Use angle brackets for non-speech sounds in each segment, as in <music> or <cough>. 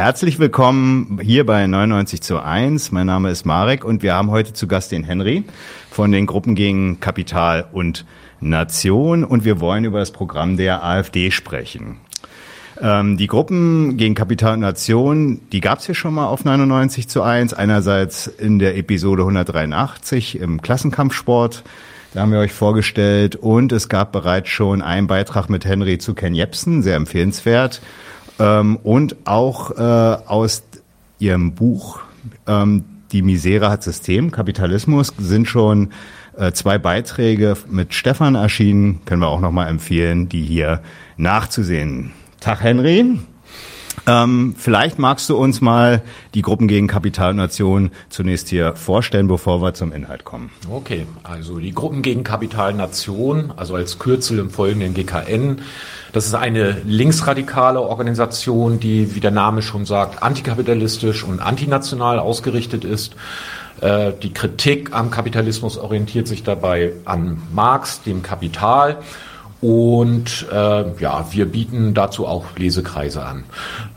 herzlich willkommen hier bei 99 zu 1. Mein Name ist Marek und wir haben heute zu Gast den Henry von den Gruppen gegen Kapital und Nation und wir wollen über das Programm der AfD sprechen. Ähm, die Gruppen gegen Kapital und Nation, die gab es hier schon mal auf 99 zu 1. Einerseits in der Episode 183 im Klassenkampfsport. Da haben wir euch vorgestellt und es gab bereits schon einen Beitrag mit Henry zu Ken Jepsen, sehr empfehlenswert. Ähm, und auch äh, aus ihrem Buch ähm, Die Misere hat System, Kapitalismus, sind schon äh, zwei Beiträge mit Stefan erschienen, können wir auch nochmal empfehlen, die hier nachzusehen. Tag Henry. Ähm, vielleicht magst du uns mal die Gruppen gegen Kapital und Nation zunächst hier vorstellen, bevor wir zum Inhalt kommen. Okay, also die Gruppen gegen Kapital und Nation, also als Kürzel im folgenden GKN, das ist eine linksradikale Organisation, die, wie der Name schon sagt, antikapitalistisch und antinational ausgerichtet ist. Äh, die Kritik am Kapitalismus orientiert sich dabei an Marx, dem Kapital und äh, ja, wir bieten dazu auch Lesekreise an.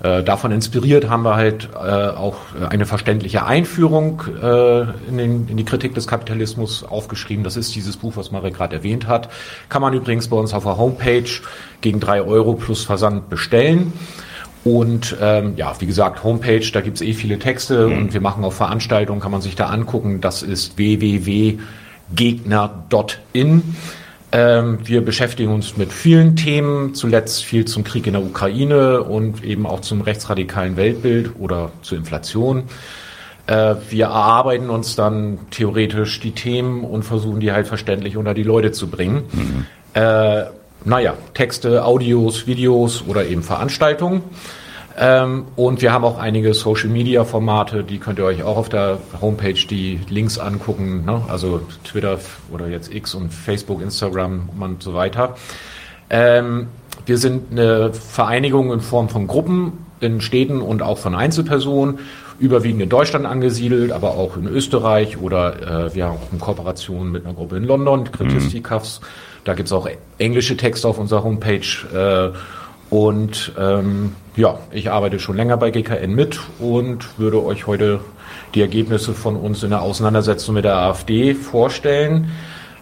Äh, davon inspiriert haben wir halt äh, auch eine verständliche Einführung äh, in, den, in die Kritik des Kapitalismus aufgeschrieben. Das ist dieses Buch, was Marek gerade erwähnt hat. Kann man übrigens bei uns auf der Homepage gegen drei Euro plus Versand bestellen. Und ähm, ja, wie gesagt, Homepage, da gibt's eh viele Texte mhm. und wir machen auch Veranstaltungen, kann man sich da angucken. Das ist www.gegner.in. Ähm, wir beschäftigen uns mit vielen Themen, zuletzt viel zum Krieg in der Ukraine und eben auch zum rechtsradikalen Weltbild oder zur Inflation. Äh, wir erarbeiten uns dann theoretisch die Themen und versuchen die halt verständlich unter die Leute zu bringen. Mhm. Äh, naja, Texte, Audios, Videos oder eben Veranstaltungen. Ähm, und wir haben auch einige Social Media Formate, die könnt ihr euch auch auf der Homepage die Links angucken, ne? also Twitter oder jetzt X und Facebook, Instagram und so weiter. Ähm, wir sind eine Vereinigung in Form von Gruppen in Städten und auch von Einzelpersonen, überwiegend in Deutschland angesiedelt, aber auch in Österreich oder äh, wir haben auch eine Kooperation mit einer Gruppe in London, Kritistikafs. Mhm. Da gibt's auch englische Texte auf unserer Homepage. Äh, und ähm, ja, ich arbeite schon länger bei GKN mit und würde euch heute die Ergebnisse von uns in der Auseinandersetzung mit der AfD vorstellen.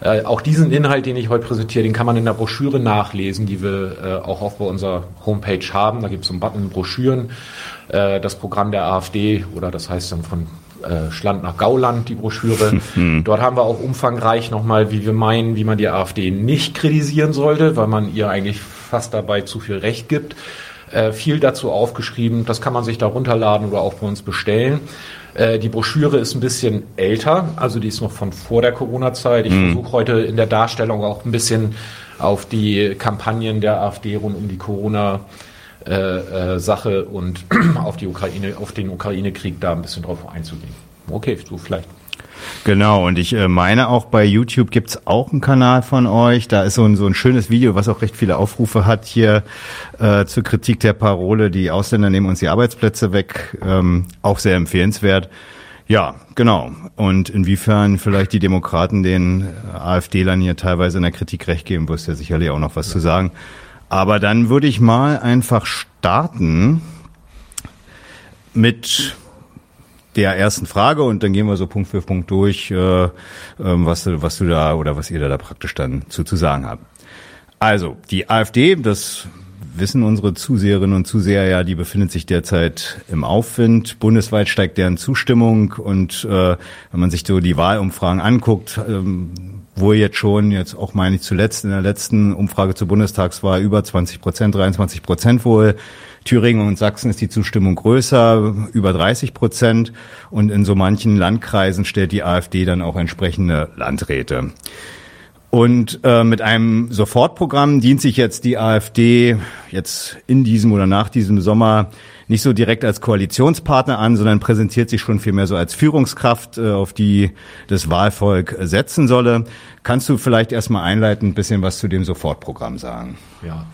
Äh, auch diesen Inhalt, den ich heute präsentiere, den kann man in der Broschüre nachlesen, die wir äh, auch auf unserer Homepage haben. Da gibt es einen Button Broschüren, äh, das Programm der AfD oder das heißt dann von äh, Schland nach Gauland, die Broschüre. Mhm. Dort haben wir auch umfangreich nochmal, wie wir meinen, wie man die AfD nicht kritisieren sollte, weil man ihr eigentlich fast dabei zu viel Recht gibt. Äh, viel dazu aufgeschrieben, das kann man sich da runterladen oder auch bei uns bestellen. Äh, die Broschüre ist ein bisschen älter, also die ist noch von vor der Corona-Zeit. Ich mhm. versuche heute in der Darstellung auch ein bisschen auf die Kampagnen der AfD rund um die Corona äh, äh, Sache und <clears throat> auf die Ukraine, auf den Ukraine-Krieg da ein bisschen drauf einzugehen. Okay, so vielleicht Genau, und ich äh, meine auch bei YouTube gibt's auch einen Kanal von euch. Da ist so ein, so ein schönes Video, was auch recht viele Aufrufe hat hier äh, zur Kritik der Parole, die Ausländer nehmen uns die Arbeitsplätze weg. Ähm, auch sehr empfehlenswert. Ja, genau. Und inwiefern vielleicht die Demokraten den AfD-Lern hier teilweise in der Kritik recht geben, wirst du ja sicherlich auch noch was ja. zu sagen. Aber dann würde ich mal einfach starten mit der ersten Frage und dann gehen wir so Punkt für Punkt durch, äh, ähm, was, du, was du da oder was ihr da, da praktisch dann zu, zu sagen habt. Also, die AfD, das wissen unsere Zuseherinnen und Zuseher ja, die befindet sich derzeit im Aufwind. Bundesweit steigt deren Zustimmung und äh, wenn man sich so die Wahlumfragen anguckt, ähm, wo jetzt schon, jetzt auch meine ich zuletzt in der letzten Umfrage zur Bundestagswahl über 20 Prozent, 23 Prozent wohl, Thüringen und Sachsen ist die Zustimmung größer, über 30 Prozent. Und in so manchen Landkreisen stellt die AfD dann auch entsprechende Landräte. Und äh, mit einem Sofortprogramm dient sich jetzt die AfD jetzt in diesem oder nach diesem Sommer nicht so direkt als Koalitionspartner an, sondern präsentiert sich schon vielmehr so als Führungskraft, äh, auf die das Wahlvolk setzen solle. Kannst du vielleicht erstmal einleitend ein bisschen was zu dem Sofortprogramm sagen? Ja,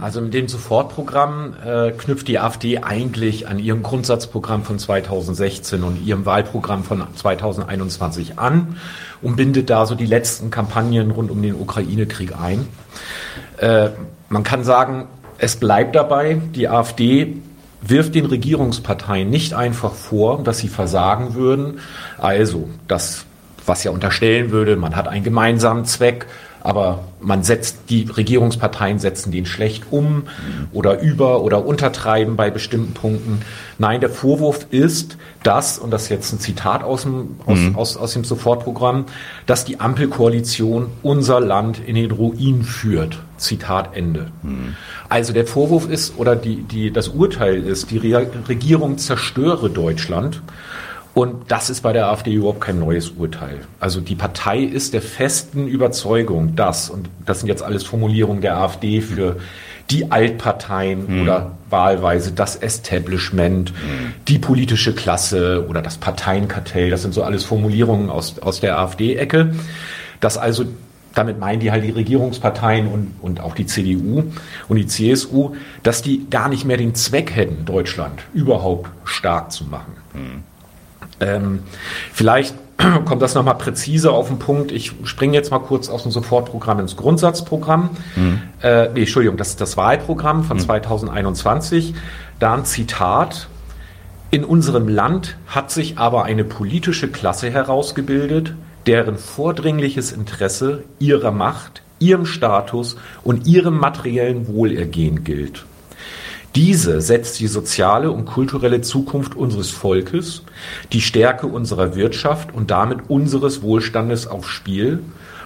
also mit dem Sofortprogramm äh, knüpft die AfD eigentlich an ihrem Grundsatzprogramm von 2016 und ihrem Wahlprogramm von 2021 an und bindet da so die letzten Kampagnen rund um den Ukraine-Krieg ein. Äh, man kann sagen, es bleibt dabei, die AfD wirft den Regierungsparteien nicht einfach vor, dass sie versagen würden. Also, das, was ja unterstellen würde, man hat einen gemeinsamen Zweck, aber man setzt, die Regierungsparteien setzen den schlecht um oder über oder untertreiben bei bestimmten Punkten. Nein, der Vorwurf ist, dass, und das ist jetzt ein Zitat aus dem, aus, mhm. aus, aus dem Sofortprogramm, dass die Ampelkoalition unser Land in den Ruin führt. Zitat Ende. Mhm. Also der Vorwurf ist, oder die, die, das Urteil ist, die Regierung zerstöre Deutschland. Und das ist bei der AfD überhaupt kein neues Urteil. Also die Partei ist der festen Überzeugung, dass, und das sind jetzt alles Formulierungen der AfD für die Altparteien mhm. oder wahlweise das Establishment, mhm. die politische Klasse oder das Parteienkartell, das sind so alles Formulierungen aus, aus der AfD-Ecke, dass also damit meinen die halt die Regierungsparteien und, und auch die CDU und die CSU, dass die gar nicht mehr den Zweck hätten, Deutschland überhaupt stark zu machen. Mhm. Ähm, vielleicht <clears throat> kommt das nochmal präziser auf den Punkt. Ich springe jetzt mal kurz aus dem Sofortprogramm ins Grundsatzprogramm. Mhm. Äh, nee, Entschuldigung, das ist das Wahlprogramm von mhm. 2021. Da ein Zitat. In unserem Land hat sich aber eine politische Klasse herausgebildet, deren vordringliches Interesse ihrer Macht, ihrem Status und ihrem materiellen Wohlergehen gilt. Diese setzt die soziale und kulturelle Zukunft unseres Volkes, die Stärke unserer Wirtschaft und damit unseres Wohlstandes aufs Spiel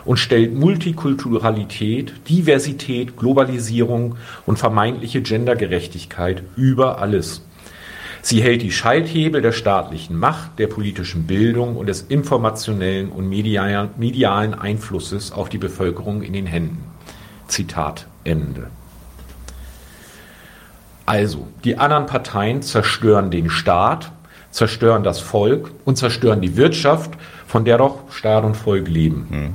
und stellt Multikulturalität, Diversität, Globalisierung und vermeintliche Gendergerechtigkeit über alles. Sie hält die Schalthebel der staatlichen Macht, der politischen Bildung und des informationellen und medialen Einflusses auf die Bevölkerung in den Händen. Zitat Ende. Also, die anderen Parteien zerstören den Staat, zerstören das Volk und zerstören die Wirtschaft, von der doch Staat und Volk leben. Hm.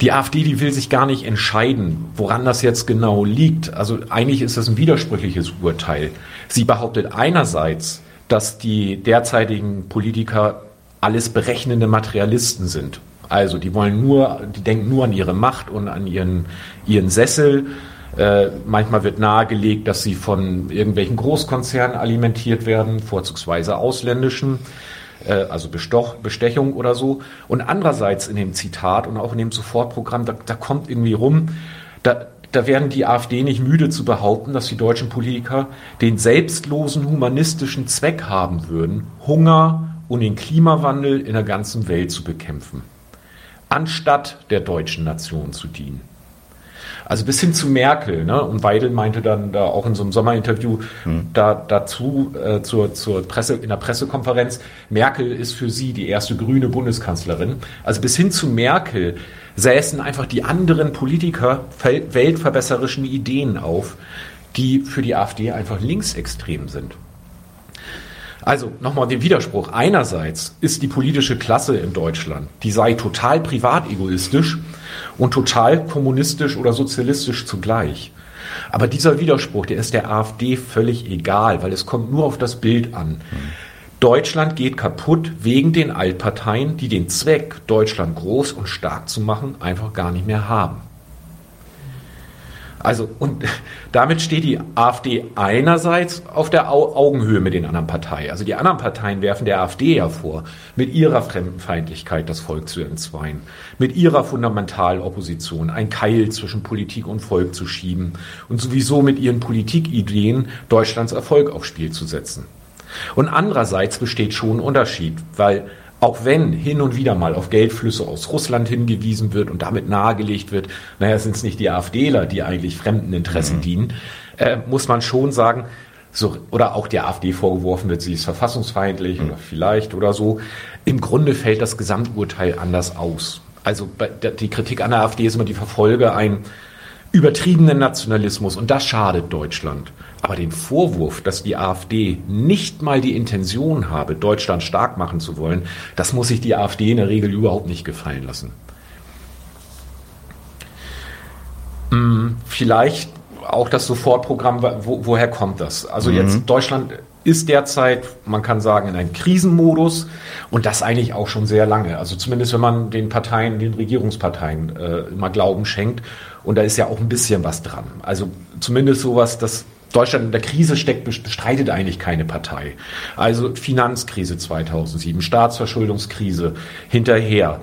Die AfD, die will sich gar nicht entscheiden, woran das jetzt genau liegt. Also eigentlich ist das ein widersprüchliches Urteil. Sie behauptet einerseits, dass die derzeitigen Politiker alles berechnende Materialisten sind. Also die wollen nur, die denken nur an ihre Macht und an ihren, ihren Sessel äh, manchmal wird nahegelegt, dass sie von irgendwelchen Großkonzernen alimentiert werden, vorzugsweise ausländischen, äh, also Bestoch, Bestechung oder so. Und andererseits in dem Zitat und auch in dem Sofortprogramm, da, da kommt irgendwie rum, da, da werden die AfD nicht müde zu behaupten, dass die deutschen Politiker den selbstlosen humanistischen Zweck haben würden, Hunger und den Klimawandel in der ganzen Welt zu bekämpfen, anstatt der deutschen Nation zu dienen. Also bis hin zu Merkel. Ne? Und Weidel meinte dann da auch in so einem Sommerinterview hm. da, dazu äh, zur, zur Presse, in der Pressekonferenz, Merkel ist für sie die erste grüne Bundeskanzlerin. Also bis hin zu Merkel säßen einfach die anderen Politiker weltverbesserischen Ideen auf, die für die AfD einfach linksextrem sind. Also nochmal den Widerspruch. Einerseits ist die politische Klasse in Deutschland, die sei total privat egoistisch und total kommunistisch oder sozialistisch zugleich. Aber dieser Widerspruch, der ist der AfD völlig egal, weil es kommt nur auf das Bild an. Deutschland geht kaputt wegen den Altparteien, die den Zweck, Deutschland groß und stark zu machen, einfach gar nicht mehr haben. Also, und <laughs> damit steht die AfD einerseits auf der Augenhöhe mit den anderen Parteien. Also die anderen Parteien werfen der AfD ja vor, mit ihrer Fremdenfeindlichkeit das Volk zu entzweien, mit ihrer fundamentalen Opposition ein Keil zwischen Politik und Volk zu schieben und sowieso mit ihren Politikideen Deutschlands Erfolg aufs Spiel zu setzen. Und andererseits besteht schon ein Unterschied, weil auch wenn hin und wieder mal auf Geldflüsse aus Russland hingewiesen wird und damit nahegelegt wird, naja, sind es nicht die AfDler, die eigentlich fremden Interessen mhm. dienen, äh, muss man schon sagen, so, oder auch der AfD vorgeworfen wird, sie ist verfassungsfeindlich mhm. oder vielleicht oder so. Im Grunde fällt das Gesamturteil anders aus. Also die Kritik an der AfD ist immer die Verfolge ein übertriebenen Nationalismus und das schadet Deutschland. Aber den Vorwurf, dass die AfD nicht mal die Intention habe, Deutschland stark machen zu wollen, das muss sich die AfD in der Regel überhaupt nicht gefallen lassen. Hm, vielleicht auch das Sofortprogramm, wo, woher kommt das? Also mhm. jetzt Deutschland ist derzeit, man kann sagen, in einem Krisenmodus und das eigentlich auch schon sehr lange. Also zumindest wenn man den Parteien, den Regierungsparteien äh, immer Glauben schenkt. Und da ist ja auch ein bisschen was dran. Also zumindest sowas, dass Deutschland in der Krise steckt, bestreitet eigentlich keine Partei. Also Finanzkrise 2007, Staatsverschuldungskrise hinterher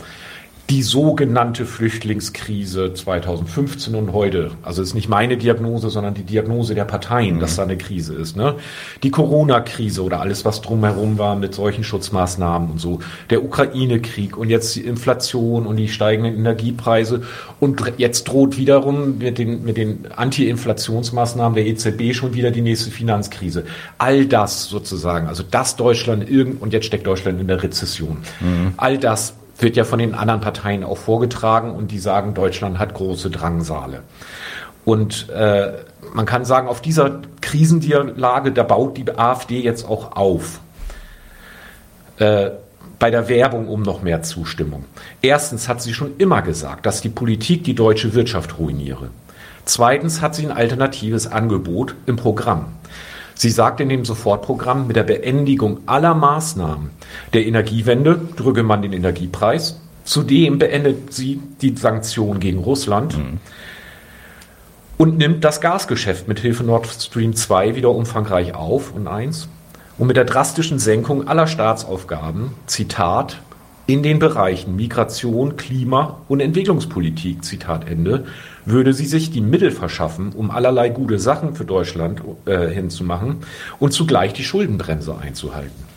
die sogenannte Flüchtlingskrise 2015 und heute. Also ist nicht meine Diagnose, sondern die Diagnose der Parteien, mhm. dass da eine Krise ist. Ne? Die Corona-Krise oder alles, was drumherum war mit solchen Schutzmaßnahmen und so. Der Ukraine-Krieg und jetzt die Inflation und die steigenden Energiepreise. Und jetzt droht wiederum mit den, mit den Anti-Inflationsmaßnahmen der EZB schon wieder die nächste Finanzkrise. All das sozusagen, also das Deutschland irgend, und jetzt steckt Deutschland in der Rezession. Mhm. All das wird ja von den anderen Parteien auch vorgetragen und die sagen, Deutschland hat große Drangsale. Und äh, man kann sagen, auf dieser Krisenlage, da baut die AfD jetzt auch auf. Äh, bei der Werbung um noch mehr Zustimmung. Erstens hat sie schon immer gesagt, dass die Politik die deutsche Wirtschaft ruiniere. Zweitens hat sie ein alternatives Angebot im Programm. Sie sagt in dem Sofortprogramm, mit der Beendigung aller Maßnahmen der Energiewende drücke man den Energiepreis. Zudem beendet sie die Sanktionen gegen Russland. Mhm. Und nimmt das Gasgeschäft mit Hilfe Nord Stream 2 wieder umfangreich auf und eins. Und mit der drastischen Senkung aller Staatsaufgaben, Zitat, in den Bereichen Migration, Klima und Entwicklungspolitik, Zitat Ende, würde sie sich die Mittel verschaffen, um allerlei gute Sachen für Deutschland äh, hinzumachen und zugleich die Schuldenbremse einzuhalten.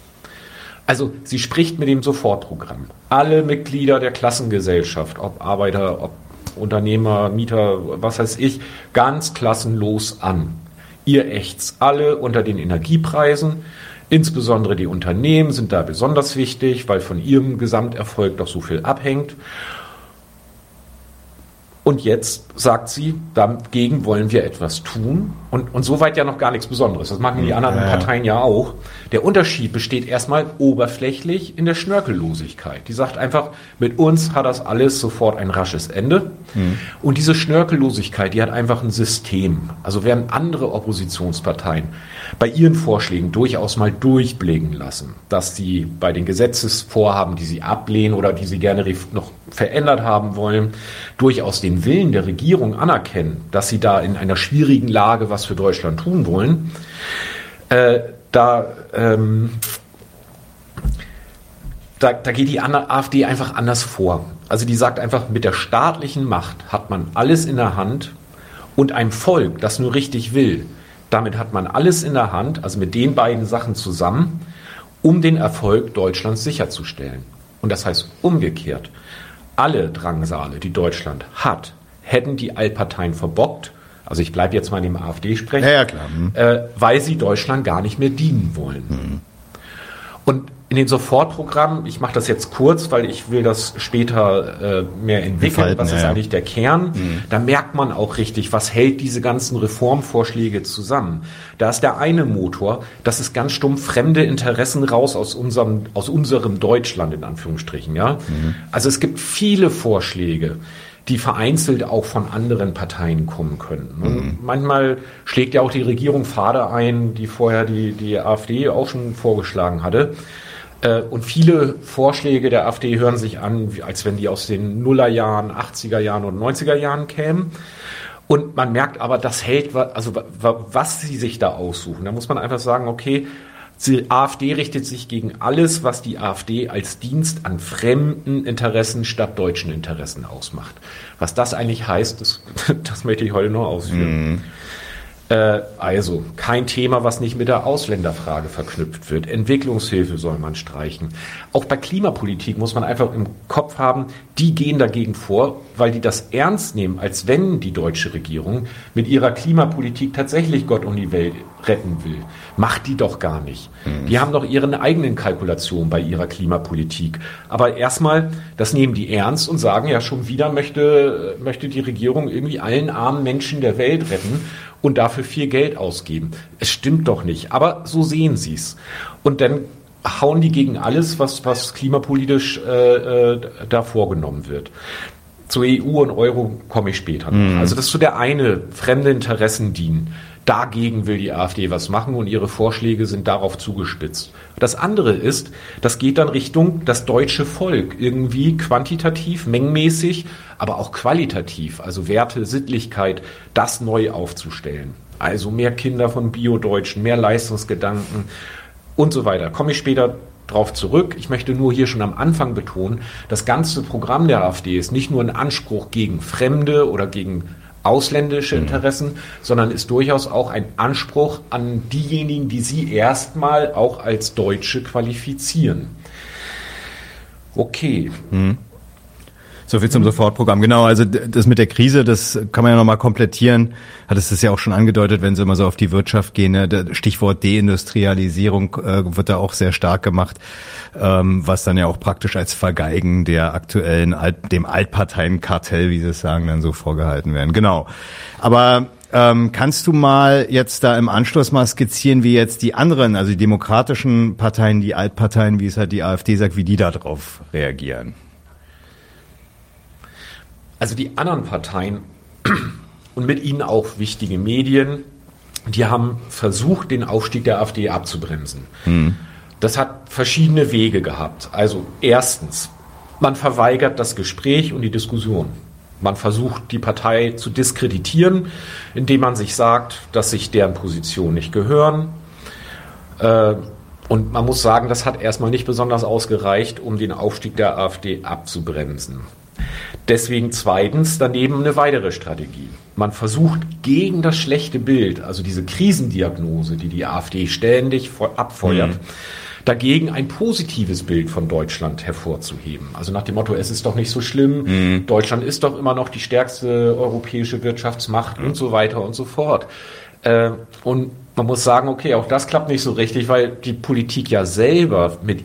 Also sie spricht mit dem Sofortprogramm alle Mitglieder der Klassengesellschaft, ob Arbeiter, ob Unternehmer, Mieter, was weiß ich, ganz klassenlos an. Ihr ächt's alle unter den Energiepreisen. Insbesondere die Unternehmen sind da besonders wichtig, weil von ihrem Gesamterfolg doch so viel abhängt. Und jetzt sagt sie, dagegen wollen wir etwas tun. Und, und soweit ja noch gar nichts Besonderes. Das machen die anderen ja, Parteien ja auch. Der Unterschied besteht erstmal oberflächlich in der Schnörkellosigkeit. Die sagt einfach, mit uns hat das alles sofort ein rasches Ende. Mhm. Und diese Schnörkellosigkeit, die hat einfach ein System. Also während andere Oppositionsparteien bei ihren Vorschlägen durchaus mal durchblicken lassen, dass sie bei den Gesetzesvorhaben, die sie ablehnen oder die sie gerne noch verändert haben wollen, durchaus den Willen der Regierung anerkennen, dass sie da in einer schwierigen Lage was für Deutschland tun wollen, äh, da, ähm, da, da geht die AfD einfach anders vor. Also die sagt einfach, mit der staatlichen Macht hat man alles in der Hand und ein Volk, das nur richtig will, damit hat man alles in der Hand, also mit den beiden Sachen zusammen, um den Erfolg Deutschlands sicherzustellen. Und das heißt umgekehrt, alle Drangsale, die Deutschland hat, hätten die Allparteien verbockt, also ich bleibe jetzt mal in dem AfD-Sprechen, ja, ja, mhm. äh, weil sie Deutschland gar nicht mehr dienen wollen. Mhm. Und in den Sofortprogrammen, ich mache das jetzt kurz, weil ich will das später äh, mehr entwickeln, Falten, was ist ja. eigentlich der Kern, mhm. da merkt man auch richtig, was hält diese ganzen Reformvorschläge zusammen. Da ist der eine Motor, das ist ganz stumpf fremde Interessen raus aus unserem, aus unserem Deutschland, in Anführungsstrichen. Ja? Mhm. Also es gibt viele Vorschläge, die vereinzelt auch von anderen Parteien kommen können. Mhm. Manchmal schlägt ja auch die Regierung Pfade ein, die vorher die, die AfD auch schon vorgeschlagen hatte. Äh, und viele Vorschläge der AfD hören sich an, als wenn die aus den Nullerjahren, 80er Jahren und 90er Jahren kämen. Und man merkt aber, das hält, also was sie sich da aussuchen. Da muss man einfach sagen, okay, die AfD richtet sich gegen alles, was die AfD als Dienst an fremden Interessen statt deutschen Interessen ausmacht. Was das eigentlich heißt, das, <laughs> das möchte ich heute nur ausführen. Mhm. Äh, also kein Thema, was nicht mit der Ausländerfrage verknüpft wird. Entwicklungshilfe soll man streichen. Auch bei Klimapolitik muss man einfach im Kopf haben, die gehen dagegen vor, weil die das ernst nehmen, als wenn die deutsche Regierung mit ihrer Klimapolitik tatsächlich Gott und die Welt retten will. Macht die doch gar nicht. Mhm. Die haben doch ihre eigenen Kalkulationen bei ihrer Klimapolitik. Aber erstmal, das nehmen die ernst und sagen ja schon wieder möchte, möchte die Regierung irgendwie allen armen Menschen der Welt retten und dafür viel Geld ausgeben. Es stimmt doch nicht, aber so sehen sie es. Und dann hauen die gegen alles, was, was klimapolitisch äh, äh, da vorgenommen wird. Zur EU und Euro komme ich später. Mhm. Also das ist so der eine, fremde Interessen dienen. Dagegen will die AfD was machen und ihre Vorschläge sind darauf zugespitzt. Das andere ist, das geht dann Richtung das deutsche Volk, irgendwie quantitativ, mengenmäßig, aber auch qualitativ, also Werte, Sittlichkeit, das neu aufzustellen. Also mehr Kinder von Bio-Deutschen, mehr Leistungsgedanken und so weiter. Komme ich später drauf zurück. Ich möchte nur hier schon am Anfang betonen, das ganze Programm der AfD ist nicht nur ein Anspruch gegen Fremde oder gegen ausländische mhm. Interessen, mhm. sondern ist durchaus auch ein Anspruch an diejenigen, die sie erstmal auch als Deutsche qualifizieren. Okay. Mhm. So viel zum. Sofortprogramm. Genau, also das mit der Krise, das kann man ja nochmal komplettieren. Hat es ja auch schon angedeutet, wenn Sie immer so auf die Wirtschaft gehen. Ne? Stichwort Deindustrialisierung äh, wird da auch sehr stark gemacht, ähm, was dann ja auch praktisch als Vergeigen der aktuellen, dem Altparteienkartell, wie Sie es sagen, dann so vorgehalten werden. Genau. Aber ähm, kannst du mal jetzt da im Anschluss mal skizzieren, wie jetzt die anderen, also die demokratischen Parteien, die Altparteien, wie es halt die AfD sagt, wie die da drauf reagieren? Also die anderen Parteien <clears throat> und mit ihnen auch wichtige Medien, die haben versucht, den Aufstieg der AfD abzubremsen. Mhm. Das hat verschiedene Wege gehabt. Also erstens, man verweigert das Gespräch und die Diskussion. Man versucht, die Partei zu diskreditieren, indem man sich sagt, dass sich deren Position nicht gehören. Äh, und man muss sagen, das hat erstmal nicht besonders ausgereicht, um den Aufstieg der AfD abzubremsen. Deswegen zweitens daneben eine weitere Strategie. Man versucht gegen das schlechte Bild, also diese Krisendiagnose, die die AfD ständig abfeuert, mhm. dagegen ein positives Bild von Deutschland hervorzuheben. Also nach dem Motto, es ist doch nicht so schlimm, mhm. Deutschland ist doch immer noch die stärkste europäische Wirtschaftsmacht mhm. und so weiter und so fort. Äh, und man muss sagen, okay, auch das klappt nicht so richtig, weil die Politik ja selber mit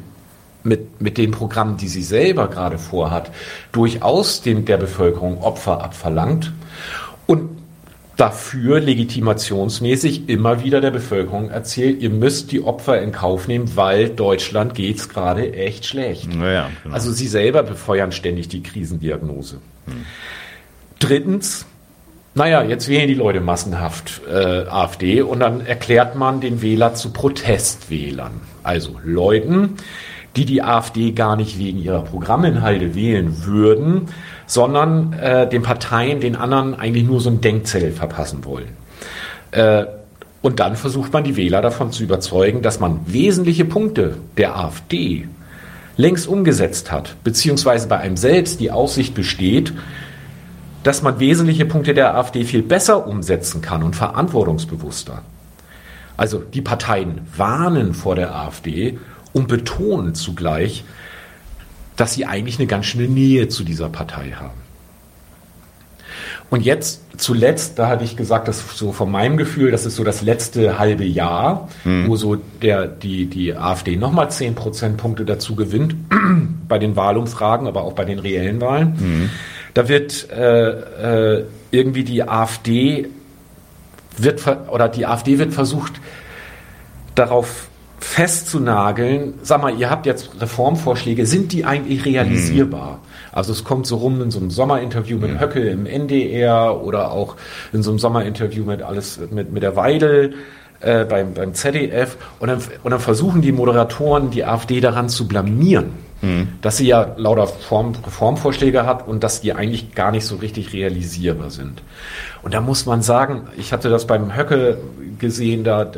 mit, mit den Programmen, die sie selber gerade vorhat, durchaus den, der Bevölkerung Opfer abverlangt und dafür legitimationsmäßig immer wieder der Bevölkerung erzählt, ihr müsst die Opfer in Kauf nehmen, weil Deutschland geht's gerade echt schlecht. Naja, genau. Also sie selber befeuern ständig die Krisendiagnose. Hm. Drittens, naja, jetzt wählen die Leute massenhaft äh, AfD und dann erklärt man den Wähler zu Protestwählern. Also Leuten, die die AfD gar nicht wegen ihrer Programminhalte wählen würden, sondern äh, den Parteien, den anderen eigentlich nur so ein Denkzettel verpassen wollen. Äh, und dann versucht man die Wähler davon zu überzeugen, dass man wesentliche Punkte der AfD längst umgesetzt hat, beziehungsweise bei einem selbst die Aussicht besteht, dass man wesentliche Punkte der AfD viel besser umsetzen kann und verantwortungsbewusster. Also die Parteien warnen vor der AfD und betonen zugleich, dass sie eigentlich eine ganz schöne Nähe zu dieser Partei haben. Und jetzt zuletzt, da hatte ich gesagt, dass so von meinem Gefühl, das ist so das letzte halbe Jahr, mhm. wo so der, die, die AfD nochmal 10 Prozentpunkte dazu gewinnt, <clears throat> bei den Wahlumfragen, aber auch bei den reellen Wahlen. Mhm. Da wird äh, äh, irgendwie die AfD wird oder die AfD wird versucht, darauf festzunageln, sag mal, ihr habt jetzt Reformvorschläge, sind die eigentlich realisierbar? Mhm. Also es kommt so rum in so einem Sommerinterview mit mhm. Höcke im NDR oder auch in so einem Sommerinterview mit alles mit, mit der Weidel äh, beim, beim ZDF und dann, und dann versuchen die Moderatoren die AfD daran zu blamieren, mhm. dass sie ja lauter Form, Reformvorschläge hat und dass die eigentlich gar nicht so richtig realisierbar sind. Und da muss man sagen, ich hatte das beim Höcke gesehen, da,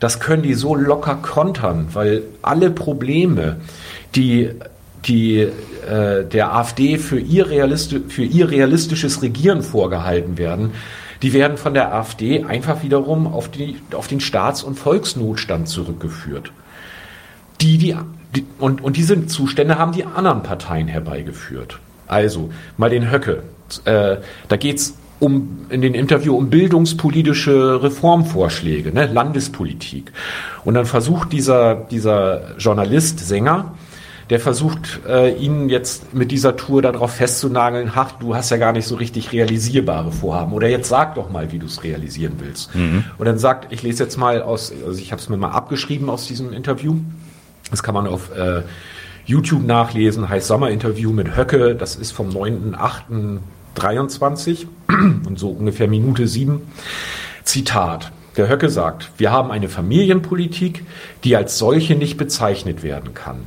das können die so locker kontern, weil alle Probleme, die die äh, der AfD für ihr, für ihr realistisches Regieren vorgehalten werden, die werden von der AfD einfach wiederum auf, die, auf den Staats- und Volksnotstand zurückgeführt. Die, die, die, und, und diese Zustände haben die anderen Parteien herbeigeführt. Also mal den Höcke. Äh, da geht's um in den Interview um bildungspolitische Reformvorschläge, ne, Landespolitik. Und dann versucht dieser, dieser Journalist, Sänger, der versucht, äh, ihn jetzt mit dieser Tour darauf festzunageln, ach, du hast ja gar nicht so richtig realisierbare Vorhaben. Oder jetzt sag doch mal, wie du es realisieren willst. Mhm. Und dann sagt, ich lese jetzt mal aus, also ich habe es mir mal abgeschrieben aus diesem Interview. Das kann man auf äh, YouTube nachlesen, heißt Sommerinterview mit Höcke, das ist vom 9.8.23 <clears throat> und so ungefähr Minute sieben. Zitat. Der Höcke sagt, wir haben eine Familienpolitik, die als solche nicht bezeichnet werden kann.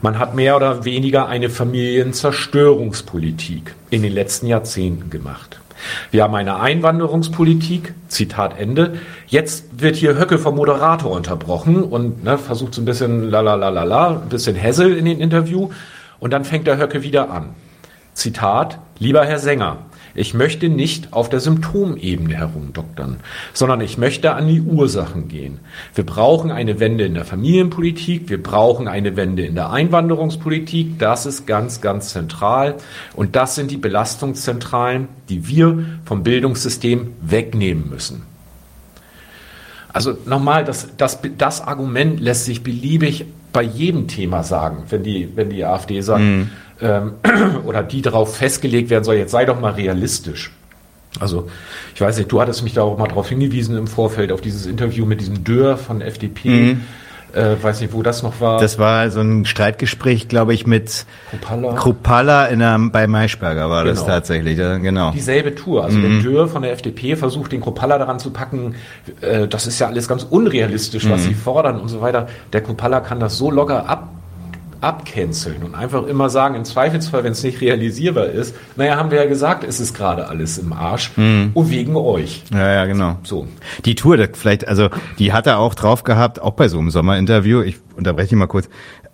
Man hat mehr oder weniger eine Familienzerstörungspolitik in den letzten Jahrzehnten gemacht. Wir haben eine Einwanderungspolitik, Zitat Ende. Jetzt wird hier Höcke vom Moderator unterbrochen und ne, versucht so ein bisschen la la la la la, ein bisschen Hessel in den Interview. Und dann fängt der Höcke wieder an. Zitat, lieber Herr Sänger, ich möchte nicht auf der Symptomebene herumdoktern, sondern ich möchte an die Ursachen gehen. Wir brauchen eine Wende in der Familienpolitik, wir brauchen eine Wende in der Einwanderungspolitik, das ist ganz, ganz zentral. Und das sind die Belastungszentralen, die wir vom Bildungssystem wegnehmen müssen. Also nochmal, das, das, das Argument lässt sich beliebig bei jedem Thema sagen, wenn die, wenn die AfD sagt, mm ähm, <clears throat> oder die darauf festgelegt werden soll, jetzt sei doch mal realistisch. Also, ich weiß nicht, du hattest mich da auch mal darauf hingewiesen im Vorfeld, auf dieses Interview mit diesem Dörr von FDP. Mhm. Äh, weiß nicht, wo das noch war. Das war so ein Streitgespräch, glaube ich, mit Kruppalla, Kruppalla in einem, bei Maischberger war genau. das tatsächlich, ja, genau. Dieselbe Tour. Also mhm. der Dürr von der FDP versucht, den Kruppalla daran zu packen, äh, das ist ja alles ganz unrealistisch, was mhm. sie fordern und so weiter. Der Kruppalla kann das so locker ab abcanceln und einfach immer sagen, im Zweifelsfall, wenn es nicht realisierbar ist, naja, haben wir ja gesagt, es ist gerade alles im Arsch mhm. und wegen euch. Ja, ja, genau. So. Die Tour, vielleicht, also die hat er auch drauf gehabt, auch bei so einem Sommerinterview, ich unterbreche mal kurz,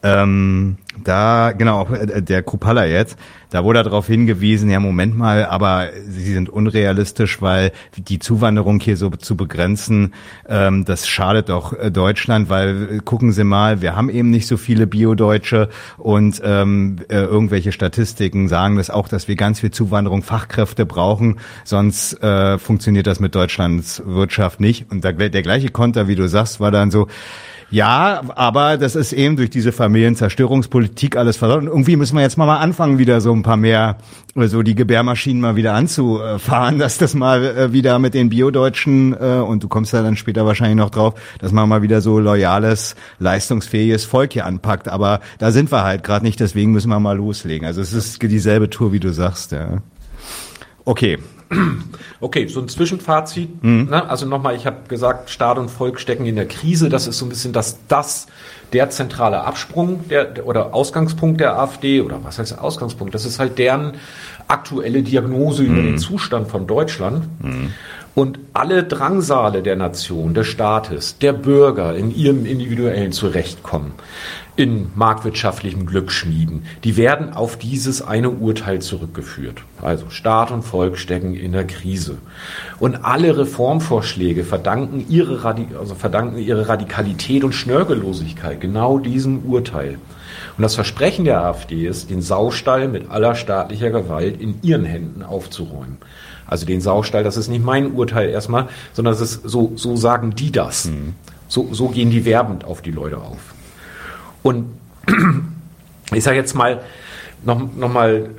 ähm, da, genau, äh, der Kupala jetzt, da wurde darauf hingewiesen, ja, Moment mal, aber sie sind unrealistisch, weil die Zuwanderung hier so zu begrenzen, ähm, das schadet doch äh, Deutschland, weil äh, gucken Sie mal, wir haben eben nicht so viele Bio-Deutsche und ähm, äh, irgendwelche Statistiken sagen das auch, dass wir ganz viel Zuwanderung, Fachkräfte brauchen, sonst äh, funktioniert das mit Deutschlands Wirtschaft nicht. Und der, der gleiche Konter, wie du sagst, war dann so, ja, aber das ist eben durch diese Familienzerstörungspolitik alles versaut. Und irgendwie müssen wir jetzt mal, anfangen, wieder so ein paar mehr, so die Gebärmaschinen mal wieder anzufahren, <laughs> dass das mal äh, wieder mit den Biodeutschen, äh, und du kommst da dann später wahrscheinlich noch drauf, dass man mal wieder so loyales, leistungsfähiges Volk hier anpackt. Aber da sind wir halt gerade nicht, deswegen müssen wir mal loslegen. Also es ist dieselbe Tour, wie du sagst, ja. Okay, <clears throat> Okay, so ein Zwischenfazit. Mhm. Ne? Also nochmal, ich habe gesagt, Staat und Volk stecken in der Krise. Das ist so ein bisschen das, das der zentrale Absprung der, oder Ausgangspunkt der AfD oder was heißt Ausgangspunkt? Das ist halt deren aktuelle Diagnose mhm. über den Zustand von Deutschland. Mhm. Und alle Drangsale der Nation, des Staates, der Bürger in ihrem individuellen Zurechtkommen, in marktwirtschaftlichem Glück schmieden, die werden auf dieses eine Urteil zurückgeführt. Also Staat und Volk stecken in der Krise. Und alle Reformvorschläge verdanken ihre, also verdanken ihre Radikalität und Schnörkellosigkeit genau diesem Urteil. Und das Versprechen der AfD ist, den Saustall mit aller staatlicher Gewalt in ihren Händen aufzuräumen. Also den Saustall, das ist nicht mein Urteil erstmal, sondern das ist so, so sagen die das. Mhm. So, so gehen die werbend auf die Leute auf. Und ich sage jetzt mal, noch, noch mal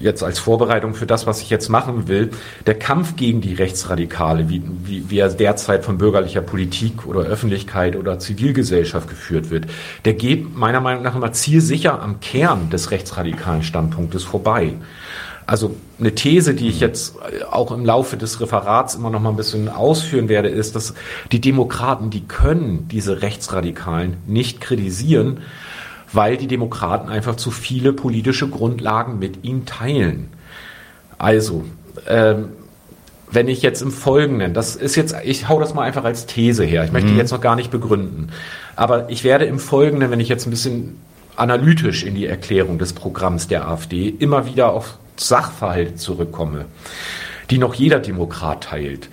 jetzt als Vorbereitung für das, was ich jetzt machen will, der Kampf gegen die Rechtsradikale, wie, wie, wie er derzeit von bürgerlicher Politik oder Öffentlichkeit oder Zivilgesellschaft geführt wird, der geht meiner Meinung nach immer zielsicher am Kern des rechtsradikalen Standpunktes vorbei. Also eine These, die ich jetzt auch im Laufe des Referats immer noch mal ein bisschen ausführen werde, ist, dass die Demokraten, die können diese Rechtsradikalen nicht kritisieren, weil die Demokraten einfach zu viele politische Grundlagen mit ihnen teilen. Also, ähm, wenn ich jetzt im Folgenden, das ist jetzt, ich hau das mal einfach als These her, ich möchte mhm. jetzt noch gar nicht begründen, aber ich werde im Folgenden, wenn ich jetzt ein bisschen analytisch in die Erklärung des Programms der AfD immer wieder auf Sachverhalte zurückkomme, die noch jeder Demokrat teilt,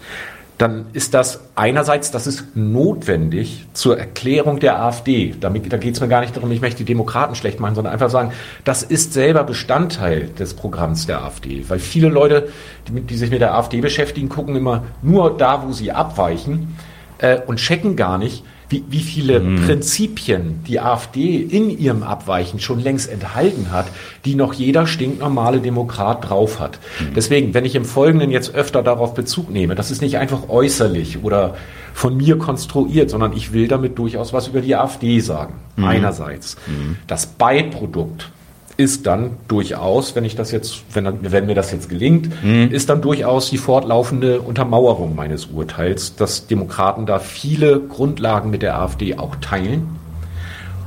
dann ist das einerseits, das ist notwendig zur Erklärung der AfD. Damit, da geht es mir gar nicht darum, ich möchte die Demokraten schlecht machen, sondern einfach sagen, das ist selber Bestandteil des Programms der AfD. Weil viele Leute, die, die sich mit der AfD beschäftigen, gucken immer nur da, wo sie abweichen äh, und checken gar nicht, wie, wie viele mhm. Prinzipien die AfD in ihrem Abweichen schon längst enthalten hat, die noch jeder stinknormale Demokrat drauf hat. Mhm. Deswegen, wenn ich im Folgenden jetzt öfter darauf Bezug nehme, das ist nicht einfach äußerlich oder von mir konstruiert, sondern ich will damit durchaus was über die AfD sagen. Mhm. Einerseits. Mhm. Das Beiprodukt ist dann durchaus, wenn ich das jetzt, wenn, wenn mir das jetzt gelingt, mhm. ist dann durchaus die fortlaufende Untermauerung meines Urteils, dass Demokraten da viele Grundlagen mit der AfD auch teilen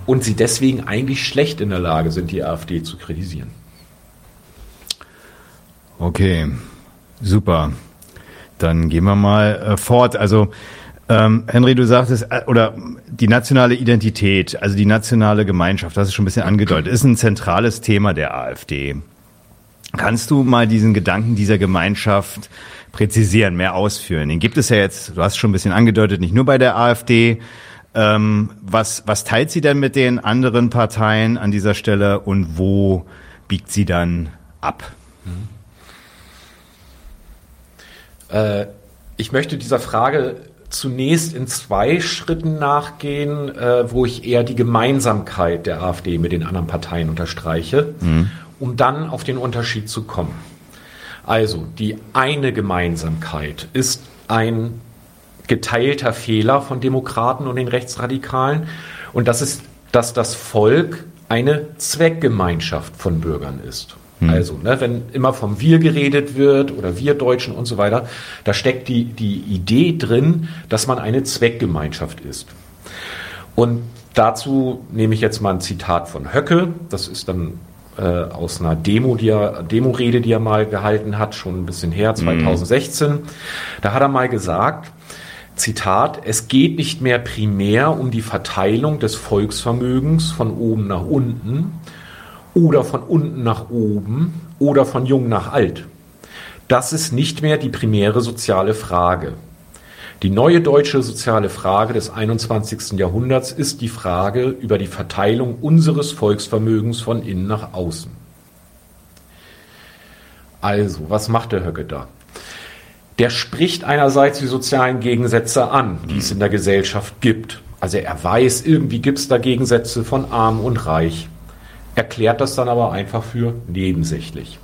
und sie deswegen eigentlich schlecht in der Lage sind, die AfD zu kritisieren. Okay. Super. Dann gehen wir mal äh, fort. Also ähm, Henry, du sagtest, äh, oder die nationale Identität, also die nationale Gemeinschaft, das ist schon ein bisschen angedeutet, ist ein zentrales Thema der AfD. Kannst du mal diesen Gedanken dieser Gemeinschaft präzisieren, mehr ausführen? Den gibt es ja jetzt, du hast schon ein bisschen angedeutet, nicht nur bei der AfD. Ähm, was, was teilt sie denn mit den anderen Parteien an dieser Stelle und wo biegt sie dann ab? Äh, ich möchte dieser Frage zunächst in zwei Schritten nachgehen, äh, wo ich eher die Gemeinsamkeit der AfD mit den anderen Parteien unterstreiche, mhm. um dann auf den Unterschied zu kommen. Also die eine Gemeinsamkeit ist ein geteilter Fehler von Demokraten und den Rechtsradikalen und das ist, dass das Volk eine Zweckgemeinschaft von Bürgern ist. Hm. Also, ne, wenn immer vom Wir geredet wird oder wir Deutschen und so weiter, da steckt die, die Idee drin, dass man eine Zweckgemeinschaft ist. Und dazu nehme ich jetzt mal ein Zitat von Höcke. Das ist dann äh, aus einer Demo, die er, Demo-Rede, die er mal gehalten hat, schon ein bisschen her, 2016. Mhm. Da hat er mal gesagt, Zitat, es geht nicht mehr primär um die Verteilung des Volksvermögens von oben nach unten, oder von unten nach oben oder von jung nach alt. Das ist nicht mehr die primäre soziale Frage. Die neue deutsche soziale Frage des 21. Jahrhunderts ist die Frage über die Verteilung unseres Volksvermögens von innen nach außen. Also, was macht der Höcke da? Der spricht einerseits die sozialen Gegensätze an, die es in der Gesellschaft gibt. Also er weiß, irgendwie gibt es da Gegensätze von arm und reich erklärt das dann aber einfach für nebensächlich.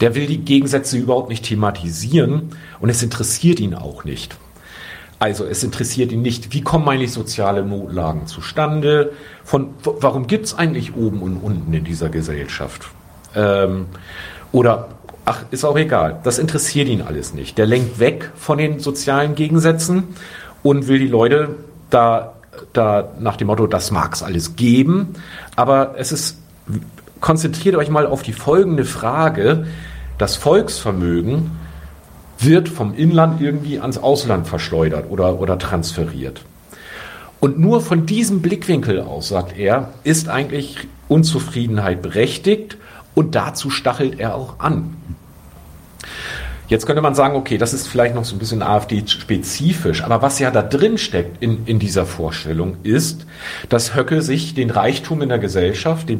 Der will die Gegensätze überhaupt nicht thematisieren und es interessiert ihn auch nicht. Also es interessiert ihn nicht, wie kommen eigentlich soziale Notlagen zustande, von warum gibt es eigentlich oben und unten in dieser Gesellschaft. Ähm, oder, ach, ist auch egal, das interessiert ihn alles nicht. Der lenkt weg von den sozialen Gegensätzen und will die Leute da da nach dem Motto, das mag es alles geben, aber es ist, konzentriert euch mal auf die folgende Frage, das Volksvermögen wird vom Inland irgendwie ans Ausland verschleudert oder, oder transferiert. Und nur von diesem Blickwinkel aus, sagt er, ist eigentlich Unzufriedenheit berechtigt und dazu stachelt er auch an. Jetzt könnte man sagen, okay, das ist vielleicht noch so ein bisschen AfD-spezifisch, aber was ja da drin steckt in, in dieser Vorstellung ist, dass Höcke sich den Reichtum in der Gesellschaft, den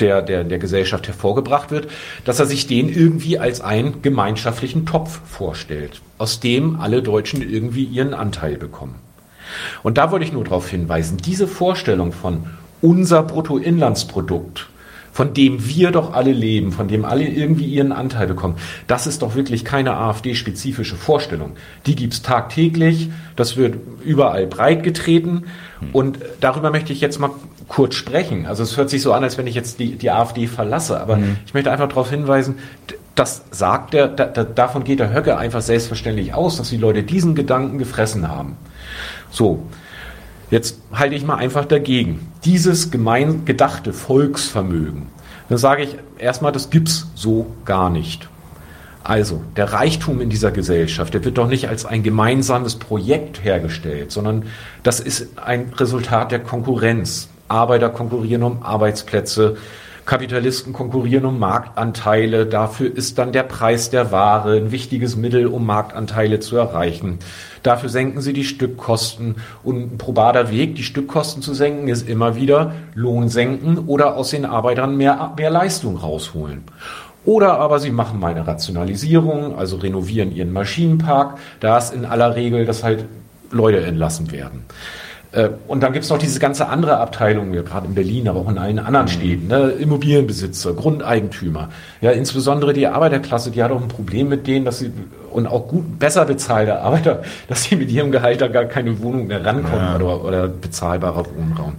der, der, der Gesellschaft hervorgebracht wird, dass er sich den irgendwie als einen gemeinschaftlichen Topf vorstellt, aus dem alle Deutschen irgendwie ihren Anteil bekommen. Und da wollte ich nur darauf hinweisen, diese Vorstellung von unser Bruttoinlandsprodukt von dem wir doch alle leben, von dem alle irgendwie ihren Anteil bekommen. Das ist doch wirklich keine AfD-spezifische Vorstellung. Die gibt's tagtäglich, das wird überall breit getreten und darüber möchte ich jetzt mal kurz sprechen. Also es hört sich so an, als wenn ich jetzt die, die AfD verlasse, aber mhm. ich möchte einfach darauf hinweisen, das sagt der, da, davon geht der Höcke einfach selbstverständlich aus, dass die Leute diesen Gedanken gefressen haben. So. Jetzt halte ich mal einfach dagegen. Dieses gemein gedachte Volksvermögen, dann sage ich erstmal, das gibt's so gar nicht. Also, der Reichtum in dieser Gesellschaft, der wird doch nicht als ein gemeinsames Projekt hergestellt, sondern das ist ein Resultat der Konkurrenz. Arbeiter konkurrieren um Arbeitsplätze, Kapitalisten konkurrieren um Marktanteile. Dafür ist dann der Preis der Ware ein wichtiges Mittel, um Marktanteile zu erreichen. Dafür senken sie die Stückkosten. Und ein probater Weg, die Stückkosten zu senken, ist immer wieder Lohn senken oder aus den Arbeitern mehr, mehr Leistung rausholen. Oder aber sie machen mal eine Rationalisierung, also renovieren ihren Maschinenpark. Da ist in aller Regel, dass halt Leute entlassen werden. Äh, und dann gibt es noch diese ganze andere Abteilung, ja, gerade in Berlin, aber auch in allen anderen mhm. Städten, ne? Immobilienbesitzer, Grundeigentümer. Ja, insbesondere die Arbeiterklasse, die hat auch ein Problem mit denen, dass sie, und auch gut, besser bezahlte Arbeiter, <laughs> dass sie mit ihrem Gehalt da gar keine Wohnung mehr rankommen ja. oder, oder bezahlbarer Wohnraum.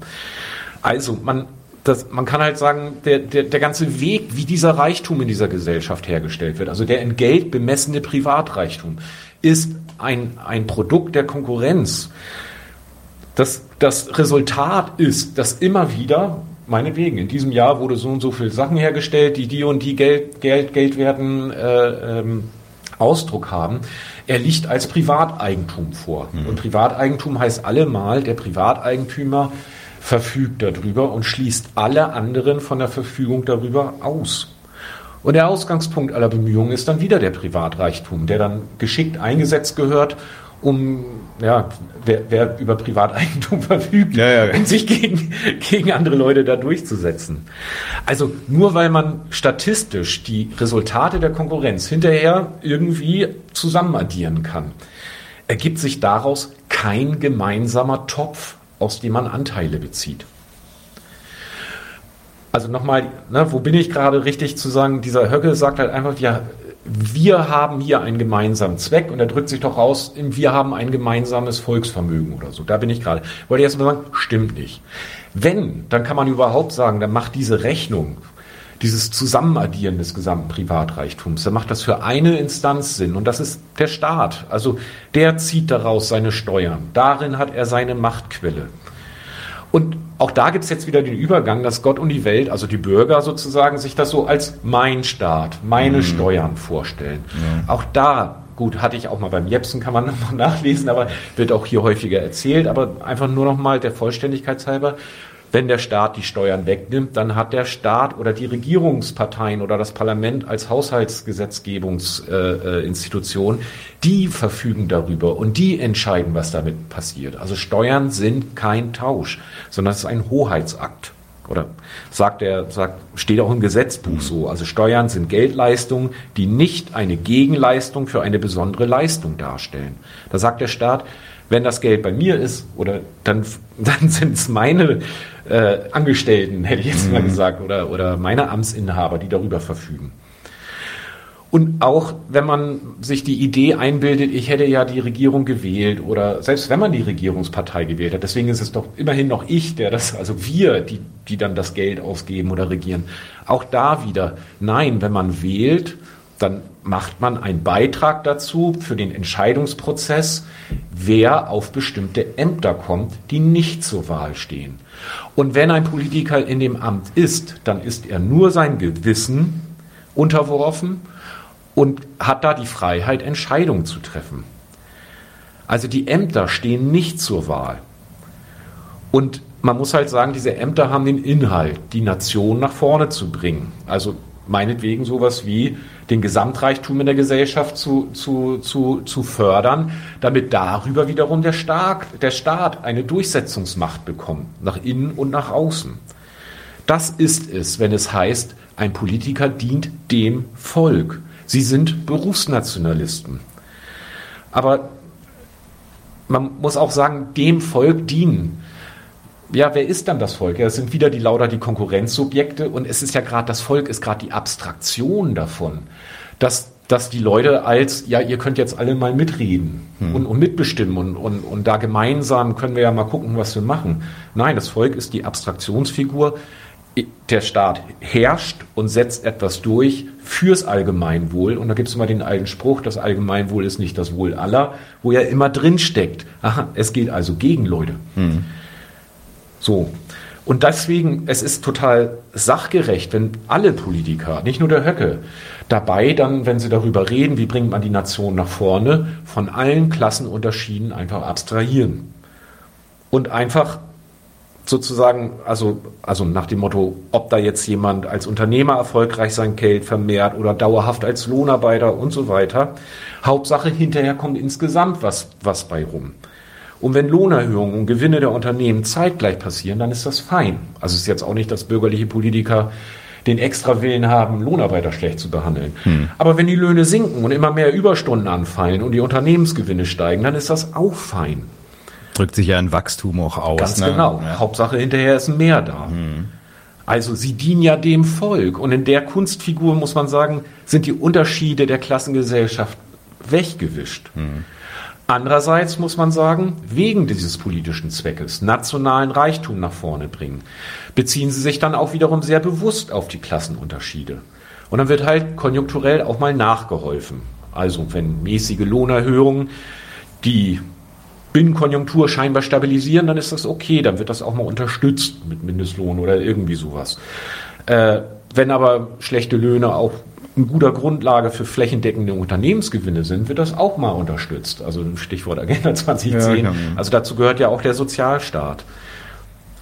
Also, man, das, man kann halt sagen, der, der, der ganze Weg, wie dieser Reichtum in dieser Gesellschaft hergestellt wird, also der in Geld bemessene Privatreichtum, ist ein, ein Produkt der Konkurrenz das, das Resultat ist, dass immer wieder, meinetwegen, in diesem Jahr wurde so und so viel Sachen hergestellt, die die und die Geld, Geld, Geldwerten äh, ähm, Ausdruck haben. Er liegt als Privateigentum vor. Mhm. Und Privateigentum heißt allemal, der Privateigentümer verfügt darüber und schließt alle anderen von der Verfügung darüber aus. Und der Ausgangspunkt aller Bemühungen ist dann wieder der Privatreichtum, der dann geschickt eingesetzt gehört, um, ja, wer, wer über Privateigentum <laughs> verfügt, ja, ja. um sich gegen, gegen andere Leute da durchzusetzen. Also nur weil man statistisch die Resultate der Konkurrenz hinterher irgendwie zusammenaddieren kann, ergibt sich daraus kein gemeinsamer Topf, aus dem man Anteile bezieht. Also nochmal, ne, wo bin ich gerade richtig zu sagen, dieser Höcke sagt halt einfach, ja, wir haben hier einen gemeinsamen Zweck und er drückt sich doch raus, wir haben ein gemeinsames Volksvermögen oder so. Da bin ich gerade. Wollte ich erst mal sagen, stimmt nicht. Wenn, dann kann man überhaupt sagen, dann macht diese Rechnung, dieses Zusammenaddieren des gesamten Privatreichtums, dann macht das für eine Instanz Sinn und das ist der Staat. Also der zieht daraus seine Steuern. Darin hat er seine Machtquelle. Und auch da gibt es jetzt wieder den Übergang, dass Gott und die Welt, also die Bürger sozusagen, sich das so als mein Staat, meine mhm. Steuern vorstellen. Ja. Auch da, gut, hatte ich auch mal beim Jepsen, kann man <laughs> noch nachlesen, aber wird auch hier häufiger erzählt, aber einfach nur noch mal der Vollständigkeit halber. Wenn der Staat die Steuern wegnimmt, dann hat der Staat oder die Regierungsparteien oder das Parlament als Haushaltsgesetzgebungsinstitution, die verfügen darüber und die entscheiden, was damit passiert. Also Steuern sind kein Tausch, sondern es ist ein Hoheitsakt. Oder sagt er, sagt, steht auch im Gesetzbuch so. Also Steuern sind Geldleistungen, die nicht eine Gegenleistung für eine besondere Leistung darstellen. Da sagt der Staat, wenn das Geld bei mir ist, oder dann, <laughs> dann sind es meine äh, Angestellten, hätte ich jetzt mhm. mal gesagt, oder, oder meine Amtsinhaber, die darüber verfügen. Und auch wenn man sich die Idee einbildet, ich hätte ja die Regierung gewählt oder selbst wenn man die Regierungspartei gewählt hat, deswegen ist es doch immerhin noch ich, der das, also wir, die, die dann das Geld ausgeben oder regieren. Auch da wieder, nein, wenn man wählt, dann macht man einen Beitrag dazu für den Entscheidungsprozess, wer auf bestimmte Ämter kommt, die nicht zur Wahl stehen. Und wenn ein Politiker in dem Amt ist, dann ist er nur sein Gewissen unterworfen und hat da die Freiheit, Entscheidungen zu treffen. Also die Ämter stehen nicht zur Wahl. Und man muss halt sagen, diese Ämter haben den Inhalt, die Nation nach vorne zu bringen. Also meinetwegen sowas wie den Gesamtreichtum in der Gesellschaft zu, zu, zu, zu fördern, damit darüber wiederum der Staat, der Staat eine Durchsetzungsmacht bekommt, nach innen und nach außen. Das ist es, wenn es heißt, ein Politiker dient dem Volk. Sie sind Berufsnationalisten. Aber man muss auch sagen, dem Volk dienen ja, wer ist dann das Volk? Ja, es sind wieder die lauter die Konkurrenzsubjekte und es ist ja gerade, das Volk ist gerade die Abstraktion davon, dass, dass die Leute als, ja, ihr könnt jetzt alle mal mitreden hm. und, und mitbestimmen und, und, und da gemeinsam können wir ja mal gucken, was wir machen. Nein, das Volk ist die Abstraktionsfigur. Der Staat herrscht und setzt etwas durch fürs Allgemeinwohl. Und da gibt es immer den alten Spruch, das Allgemeinwohl ist nicht das Wohl aller, wo ja immer drin steckt. Aha, es geht also gegen Leute. Hm. So. Und deswegen, es ist total sachgerecht, wenn alle Politiker, nicht nur der Höcke, dabei dann, wenn sie darüber reden, wie bringt man die Nation nach vorne, von allen Klassenunterschieden einfach abstrahieren. Und einfach sozusagen, also, also nach dem Motto, ob da jetzt jemand als Unternehmer erfolgreich sein Geld vermehrt oder dauerhaft als Lohnarbeiter und so weiter. Hauptsache hinterher kommt insgesamt was, was bei rum. Und wenn Lohnerhöhungen und Gewinne der Unternehmen zeitgleich passieren, dann ist das fein. Also es ist jetzt auch nicht, dass bürgerliche Politiker den extra Willen haben, Lohnarbeiter schlecht zu behandeln. Hm. Aber wenn die Löhne sinken und immer mehr Überstunden anfallen und die Unternehmensgewinne steigen, dann ist das auch fein. Drückt sich ja ein Wachstum auch aus. Ganz ne? genau. Ja. Hauptsache hinterher ist mehr da. Hm. Also sie dienen ja dem Volk. Und in der Kunstfigur, muss man sagen, sind die Unterschiede der Klassengesellschaft weggewischt. Hm. Andererseits muss man sagen, wegen dieses politischen Zweckes nationalen Reichtum nach vorne bringen, beziehen sie sich dann auch wiederum sehr bewusst auf die Klassenunterschiede. Und dann wird halt konjunkturell auch mal nachgeholfen. Also wenn mäßige Lohnerhöhungen die Binnenkonjunktur scheinbar stabilisieren, dann ist das okay, dann wird das auch mal unterstützt mit Mindestlohn oder irgendwie sowas. Äh, wenn aber schlechte Löhne auch eine gute Grundlage für flächendeckende Unternehmensgewinne sind, wird das auch mal unterstützt. Also Stichwort Agenda 2010. Ja, also dazu gehört ja auch der Sozialstaat.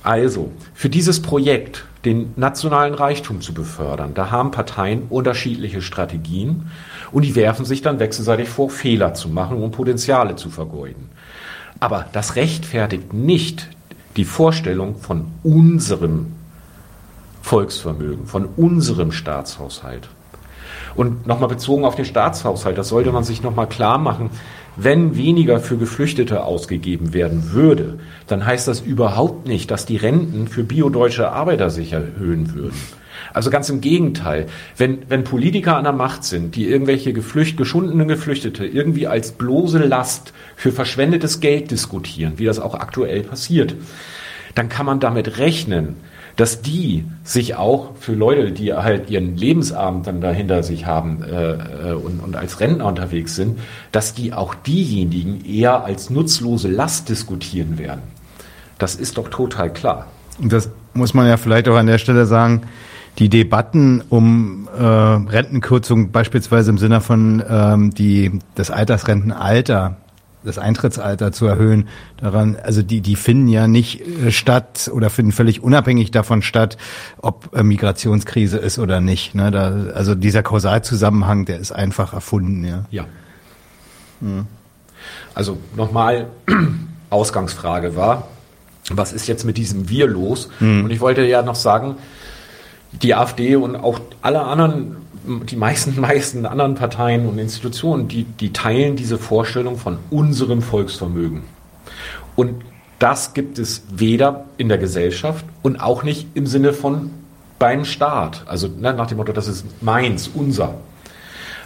Also, für dieses Projekt, den nationalen Reichtum zu befördern, da haben Parteien unterschiedliche Strategien und die werfen sich dann wechselseitig vor, Fehler zu machen und Potenziale zu vergeuden. Aber das rechtfertigt nicht die Vorstellung von unserem Volksvermögen, von unserem Staatshaushalt. Und nochmal bezogen auf den Staatshaushalt, das sollte man sich nochmal klar machen. Wenn weniger für Geflüchtete ausgegeben werden würde, dann heißt das überhaupt nicht, dass die Renten für biodeutsche Arbeiter sich erhöhen würden. Also ganz im Gegenteil. Wenn, wenn Politiker an der Macht sind, die irgendwelche geflücht, geschundenen Geflüchtete irgendwie als bloße Last für verschwendetes Geld diskutieren, wie das auch aktuell passiert, dann kann man damit rechnen, dass die sich auch für Leute, die halt ihren Lebensabend dann dahinter sich haben äh, äh, und, und als Rentner unterwegs sind, dass die auch diejenigen eher als nutzlose Last diskutieren werden. Das ist doch total klar. Und das muss man ja vielleicht auch an der Stelle sagen. Die Debatten um äh, Rentenkürzung beispielsweise im Sinne von ähm, die das Altersrentenalter das Eintrittsalter zu erhöhen. Daran, also die, die finden ja nicht äh, statt oder finden völlig unabhängig davon statt, ob äh, Migrationskrise ist oder nicht. Ne? Da, also dieser Kausalzusammenhang, der ist einfach erfunden. Ja. ja. Mhm. Also nochmal, <clears throat> Ausgangsfrage war, was ist jetzt mit diesem Wir los? Mhm. Und ich wollte ja noch sagen, die AfD und auch alle anderen die meisten, <laughs> meisten anderen Parteien und Institutionen, die, die teilen diese Vorstellung von unserem Volksvermögen. Und das gibt es weder in der Gesellschaft und auch nicht im Sinne von beim Staat. Also ne, nach dem Motto, das ist meins, unser.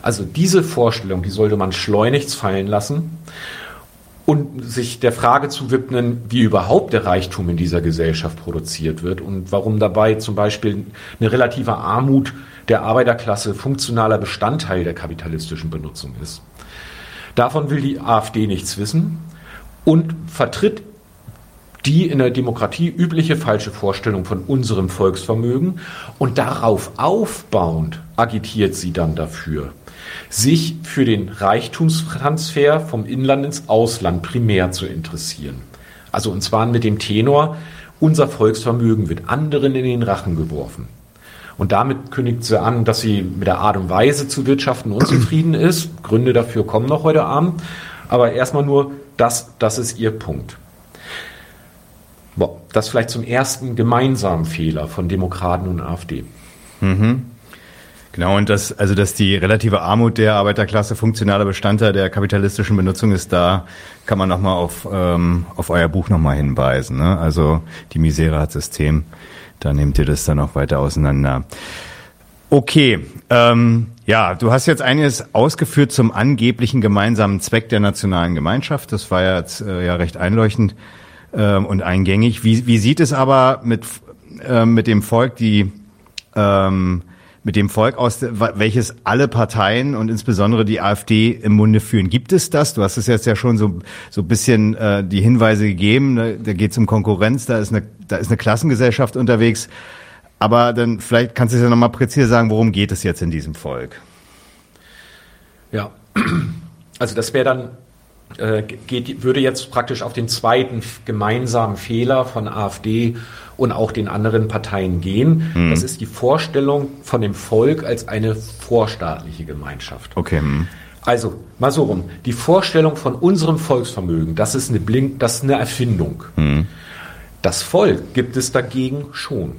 Also diese Vorstellung, die sollte man schleunigst fallen lassen und sich der Frage zu widmen, wie überhaupt der Reichtum in dieser Gesellschaft produziert wird und warum dabei zum Beispiel eine relative Armut der Arbeiterklasse funktionaler Bestandteil der kapitalistischen Benutzung ist. Davon will die AfD nichts wissen und vertritt die in der Demokratie übliche falsche Vorstellung von unserem Volksvermögen und darauf aufbauend agitiert sie dann dafür, sich für den Reichtumstransfer vom Inland ins Ausland primär zu interessieren. Also und zwar mit dem Tenor, unser Volksvermögen wird anderen in den Rachen geworfen. Und damit kündigt sie an, dass sie mit der Art und Weise zu wirtschaften unzufrieden <clears throat> ist. Gründe dafür kommen noch heute Abend. Aber erstmal nur, das, das ist ihr Punkt. Boah, das vielleicht zum ersten gemeinsamen Fehler von Demokraten und AfD. Mhm. Genau, und das, also dass die relative Armut der Arbeiterklasse funktionaler Bestandteil der kapitalistischen Benutzung ist, da kann man nochmal auf, ähm, auf euer Buch nochmal hinweisen. Ne? Also die Misere hat System. Da nehmt ihr das dann auch weiter auseinander. Okay, ähm, ja, du hast jetzt einiges ausgeführt zum angeblichen gemeinsamen Zweck der nationalen Gemeinschaft. Das war ja jetzt äh, ja recht einleuchtend ähm, und eingängig. Wie, wie sieht es aber mit, äh, mit dem Volk, die ähm, mit dem Volk aus, welches alle Parteien und insbesondere die AfD im Munde führen. Gibt es das? Du hast es jetzt ja schon so so bisschen äh, die Hinweise gegeben. Ne? Da geht es um Konkurrenz, da ist eine da ist eine Klassengesellschaft unterwegs. Aber dann vielleicht kannst du es ja nochmal präzise sagen, worum geht es jetzt in diesem Volk? Ja, also das wäre dann äh, geht, würde jetzt praktisch auf den zweiten gemeinsamen Fehler von AfD und auch den anderen Parteien gehen. Mhm. Das ist die Vorstellung von dem Volk als eine vorstaatliche Gemeinschaft. Okay. Mhm. Also, mal so rum. Die Vorstellung von unserem Volksvermögen, das ist eine, Blink, das ist eine Erfindung. Mhm. Das Volk gibt es dagegen schon.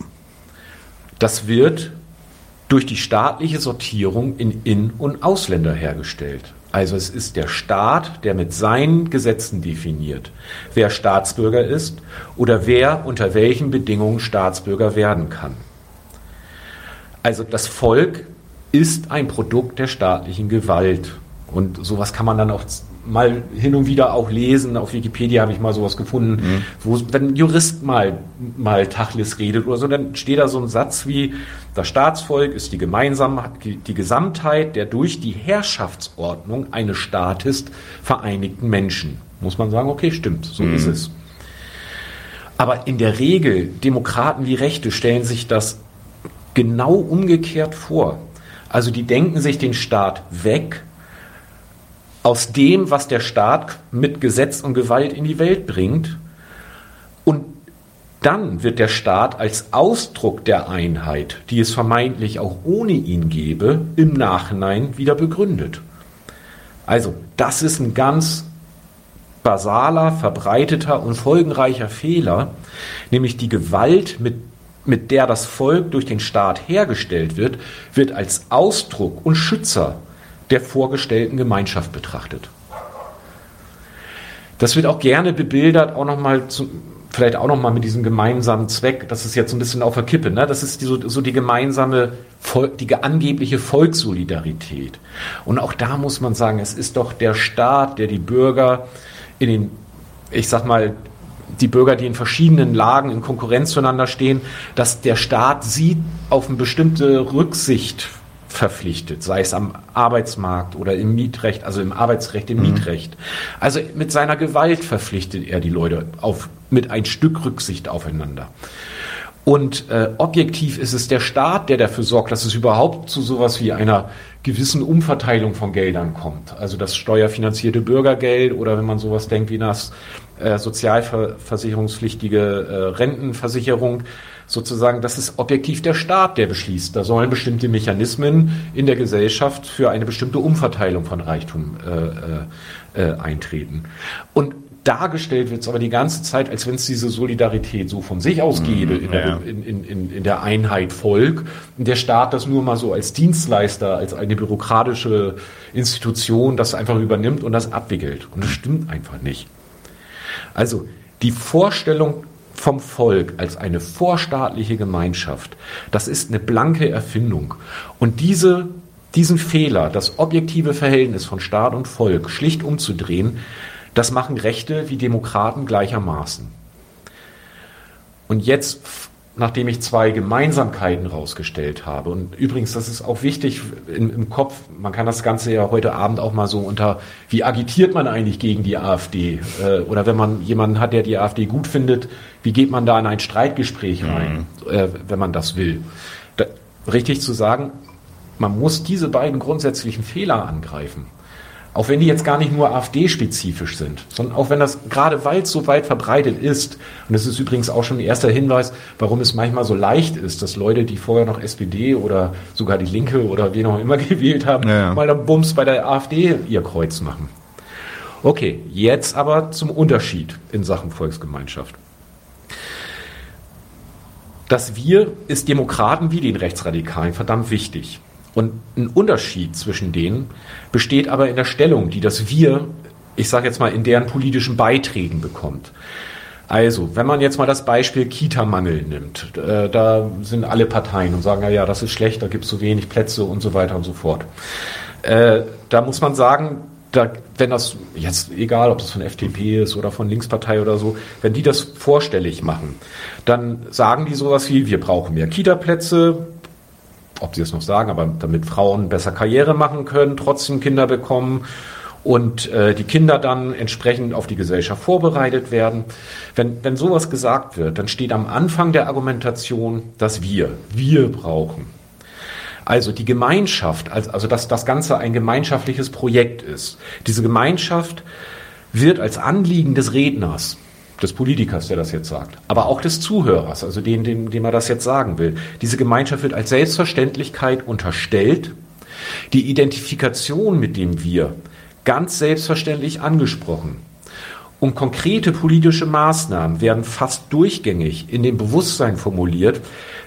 Das wird durch die staatliche Sortierung in In- und Ausländer hergestellt. Also es ist der Staat, der mit seinen Gesetzen definiert, wer Staatsbürger ist oder wer unter welchen Bedingungen Staatsbürger werden kann. Also das Volk ist ein Produkt der staatlichen Gewalt. Und sowas kann man dann auch mal hin und wieder auch lesen. Auf Wikipedia habe ich mal sowas gefunden, mhm. wo wenn ein Jurist mal, mal Tachlis redet oder so, dann steht da so ein Satz wie, das Staatsvolk ist die gemeinsame, die Gesamtheit der durch die Herrschaftsordnung eines Staates vereinigten Menschen. Muss man sagen, okay, stimmt, so mhm. ist es. Aber in der Regel, Demokraten wie Rechte stellen sich das genau umgekehrt vor. Also die denken sich den Staat weg aus dem, was der Staat mit Gesetz und Gewalt in die Welt bringt. Und dann wird der Staat als Ausdruck der Einheit, die es vermeintlich auch ohne ihn gäbe, im Nachhinein wieder begründet. Also das ist ein ganz basaler, verbreiteter und folgenreicher Fehler, nämlich die Gewalt, mit, mit der das Volk durch den Staat hergestellt wird, wird als Ausdruck und Schützer der vorgestellten Gemeinschaft betrachtet. Das wird auch gerne bebildert, auch nochmal vielleicht auch nochmal mit diesem gemeinsamen Zweck, das ist jetzt ein bisschen auf der Kippe, ne? das ist die, so, so die gemeinsame, die angebliche Volkssolidarität. Und auch da muss man sagen, es ist doch der Staat, der die Bürger in den, ich sag mal, die Bürger, die in verschiedenen Lagen in Konkurrenz zueinander stehen, dass der Staat sie auf eine bestimmte Rücksicht verpflichtet, sei es am Arbeitsmarkt oder im Mietrecht, also im Arbeitsrecht, im mhm. Mietrecht. Also mit seiner Gewalt verpflichtet er die Leute auf, mit ein Stück Rücksicht aufeinander. Und äh, objektiv ist es der Staat, der dafür sorgt, dass es überhaupt zu sowas wie einer gewissen Umverteilung von Geldern kommt. Also das steuerfinanzierte Bürgergeld oder wenn man sowas denkt wie das äh, sozialversicherungspflichtige äh, Rentenversicherung, sozusagen, das ist objektiv der Staat, der beschließt. Da sollen bestimmte Mechanismen in der Gesellschaft für eine bestimmte Umverteilung von Reichtum äh, äh, äh eintreten. Und dargestellt wird es aber die ganze Zeit, als wenn es diese Solidarität so von sich aus gäbe mhm, in, der, in, in, in, der Einheit Volk und der Staat das nur mal so als Dienstleister, als eine bürokratische Institution das einfach übernimmt und das abwickelt. Und das stimmt einfach nicht. Also die Vorstellung vom Volk als eine vorstaatliche Gemeinschaft, das ist eine blanke Erfindung. Und diese, diesen Fehler, das objektive Verhältnis von Staat und Volk schlicht umzudrehen, das machen Rechte wie Demokraten gleichermaßen. Und jetzt, nachdem ich zwei Gemeinsamkeiten rausgestellt habe, und übrigens, das ist auch wichtig im, im, Kopf, man kann das Ganze ja heute Abend auch mal so unter, wie agitiert man eigentlich gegen die AfD? Äh, oder wenn man jemanden hat, der die AfD gut findet, wie geht man da in ein Streitgespräch rein, mhm. äh, wenn man das will? Da, richtig zu sagen, man muss diese beiden grundsätzlichen Fehler angreifen. Auch wenn die jetzt gar nicht nur AfD-spezifisch sind, sondern auch wenn das, gerade weil es so weit verbreitet ist, und das ist übrigens auch schon ein erster Hinweis, warum es manchmal so leicht ist, dass Leute, die vorher noch SPD oder sogar die Linke oder wen auch immer <laughs> gewählt haben, ja, ja. mal dann Bums bei der AfD ihr Kreuz machen. Okay, jetzt aber zum Unterschied in Sachen Volksgemeinschaft. Das Wir ist Demokraten wie den Rechtsradikalen verdammt wichtig. Und ein Unterschied zwischen denen besteht aber in der Stellung, die das Wir, ich sage jetzt mal, in deren politischen Beiträgen bekommt. Also, wenn man jetzt mal das Beispiel Kita-Mangel nimmt, äh, da sind alle Parteien und sagen, ja, ja, das ist schlecht, da gibt es zu wenig Plätze und so weiter und so fort. Äh, da muss man sagen, da, wenn das jetzt egal, ob das von FDP ist oder von Linkspartei oder so, wenn die das vorstellig machen, dann sagen die sowas wie, wir brauchen mehr Kita-Plätze, ob sie es noch sagen, aber damit Frauen besser Karriere machen können, trotzdem Kinder bekommen und äh, die Kinder dann entsprechend auf die Gesellschaft vorbereitet werden. Wenn, wenn sowas gesagt wird, dann steht am Anfang der Argumentation, dass wir, wir brauchen. Also die Gemeinschaft, also, also dass das Ganze ein gemeinschaftliches Projekt ist. Diese Gemeinschaft wird als Anliegen des Redners des Politikers, der das jetzt sagt, aber auch des Zuhörers, also den, dem, dem er das jetzt sagen will. Diese Gemeinschaft wird als Selbstverständlichkeit unterstellt, die Identifikation mit dem Wir ganz selbstverständlich angesprochen. Und konkrete politische Maßnahmen werden fast durchgängig in dem Bewusstsein formuliert,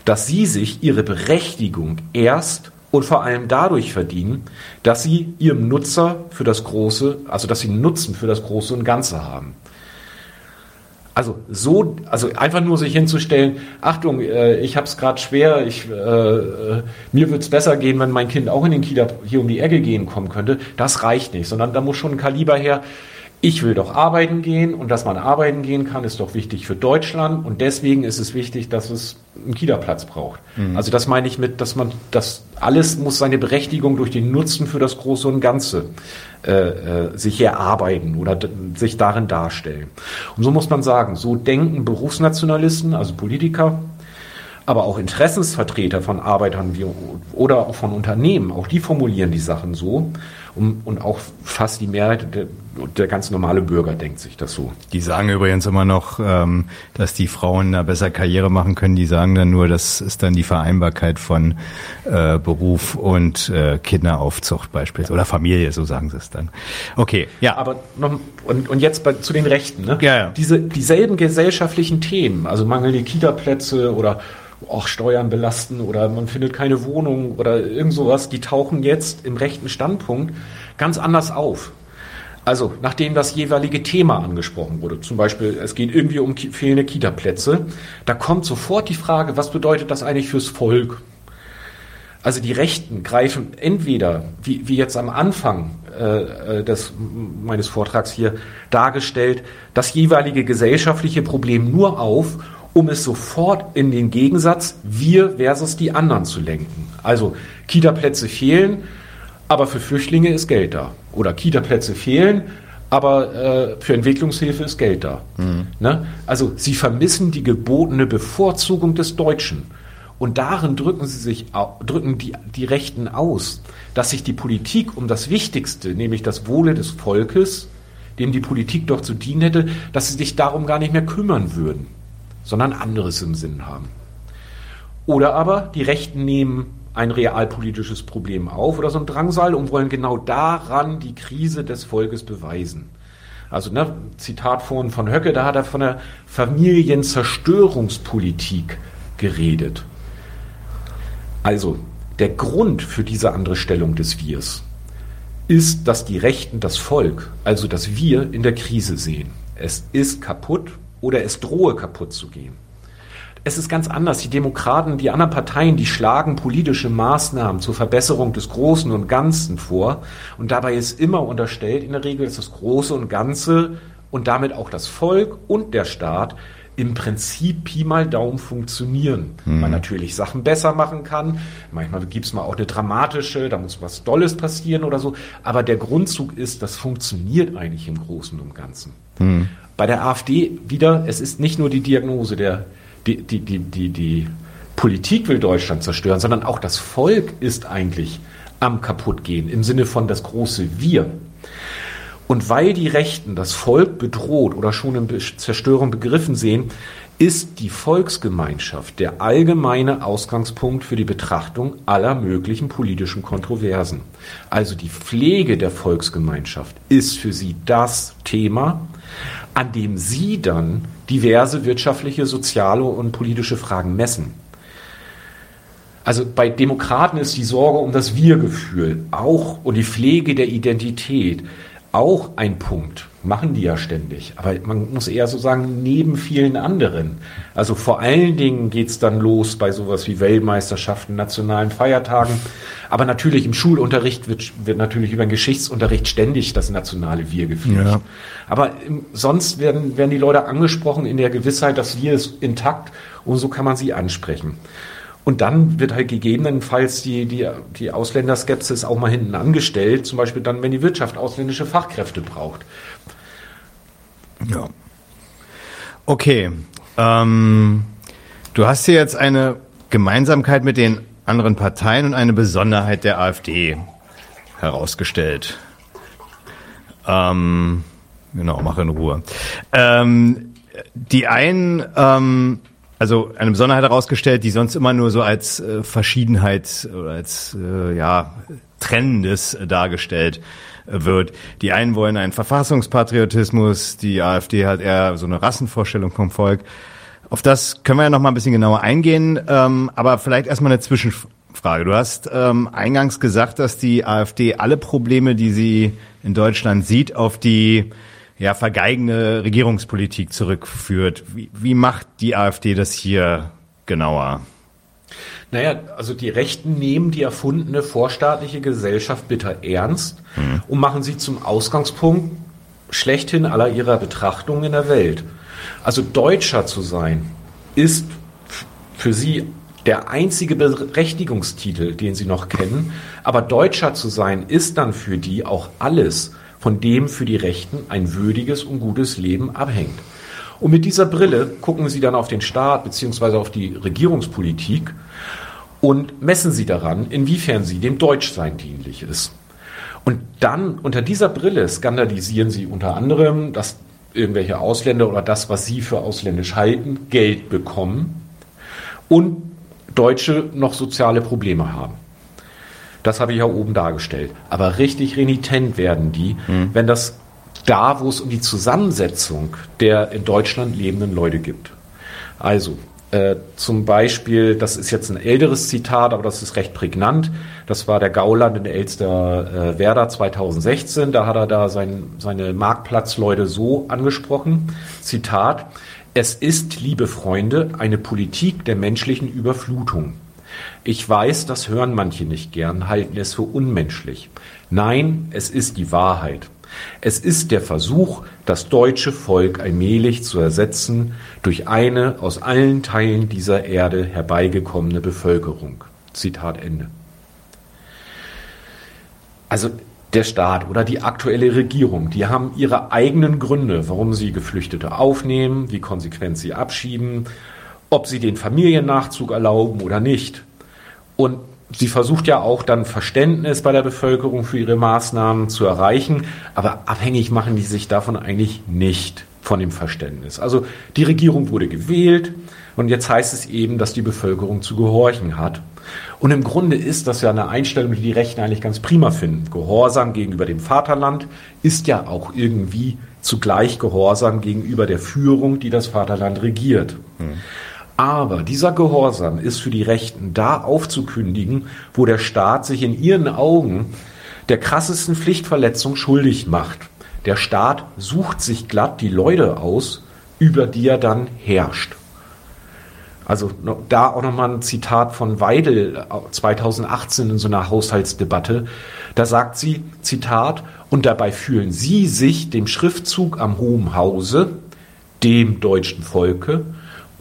dass sie sich ihre Berechtigung erst und vor allem dadurch verdienen, dass sie ihrem Nutzer für das Große, also dass sie Nutzen für das Große und Ganze haben. Also so, also einfach nur sich hinzustellen, Achtung, äh, ich habe es gerade schwer, ich, äh, äh mir wird es besser gehen, wenn mein Kind auch in den Kita hier um die Ecke gehen kommen könnte, das reicht nicht, sondern da muss schon ein Kaliber her, ich will doch arbeiten gehen und dass man arbeiten gehen kann, ist doch wichtig für Deutschland und deswegen ist es wichtig, dass es einen Kita-Platz braucht. Mhm. Also das meine ich mit, dass man, das alles muss seine Berechtigung durch den Nutzen für das Große und Ganze äh, äh, sich erarbeiten oder sich darin darstellen. Und so muss man sagen, so denken Berufsnationalisten, also Politiker, Aber auch Interessensvertreter von Arbeitern wie, oder auch von Unternehmen, auch die formulieren die Sachen so. Und, und auch fast die Mehrheit der, der ganz normale Bürger denkt sich das so. Die sagen übrigens immer noch, ähm, dass die Frauen da besser Karriere machen können. Die sagen dann nur, das ist dann die Vereinbarkeit von äh, Beruf und äh, Kinderaufzucht beispielsweise oder Familie, so sagen sie es dann. Okay, ja. Aber noch, und, und jetzt bei, zu den Rechten. Ne? Ja, ja. Diese dieselben gesellschaftlichen Themen, also mangelnde Kita-Plätze oder auch Steuern belasten oder man findet keine Wohnung oder irgend sowas, die tauchen jetzt im rechten Standpunkt ganz anders auf. Also, nachdem das jeweilige Thema angesprochen wurde, zum Beispiel, es geht irgendwie um fehlende Kita-Plätze, da kommt sofort die Frage, was bedeutet das eigentlich fürs Volk? Also die Rechten greifen entweder, wie, wie jetzt am Anfang äh, äh des, meines Vortrags hier dargestellt, das jeweilige gesellschaftliche Problem nur auf, um es sofort in den Gegensatz wir versus die anderen zu lenken. Also Kita-Plätze fehlen, aber für Flüchtlinge ist Geld da. Oder Kita-Plätze fehlen, aber äh, für Entwicklungshilfe ist Geld da. Mhm. Ne? Also sie vermissen die gebotene Bevorzugung des Deutschen. Und darin drücken sie sich, drücken die, die Rechten aus, dass sich die Politik um das Wichtigste, nämlich das Wohle des Volkes, dem die Politik doch zu dienen hätte, dass sie sich darum gar nicht mehr kümmern würden sondern anderes im Sinn haben. Oder aber die Rechten nehmen ein realpolitisches Problem auf oder so ein Drangsal und wollen genau daran die Krise des Volkes beweisen. Also ne, Zitat vorhin von Höcke, da hat er von der Familienzerstörungspolitik geredet. Also der Grund für diese andere Stellung des Wirs ist, dass die Rechten das Volk, also das Wir, in der Krise sehen. Es ist kaputt oder es drohe kaputt zu gehen. Es ist ganz anders. Die Demokraten, die anderen Parteien, die schlagen politische Maßnahmen zur Verbesserung des Großen und Ganzen vor. Und dabei ist immer unterstellt in der Regel, dass das Große und Ganze und damit auch das Volk und der Staat im Prinzip Pi mal Daumen funktionieren. Mhm. Man natürlich Sachen besser machen kann. Manchmal gibt es mal auch eine dramatische, da muss was Dolles passieren oder so. Aber der Grundzug ist, das funktioniert eigentlich im Großen und Ganzen. Mhm. Bei der AfD wieder, es ist nicht nur die Diagnose der, die, die, die, die, die Politik will Deutschland zerstören, sondern auch das Volk ist eigentlich am kaputtgehen im Sinne von das große Wir. Und weil die Rechten das Volk bedroht oder schon in Zerstörung begriffen sehen, ist die Volksgemeinschaft der allgemeine Ausgangspunkt für die Betrachtung aller möglichen politischen Kontroversen. Also die Pflege der Volksgemeinschaft ist für sie das Thema, an dem Sie dann diverse wirtschaftliche, soziale und politische Fragen messen. Also bei Demokraten ist die Sorge um das Wir-Gefühl auch und die Pflege der Identität auch ein Punkt. Machen die ja ständig. Aber man muss eher so sagen, neben vielen anderen. Also vor allen Dingen geht's dann los bei sowas wie Weltmeisterschaften, nationalen Feiertagen. Aber natürlich im Schulunterricht wird, wird natürlich über den Geschichtsunterricht ständig das nationale Wir geführt. Ja. Aber sonst werden, werden die Leute angesprochen in der Gewissheit, dass Wir ist intakt und so kann man sie ansprechen. Und dann wird halt gegebenenfalls die, die, die Ausländerskepsis auch mal hinten angestellt, zum Beispiel dann, wenn die Wirtschaft ausländische Fachkräfte braucht. Ja. Okay. Ähm, du hast hier jetzt eine Gemeinsamkeit mit den anderen Parteien und eine Besonderheit der AfD herausgestellt. Ähm, genau, mach in Ruhe. Ähm, die einen ähm, also eine Besonderheit herausgestellt, die sonst immer nur so als äh, Verschiedenheit oder als äh, ja Trennendes dargestellt äh, wird. Die einen wollen einen Verfassungspatriotismus, die AfD hat eher so eine Rassenvorstellung vom Volk. Auf das können wir ja noch mal ein bisschen genauer eingehen, ähm, aber vielleicht erstmal eine Zwischenfrage. Du hast ähm, eingangs gesagt, dass die AfD alle Probleme, die sie in Deutschland sieht, auf die ja, vergeigene Regierungspolitik zurückführt. Wie, wie macht die AfD das hier genauer? Naja, also die Rechten nehmen die erfundene vorstaatliche Gesellschaft bitter ernst mhm. und machen sie zum Ausgangspunkt schlechthin aller ihrer Betrachtungen in der Welt. Also Deutscher zu sein, ist für sie der einzige Berechtigungstitel, den sie noch kennen. Aber Deutscher zu sein, ist dann für die auch alles von dem für die Rechten ein würdiges und gutes Leben abhängt. Und mit dieser Brille gucken sie dann auf den Staat beziehungsweise auf die Regierungspolitik und messen sie daran, inwiefern sie dem Deutschsein dienlich ist. Und dann unter dieser Brille skandalisieren sie unter anderem, dass irgendwelche Ausländer oder das, was sie für ausländisch halten, Geld bekommen und Deutsche noch soziale Probleme haben. Das habe ich ja oben dargestellt. Aber richtig renitent werden die, mhm. wenn das da, wo es um die Zusammensetzung der in Deutschland lebenden Leute gibt. Also äh, zum Beispiel, das ist jetzt ein älteres Zitat, aber das ist recht prägnant. Das war der Gauland in der Elster äh, Werder 2016. Da hat er da sein, seine Marktplatzleute so angesprochen. Zitat. Es ist, liebe Freunde, eine Politik der menschlichen Überflutung. Ich weiß, das hören manche nicht gern, halten es für unmenschlich. Nein, es ist die Wahrheit. Es ist der Versuch, das deutsche Volk allmählich zu ersetzen durch eine aus allen Teilen dieser Erde herbeigekommene Bevölkerung. Zitat Ende. Also der Staat oder die aktuelle Regierung, die haben ihre eigenen Gründe, warum sie Geflüchtete aufnehmen, wie konsequent sie abschieben, ob sie den Familiennachzug erlauben oder nicht. Und sie versucht ja auch dann Verständnis bei der Bevölkerung für ihre Maßnahmen zu erreichen, aber abhängig machen die sich davon eigentlich nicht von dem Verständnis. Also die Regierung wurde gewählt und jetzt heißt es eben, dass die Bevölkerung zu gehorchen hat. Und im Grunde ist das ja eine Einstellung, die die Rechten eigentlich ganz prima finden. Gehorsam gegenüber dem Vaterland ist ja auch irgendwie zugleich Gehorsam gegenüber der Führung, die das Vaterland regiert. Mhm. Aber dieser Gehorsam ist für die Rechten da aufzukündigen, wo der Staat sich in ihren Augen der krassesten Pflichtverletzung schuldig macht. Der Staat sucht sich glatt die Leute aus, über die er dann herrscht. Also da auch nochmal ein Zitat von Weidel 2018 in so einer Haushaltsdebatte. Da sagt sie, Zitat, und dabei fühlen Sie sich dem Schriftzug am Hohen Hause, dem deutschen Volke,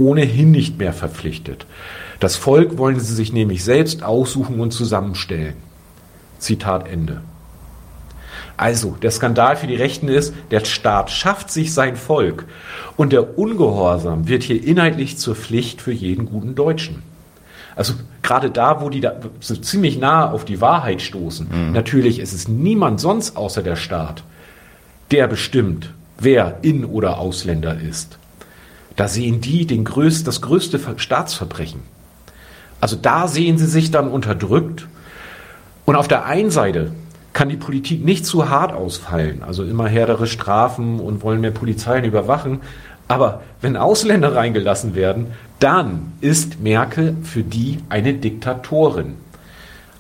ohnehin nicht mehr verpflichtet. Das Volk wollen sie sich nämlich selbst aussuchen und zusammenstellen. Zitat Ende. Also, der Skandal für die Rechten ist, der Staat schafft sich sein Volk und der Ungehorsam wird hier inhaltlich zur Pflicht für jeden guten Deutschen. Also gerade da, wo die da so ziemlich nah auf die Wahrheit stoßen, mhm. natürlich ist es niemand sonst außer der Staat, der bestimmt, wer In- oder Ausländer ist. Da sehen die den größt, das größte Staatsverbrechen. Also da sehen sie sich dann unterdrückt. Und auf der einen Seite kann die Politik nicht zu hart ausfallen, also immer härtere Strafen und wollen mehr Polizeien überwachen. Aber wenn Ausländer reingelassen werden, dann ist Merkel für die eine Diktatorin.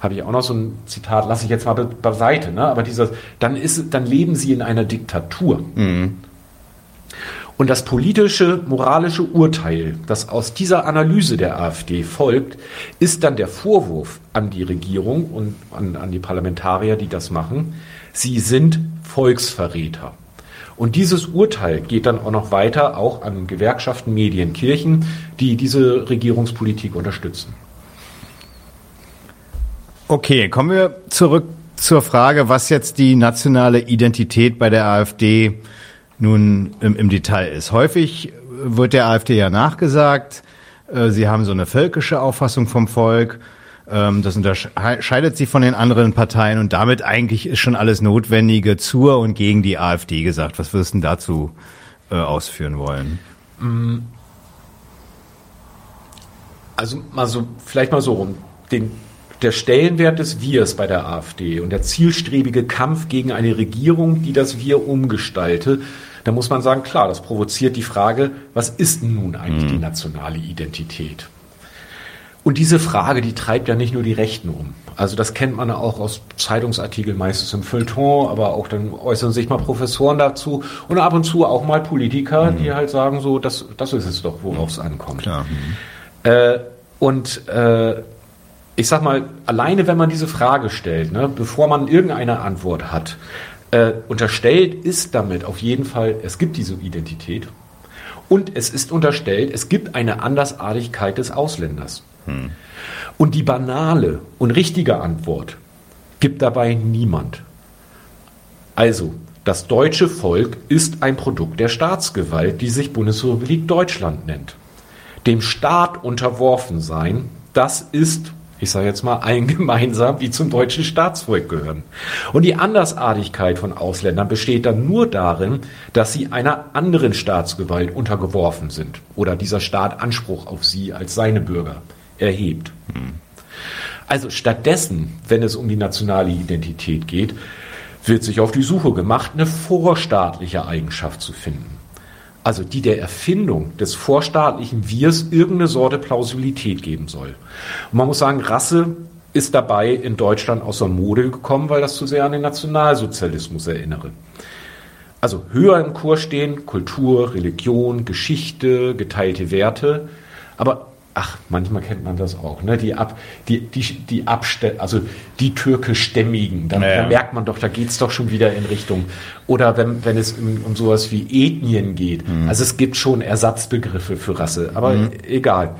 Habe ich auch noch so ein Zitat, lasse ich jetzt mal beiseite, ne? aber dieser, dann, ist, dann leben sie in einer Diktatur. Mhm. Und das politische, moralische Urteil, das aus dieser Analyse der AfD folgt, ist dann der Vorwurf an die Regierung und an, an die Parlamentarier, die das machen, sie sind Volksverräter. Und dieses Urteil geht dann auch noch weiter, auch an Gewerkschaften, Medien, Kirchen, die diese Regierungspolitik unterstützen. Okay, kommen wir zurück zur Frage, was jetzt die nationale Identität bei der AfD nun im, im Detail ist. Häufig wird der AfD ja nachgesagt, äh, sie haben so eine völkische Auffassung vom Volk. Ähm, das unterscheidet sie von den anderen Parteien und damit eigentlich ist schon alles Notwendige zur und gegen die AfD gesagt. Was wirst du denn dazu äh, ausführen wollen? Mm. Also mal so, vielleicht mal so rum. Den, der Stellenwert des Wirs bei der AfD und der zielstrebige Kampf gegen eine Regierung, die das Wir umgestalte, da muss man sagen, klar, das provoziert die Frage, was ist nun eigentlich mhm. die nationale Identität? Und diese Frage, die treibt ja nicht nur die Rechten um. Also das kennt man auch aus Zeitungsartikeln, meistens im Feuilleton, aber auch dann äußern sich mal Professoren dazu und ab und zu auch mal Politiker, mhm. die halt sagen so, das, das ist es doch, worauf es ankommt. Klar. Mhm. Äh, und äh, ich sag mal, alleine wenn man diese Frage stellt, ne, bevor man irgendeine Antwort hat, äh, unterstellt ist damit auf jeden Fall, es gibt diese Identität und es ist unterstellt, es gibt eine Andersartigkeit des Ausländers. Hm. Und die banale und richtige Antwort gibt dabei niemand. Also, Das deutsche Volk ist ein Produkt der Staatsgewalt, die sich Bundesrepublik Deutschland nennt. Dem Staat unterworfen sein, das ist ich sage jetzt mal, allen <laughs> gemeinsam, die zum deutschen Staatsvolk gehören. Und die Andersartigkeit von Ausländern besteht dann nur darin, dass sie einer anderen Staatsgewalt untergeworfen sind oder dieser Staat Anspruch auf sie als seine Bürger erhebt. Also stattdessen, wenn es um die nationale Identität geht, wird sich auf die Suche gemacht, eine vorstaatliche Eigenschaft zu finden also die der Erfindung des vorstaatlichen Wirs irgendeine Sorte Plausibilität geben soll. Und man muss sagen, Rasse ist dabei in Deutschland außer Mode gekommen, weil das zu sehr an den Nationalsozialismus erinnere. Also höher im Kurs stehen Kultur, Religion, Geschichte, geteilte Werte, aber Ach, manchmal kennt man das auch, ne? Die ab, die, die, die Abste also die türkischstämmigen, da, naja. da merkt man doch, da geht's doch schon wieder in Richtung. Oder wenn, wenn es um, um sowas wie Ethnien geht. Mhm. Also es gibt schon Ersatzbegriffe für Rasse, aber mhm. egal.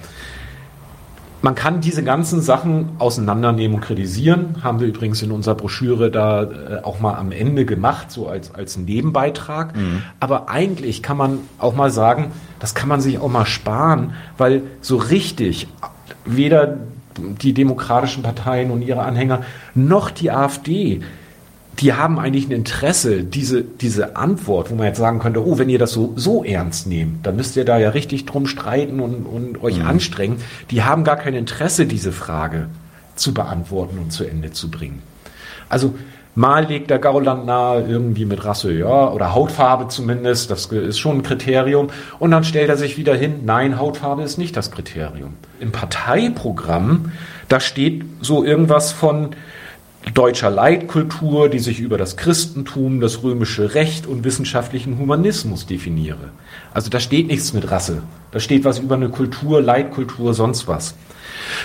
Man kann diese ganzen Sachen auseinandernehmen und kritisieren. Haben wir übrigens in unserer Broschüre da äh, auch mal am Ende gemacht, so als, als Nebenbeitrag. Mhm. Aber eigentlich kann man auch mal sagen, das kann man sich auch mal sparen, weil so richtig weder die demokratischen Parteien und ihre Anhänger noch die AfD die haben eigentlich ein Interesse, diese, diese Antwort, wo man jetzt sagen könnte, oh, wenn ihr das so, so ernst nehmt, dann müsst ihr da ja richtig drum streiten und, und euch mhm. anstrengen. Die haben gar kein Interesse, diese Frage zu beantworten und zu Ende zu bringen. Also, mal legt der Gauland nahe, irgendwie mit Rasse, ja, oder Hautfarbe zumindest, das ist schon ein Kriterium. Und dann stellt er sich wieder hin, nein, Hautfarbe ist nicht das Kriterium. Im Parteiprogramm, da steht so irgendwas von, deutscher Leitkultur, die sich über das Christentum, das römische Recht und wissenschaftlichen Humanismus definiere. Also da steht nichts mit Rasse. Da steht was über eine Kultur, Leitkultur, sonst was.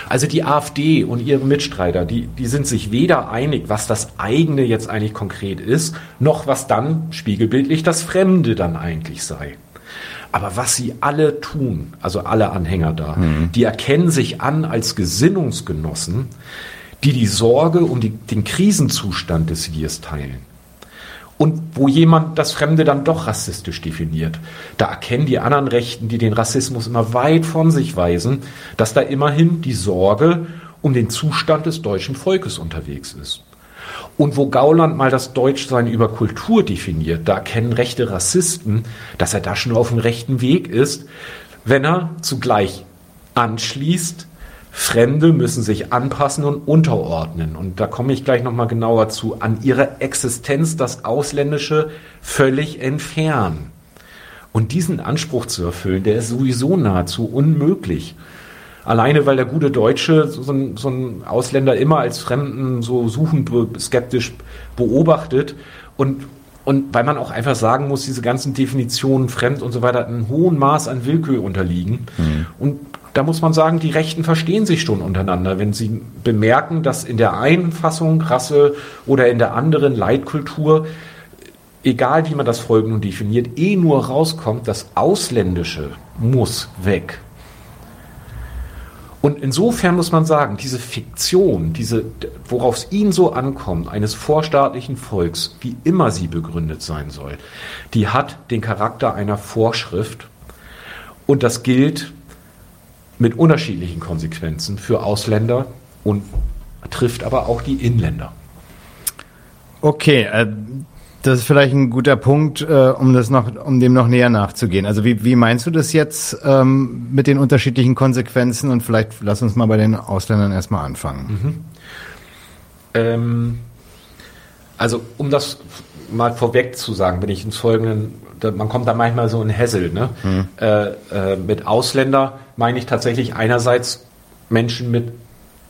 Also die AfD und ihre Mitstreiter, die, die sind sich weder einig, was das eigene jetzt eigentlich konkret ist, noch was dann spiegelbildlich das Fremde dann eigentlich sei. Aber was sie alle tun, also alle Anhänger da, mhm. die erkennen sich an als Gesinnungsgenossen, die die Sorge um die, den Krisenzustand des Wirs teilen. Und wo jemand das Fremde dann doch rassistisch definiert, da erkennen die anderen Rechten, die den Rassismus immer weit von sich weisen, dass da immerhin die Sorge um den Zustand des deutschen Volkes unterwegs ist. Und wo Gauland mal das Deutschsein über Kultur definiert, da erkennen rechte Rassisten, dass er da schon auf dem rechten Weg ist, wenn er zugleich anschließt, Fremde müssen sich anpassen und unterordnen. Und da komme ich gleich nochmal genauer zu. An ihrer Existenz das Ausländische völlig entfernen. Und diesen Anspruch zu erfüllen, der ist sowieso nahezu unmöglich. Alleine weil der gute Deutsche so ein, so ein Ausländer immer als Fremden so suchend skeptisch beobachtet und und weil man auch einfach sagen muss, diese ganzen Definitionen fremd und so weiter ein hohen Maß an Willkür unterliegen. Mhm. Und da muss man sagen, die Rechten verstehen sich schon untereinander, wenn sie bemerken, dass in der einen Fassung Rasse oder in der anderen Leitkultur, egal wie man das Folgen nun definiert, eh nur rauskommt, das Ausländische muss weg. Und insofern muss man sagen, diese Fiktion, diese, worauf es ihnen so ankommt, eines vorstaatlichen Volks, wie immer sie begründet sein soll, die hat den Charakter einer Vorschrift. Und das gilt mit unterschiedlichen Konsequenzen für Ausländer und trifft aber auch die Inländer. Okay, äh, das ist vielleicht ein guter Punkt, äh, um das noch, um dem noch näher nachzugehen. Also wie, wie meinst du das jetzt ähm, mit den unterschiedlichen Konsequenzen? Und vielleicht lass uns mal bei den Ausländern erstmal anfangen. Mhm. Ähm, also um das mal vorweg zu sagen, bin ich ins Folgenden, man kommt da manchmal so in Hessel, ne? Mhm. Äh, äh, mit Ausländer meine ich tatsächlich einerseits Menschen mit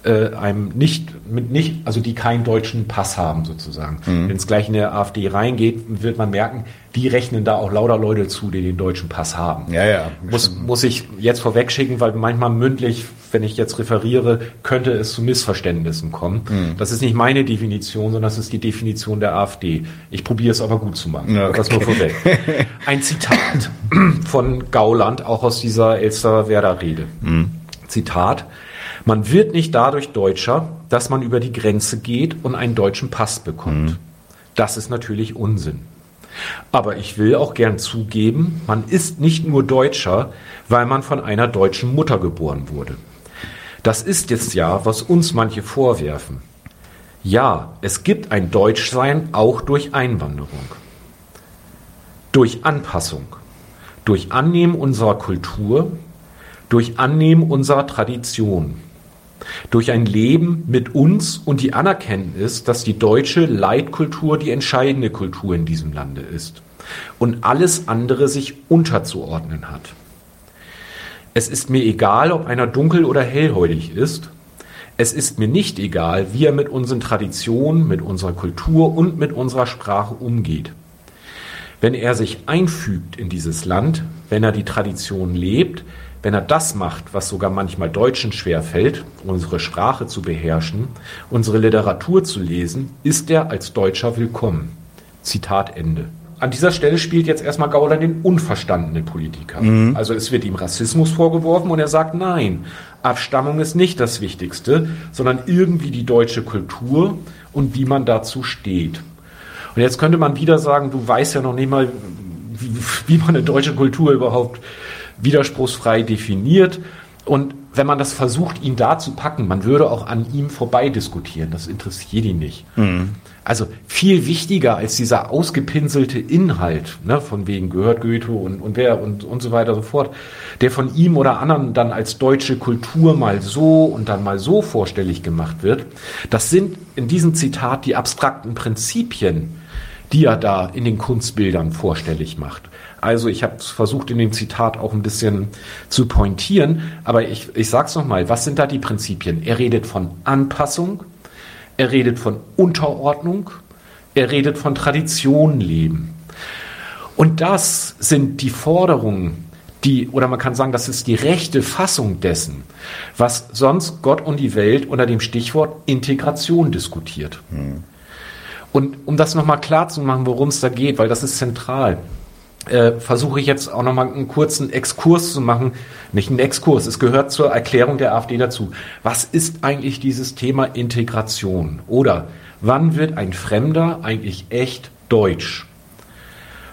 äh, einem nicht, mit nicht, also die keinen deutschen Pass haben sozusagen. Mhm. Wenn es gleich in der AfD reingeht, wird man merken, die rechnen da auch lauter Leute zu, die den deutschen Pass haben. Ja, ja. Muss, muss ich jetzt vorweg schicken, weil manchmal mündlich, wenn ich jetzt referiere, könnte es zu Missverständnissen kommen. Mhm. Das ist nicht meine Definition, sondern das ist die Definition der AfD. Ich probiere es aber gut zu machen. Okay. Das nur vorweg. <laughs> Ein Zitat von Gauland, auch aus dieser Elsterwerder Rede. Mhm. Zitat. Man wird nicht dadurch Deutscher, dass man über die Grenze geht und einen deutschen Pass bekommt. Mhm. Das ist natürlich Unsinn. Aber ich will auch gern zugeben, man ist nicht nur Deutscher, weil man von einer deutschen Mutter geboren wurde. Das ist jetzt ja, was uns manche vorwerfen. Ja, es gibt ein Deutschsein auch durch Einwanderung, durch Anpassung, durch Annehmen unserer Kultur, durch Annehmen unserer Tradition, durch ein Leben mit uns und die Anerkenntnis, dass die deutsche Leitkultur die entscheidende Kultur in diesem Lande ist und alles andere sich unterzuordnen hat. Es ist mir egal, ob einer dunkel oder hellhäutig ist. Es ist mir nicht egal, wie er mit unseren Traditionen, mit unserer Kultur und mit unserer Sprache umgeht. Wenn er sich einfügt in dieses Land, wenn er die Tradition lebt, wenn er das macht, was sogar manchmal Deutschen schwerfällt, unsere Sprache zu beherrschen, unsere Literatur zu lesen, ist er als Deutscher willkommen. Zitat Ende. An dieser Stelle spielt jetzt erstmal Gauland den unverstandenen Politiker. Mhm. Also es wird ihm Rassismus vorgeworfen und er sagt, nein, Abstammung ist nicht das Wichtigste, sondern irgendwie die deutsche Kultur und wie man dazu steht. Und jetzt könnte man wieder sagen, du weißt ja noch nicht mal, wie, wie man eine deutsche Kultur überhaupt widerspruchsfrei definiert. Und wenn man das versucht, ihn da zu packen, man würde auch an ihm vorbei diskutieren. Das interessiert ihn nicht. Mhm. Also viel wichtiger als dieser ausgepinselte Inhalt, ne, von wegen gehört Goethe und, und wer und, und so weiter und so fort, der von ihm oder anderen dann als deutsche Kultur mal so und dann mal so vorstellig gemacht wird. Das sind in diesem Zitat die abstrakten Prinzipien, die er da in den Kunstbildern vorstellig macht. Also ich habe versucht in dem Zitat auch ein bisschen zu pointieren, aber ich, ich sage es nochmal, was sind da die Prinzipien? Er redet von Anpassung, er redet von Unterordnung, er redet von Tradition leben. Und das sind die Forderungen, die, oder man kann sagen, das ist die rechte Fassung dessen, was sonst Gott und die Welt unter dem Stichwort Integration diskutiert. Hm. Und um das nochmal klar zu machen, worum es da geht, weil das ist zentral äh, versuche ich jetzt auch nochmal einen kurzen Exkurs zu machen. Nicht einen Exkurs, es gehört zur Erklärung der AfD dazu. Was ist eigentlich dieses Thema Integration? Oder wann wird ein Fremder eigentlich echt deutsch?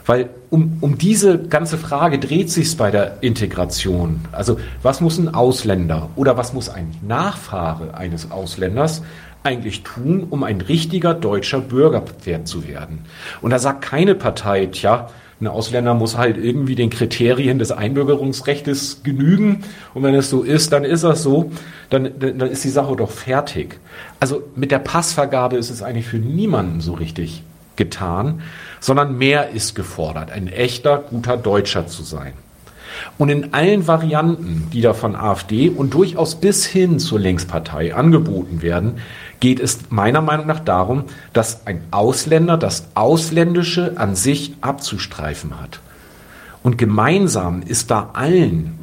Weil um, um diese ganze Frage dreht sich bei der Integration. Also was muss ein Ausländer oder was muss ein Nachfahre eines Ausländers eigentlich tun, um ein richtiger deutscher Bürger zu werden? Und da sagt keine Partei, tja, ein Ausländer muss halt irgendwie den Kriterien des Einbürgerungsrechts genügen. Und wenn es so ist, dann ist das so. Dann, dann ist die Sache doch fertig. Also mit der Passvergabe ist es eigentlich für niemanden so richtig getan, sondern mehr ist gefordert, ein echter, guter Deutscher zu sein. Und in allen Varianten, die da von AfD und durchaus bis hin zur Linkspartei angeboten werden, geht es meiner Meinung nach darum, dass ein Ausländer das Ausländische an sich abzustreifen hat. Und gemeinsam ist da allen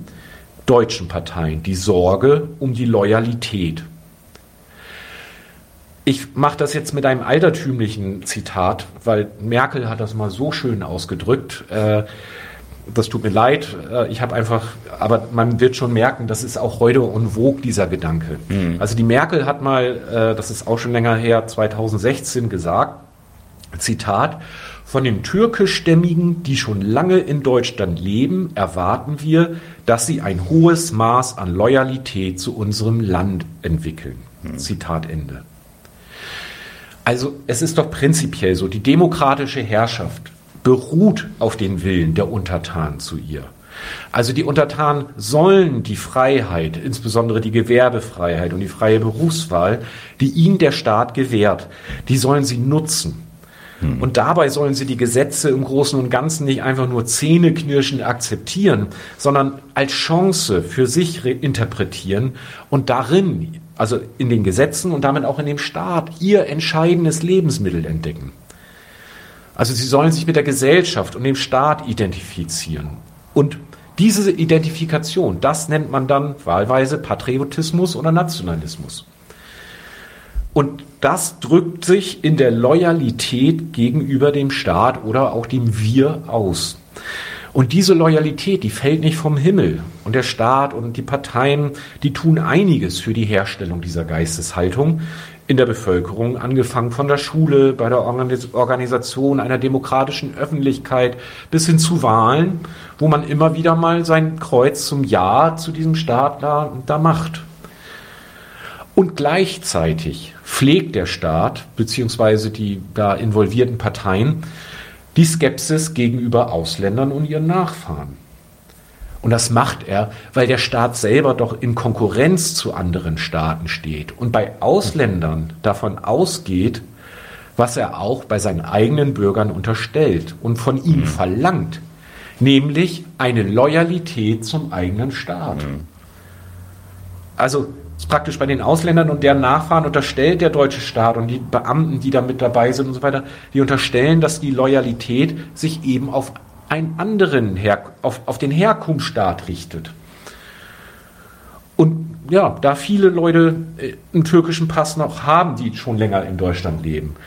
deutschen Parteien die Sorge um die Loyalität. Ich mache das jetzt mit einem altertümlichen Zitat, weil Merkel hat das mal so schön ausgedrückt. Äh, das tut mir leid. Äh, ich habe einfach, aber man wird schon merken, das ist auch heute en vogue, dieser Gedanke. Mhm. Also die Merkel hat mal, äh, das ist auch schon länger her, 2016 gesagt, Zitat, von den türkischstämmigen, die schon lange in Deutschland leben, erwarten wir, dass sie ein hohes Maß an Loyalität zu unserem Land entwickeln. Mhm. Zitat Ende. Also es ist doch prinzipiell so, die demokratische Herrschaft beruht auf den Willen der Untertanen zu ihr. Also die Untertanen sollen die Freiheit, insbesondere die Gewerbefreiheit und die freie Berufswahl, die ihnen der Staat gewährt, die sollen sie nutzen. Hm. Und dabei sollen sie die Gesetze im Großen und Ganzen nicht einfach nur zähneknirschend akzeptieren, sondern als Chance für sich interpretieren und darin, also in den Gesetzen und damit auch in dem Staat, ihr entscheidendes Lebensmittel entdecken. Also sie sollen sich mit der Gesellschaft und dem Staat identifizieren. Und diese Identifikation, das nennt man dann wahlweise Patriotismus oder Nationalismus. Und das drückt sich in der Loyalität gegenüber dem Staat oder auch dem Wir aus. Und diese Loyalität, die fällt nicht vom Himmel. Und der Staat und die Parteien, die tun einiges für die Herstellung dieser Geisteshaltung in der Bevölkerung, angefangen von der Schule, bei der Organisation einer demokratischen Öffentlichkeit bis hin zu Wahlen, wo man immer wieder mal sein Kreuz zum Ja zu diesem Staat da, da macht. Und gleichzeitig pflegt der Staat bzw. die da involvierten Parteien die Skepsis gegenüber Ausländern und ihren Nachfahren. Und das macht er, weil der Staat selber doch in Konkurrenz zu anderen Staaten steht und bei Ausländern davon ausgeht, was er auch bei seinen eigenen Bürgern unterstellt und von ihnen mhm. verlangt, nämlich eine Loyalität zum eigenen Staat. Mhm. Also praktisch bei den Ausländern und deren Nachfahren unterstellt der deutsche Staat und die Beamten, die da mit dabei sind und so weiter, die unterstellen, dass die Loyalität sich eben auf einen anderen, Her auf, auf den Herkunftsstaat richtet. Und ja, da viele Leute äh, einen türkischen Pass noch haben, die schon länger in Deutschland leben.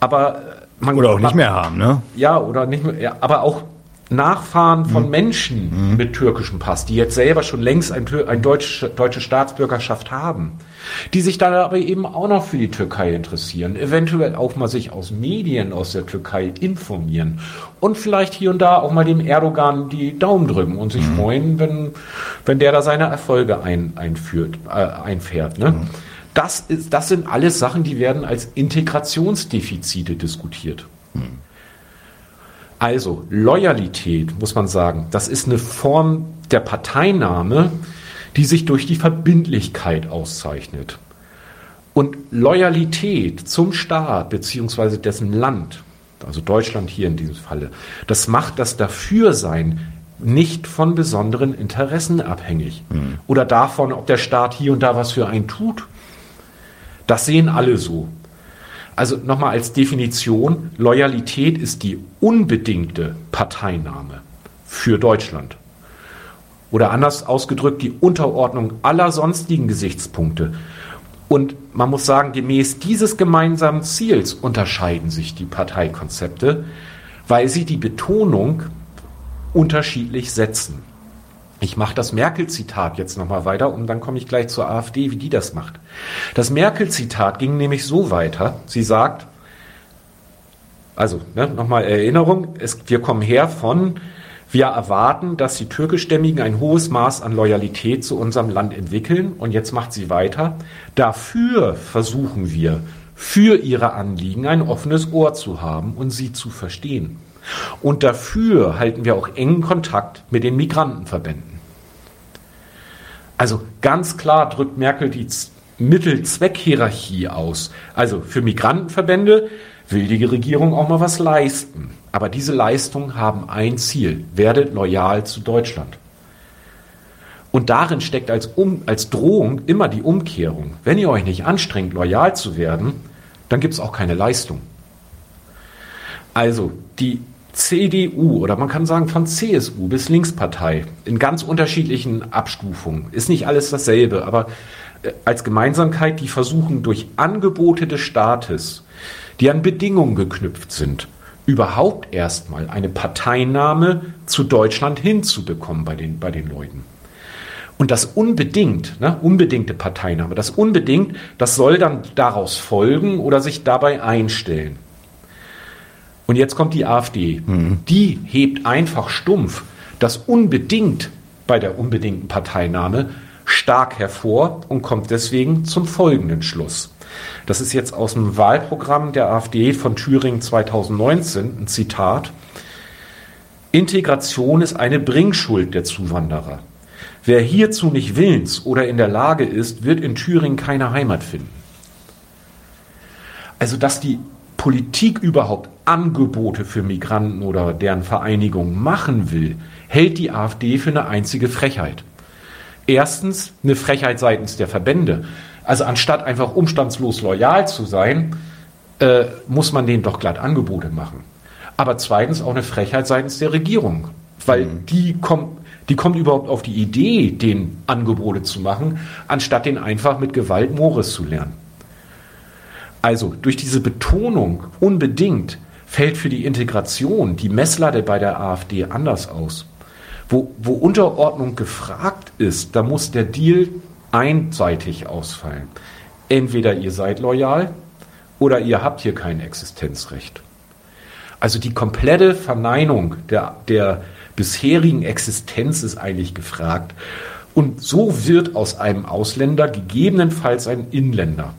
Aber äh, man, oder auch nicht mehr haben, ne? Ja, oder nicht mehr, ja, aber auch Nachfahren von mhm. Menschen mhm. mit türkischem Pass, die jetzt selber schon längst ein, ein deutsche, deutsche Staatsbürgerschaft haben, die sich dann aber eben auch noch für die Türkei interessieren, eventuell auch mal sich aus Medien aus der Türkei informieren und vielleicht hier und da auch mal dem Erdogan die Daumen drücken und sich mhm. freuen, wenn, wenn der da seine Erfolge ein, einführt, äh, einfährt. Ne? Mhm. Das, ist, das sind alles Sachen, die werden als Integrationsdefizite diskutiert. Mhm. Also Loyalität, muss man sagen, das ist eine Form der Parteinahme, die sich durch die Verbindlichkeit auszeichnet. Und Loyalität zum Staat bzw. dessen Land, also Deutschland hier in diesem Falle, das macht das Dafürsein nicht von besonderen Interessen abhängig mhm. oder davon, ob der Staat hier und da was für einen tut. Das sehen alle so. Also nochmal als Definition, Loyalität ist die unbedingte Parteinahme für Deutschland. Oder anders ausgedrückt, die Unterordnung aller sonstigen Gesichtspunkte. Und man muss sagen, gemäß dieses gemeinsamen Ziels unterscheiden sich die Parteikonzepte, weil sie die Betonung unterschiedlich setzen. Ich mache das Merkel-Zitat jetzt nochmal weiter und dann komme ich gleich zur AfD, wie die das macht. Das Merkel-Zitat ging nämlich so weiter. Sie sagt, also ne, nochmal Erinnerung, es, wir kommen her von, wir erwarten, dass die Türkischstämmigen ein hohes Maß an Loyalität zu unserem Land entwickeln. Und jetzt macht sie weiter. Dafür versuchen wir, für ihre Anliegen ein offenes Ohr zu haben und sie zu verstehen. Und dafür halten wir auch engen Kontakt mit den Migrantenverbänden. Also ganz klar drückt Merkel die Mittel-Zweck-Hierarchie aus. Also für Migrantenverbände will die Regierung auch mal was leisten. Aber diese Leistungen haben ein Ziel. Werdet loyal zu Deutschland. Und darin steckt als, um, als Drohung immer die Umkehrung. Wenn ihr euch nicht anstrengt, loyal zu werden, dann gibt es auch keine Leistung. Also die CDU oder man kann sagen von CSU bis Linkspartei in ganz unterschiedlichen Abstufungen. Ist nicht alles dasselbe, aber äh, als Gemeinsamkeit, die versuchen durch Angebote des Staates, die an Bedingungen geknüpft sind, überhaupt erstmal eine Parteinahme zu Deutschland hinzubekommen bei den, bei den Leuten. Und das unbedingt, ne, unbedingte Parteinahme, das unbedingt, das soll dann daraus folgen oder sich dabei einstellen. Und jetzt kommt die AfD. Mhm. Die hebt einfach stumpf das unbedingt bei der unbedingten Parteinahme stark hervor und kommt deswegen zum folgenden Schluss. Das ist jetzt aus dem Wahlprogramm der AfD von Thüringen 2019 ein Zitat. Integration ist eine Bringschuld der Zuwanderer. Wer hierzu nicht willens oder in der Lage ist, wird in Thüringen keine Heimat finden. Also, dass die Politik überhaupt Angebote für Migranten oder deren Vereinigung machen will, hält die AfD für eine einzige Frechheit. Erstens eine Frechheit seitens der Verbände. Also anstatt einfach umstandslos loyal zu sein, äh, muss man denen doch glatt Angebote machen. Aber zweitens auch eine Frechheit seitens der Regierung, weil mhm. die kommt, die kommt überhaupt auf die Idee, den Angebote zu machen, anstatt den einfach mit Gewalt Mores zu lernen. Also durch diese Betonung unbedingt fällt für die Integration die Messlatte bei der AfD anders aus. Wo, wo Unterordnung gefragt ist, da muss der Deal einseitig ausfallen. entweder ihr seid loyal oder ihr habt hier kein Existenzrecht. Also die komplette Verneinung der, der bisherigen Existenz ist eigentlich gefragt. Und so wird aus einem Ausländer gegebenenfalls ein Inländer.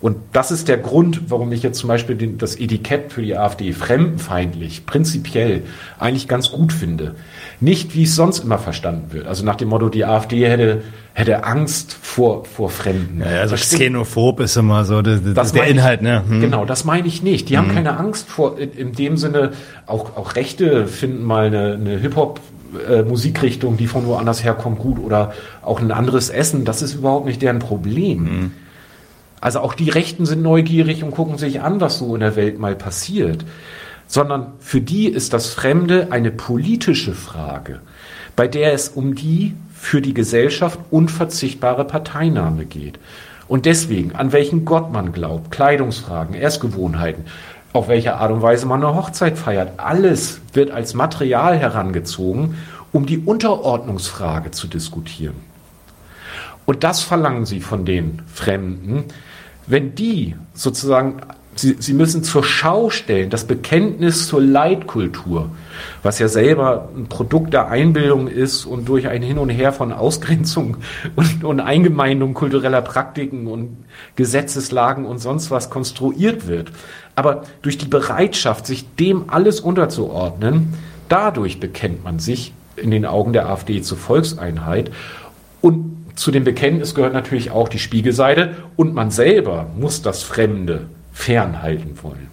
Und das ist der Grund, warum ich jetzt zum Beispiel den, das Etikett für die AfD fremdenfeindlich prinzipiell eigentlich ganz gut finde. Nicht, wie es sonst immer verstanden wird. Also nach dem Motto, die AfD hätte, hätte Angst vor, vor Fremden. Ja, also xenophob ist immer so das, das der Inhalt. Ne? Hm. Genau, das meine ich nicht. Die hm. haben keine Angst vor, in, in, dem Sinne, auch, auch Rechte finden mal eine, eine Hip-Hop- äh, Musikrichtung, die von woanders herkommt, gut oder auch ein anderes Essen, das ist überhaupt nicht deren Problem. Mhm. Also auch die Rechten sind neugierig und gucken sich an, was so in der Welt mal passiert. Sondern für die ist das Fremde eine politische Frage, bei der es um die für die Gesellschaft unverzichtbare Parteinahme geht. Und deswegen, an welchen Gott man glaubt, Kleidungsfragen, Erstgewohnheiten, auf welche Art und Weise man eine Hochzeit feiert, alles wird als Material herangezogen, um die Unterordnungsfrage zu diskutieren. Und das verlangen sie von den Fremden, wenn die sozusagen, sie, sie müssen zur Schau stellen, das Bekenntnis zur Leitkultur, was ja selber ein Produkt der Einbildung ist und durch ein Hin und Her von Ausgrenzung <laughs> und, und Eingemeindung kultureller Praktiken und Gesetzeslagen und sonst was konstruiert wird. Aber durch die Bereitschaft, sich dem alles unterzuordnen, dadurch bekennt man sich in den Augen der AfD zur Volkseinheit zu dem Bekenntnis gehört natürlich auch die Spiegelseite und man selber muss das Fremde fernhalten wollen.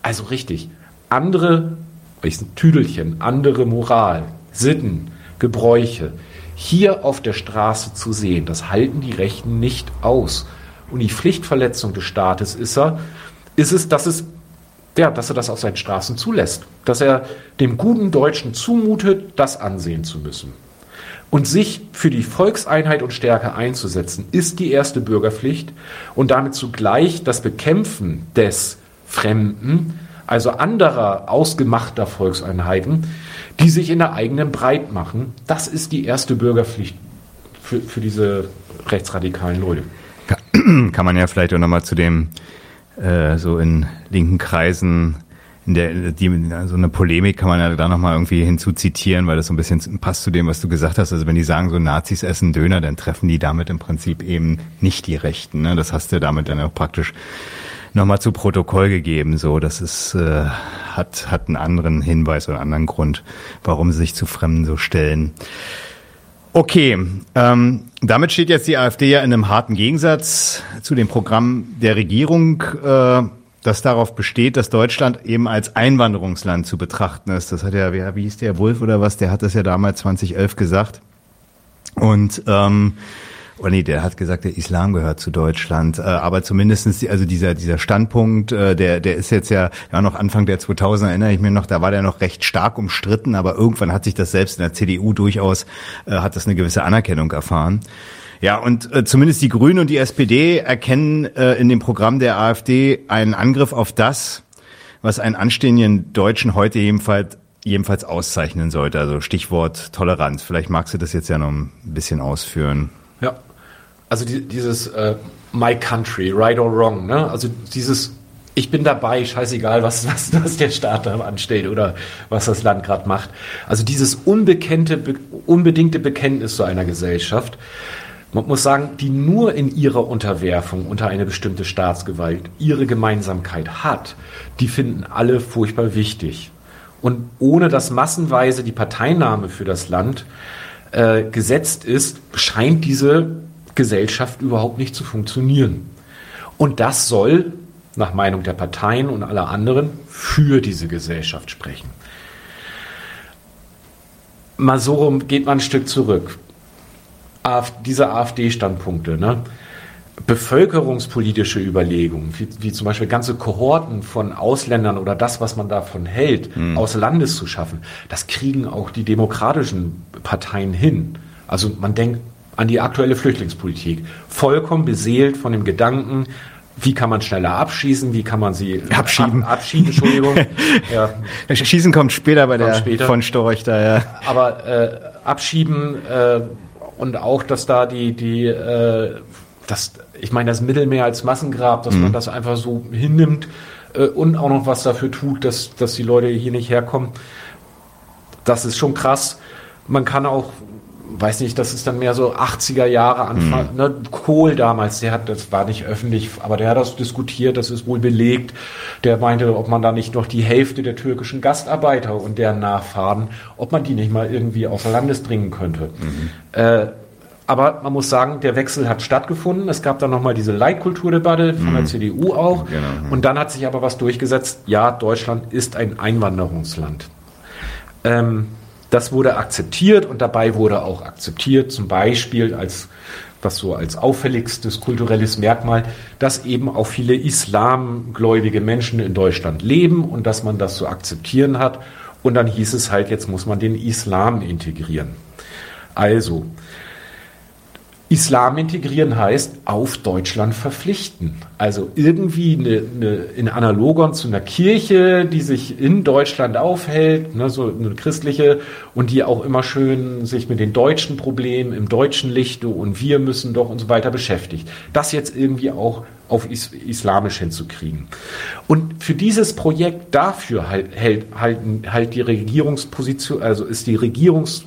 Also richtig, andere, ein Tüdelchen, andere Moral, Sitten, Gebräuche hier auf der Straße zu sehen, das halten die Rechten nicht aus. Und die Pflichtverletzung des Staates ist er, ist es, dass es ja, dass er das auf seinen Straßen zulässt, dass er dem guten Deutschen zumutet, das ansehen zu müssen. Und sich für die Volkseinheit und Stärke einzusetzen, ist die erste Bürgerpflicht und damit zugleich das Bekämpfen des Fremden, also anderer ausgemachter Volkseinheiten, die sich in der eigenen breit machen. Das ist die erste Bürgerpflicht für, für diese rechtsradikalen Leute. <clears throat> Kann man ja vielleicht auch nochmal zu dem äh, so in linken Kreisen in der, die, so eine Polemik kann man ja da nochmal irgendwie hinzuzitieren, weil das so ein bisschen passt zu dem, was du gesagt hast. Also wenn die sagen, so Nazis essen Döner, dann treffen die damit im Prinzip eben nicht die Rechten. Ne? Das hast du damit dann auch praktisch nochmal zu Protokoll gegeben. So, das ist, äh, hat, hat einen anderen Hinweis oder einen anderen Grund, warum sie sich zu Fremden so stellen. Okay, ähm, damit steht jetzt die AfD ja in einem harten Gegensatz zu dem Programm der Regierung. Äh, das darauf besteht, dass Deutschland eben als Einwanderungsland zu betrachten ist. Das hat ja, wie, hieß der Wolf oder was, der hat das ja damals 2011 gesagt. Und ähm, oh nee, der hat gesagt, der Islam gehört zu Deutschland. Äh, aber zumindestens, also dieser dieser Standpunkt, äh, der der ist jetzt ja, ja noch Anfang der 2000er erinnere ich mich noch, da war der noch recht stark umstritten, aber irgendwann hat sich das selbst in der CDU durchaus, äh, hat das eine gewisse Anerkennung erfahren. Ja, und äh, zumindest die Grünen und die SPD erkennen äh, in dem Programm der AfD einen Angriff auf das, was einen anständigen Deutschen heute jedenfalls, jedenfalls auszeichnen sollte. Also Stichwort Toleranz. Vielleicht magst du das jetzt ja noch ein bisschen ausführen. Ja, also die, dieses äh, My Country, right or wrong, ne? Also dieses ich bin dabei, scheißegal, was, was, was der Staat da anstellt oder was das Land gerade macht. Also dieses unbekannte, unbedingte Bekenntnis zu einer Gesellschaft, man muss sagen, die nur in ihrer Unterwerfung unter eine bestimmte Staatsgewalt ihre Gemeinsamkeit hat, die finden alle furchtbar wichtig. Und ohne dass massenweise die Parteinahme für das Land äh, gesetzt ist, scheint diese Gesellschaft überhaupt nicht zu funktionieren. Und das soll, nach Meinung der Parteien und aller anderen, für diese Gesellschaft sprechen. Mal so geht man ein Stück zurück diese AfD-Standpunkte, ne? bevölkerungspolitische Überlegungen, wie, wie, zum Beispiel ganze Kohorten von Ausländern oder das, was man davon hält, mhm. aus Landes zu schaffen, das kriegen auch die demokratischen Parteien hin. Also man denkt an die aktuelle Flüchtlingspolitik, vollkommen beseelt von dem Gedanken, wie kann man schneller abschießen, wie kann man sie abschieben, ab, abschieben, Entschuldigung. <laughs> ja. Schießen kommt später bei kommt der später. von Storch da, ja. Aber äh, abschieben äh, und auch, dass da die, die äh, das, ich meine, das Mittelmeer als Massengrab, dass mhm. man das einfach so hinnimmt äh, und auch noch was dafür tut, dass, dass die Leute hier nicht herkommen, das ist schon krass. Man kann auch weiß nicht, das ist dann mehr so 80er Jahre Anfang, mhm. ne, Kohl damals, der hat, das war nicht öffentlich, aber der hat das diskutiert, das ist wohl belegt. Der meinte, ob man da nicht noch die Hälfte der türkischen Gastarbeiter und deren Nachfahren, ob man die nicht mal irgendwie außer Landes bringen könnte. Mhm. Äh, aber man muss sagen, der Wechsel hat stattgefunden. Es gab dann nochmal diese Leitkulturdebatte von der mhm. CDU auch. Genau. Und dann hat sich aber was durchgesetzt. Ja, Deutschland ist ein Einwanderungsland. Ähm, das wurde akzeptiert und dabei wurde auch akzeptiert, zum Beispiel als was so als auffälligstes kulturelles Merkmal, dass eben auch viele islamgläubige Menschen in Deutschland leben und dass man das so akzeptieren hat. Und dann hieß es halt, jetzt muss man den Islam integrieren. Also, Islam integrieren heißt auf Deutschland verpflichten. Also irgendwie eine, eine, in Analogon zu einer Kirche, die sich in Deutschland aufhält, ne, so eine christliche und die auch immer schön sich mit den deutschen Problemen im deutschen Lichte und wir müssen doch und so weiter beschäftigt. Das jetzt irgendwie auch auf is islamisch hinzukriegen. Und für dieses Projekt dafür halt, hält, halten, halt die Regierungsposition, also ist die Regierungs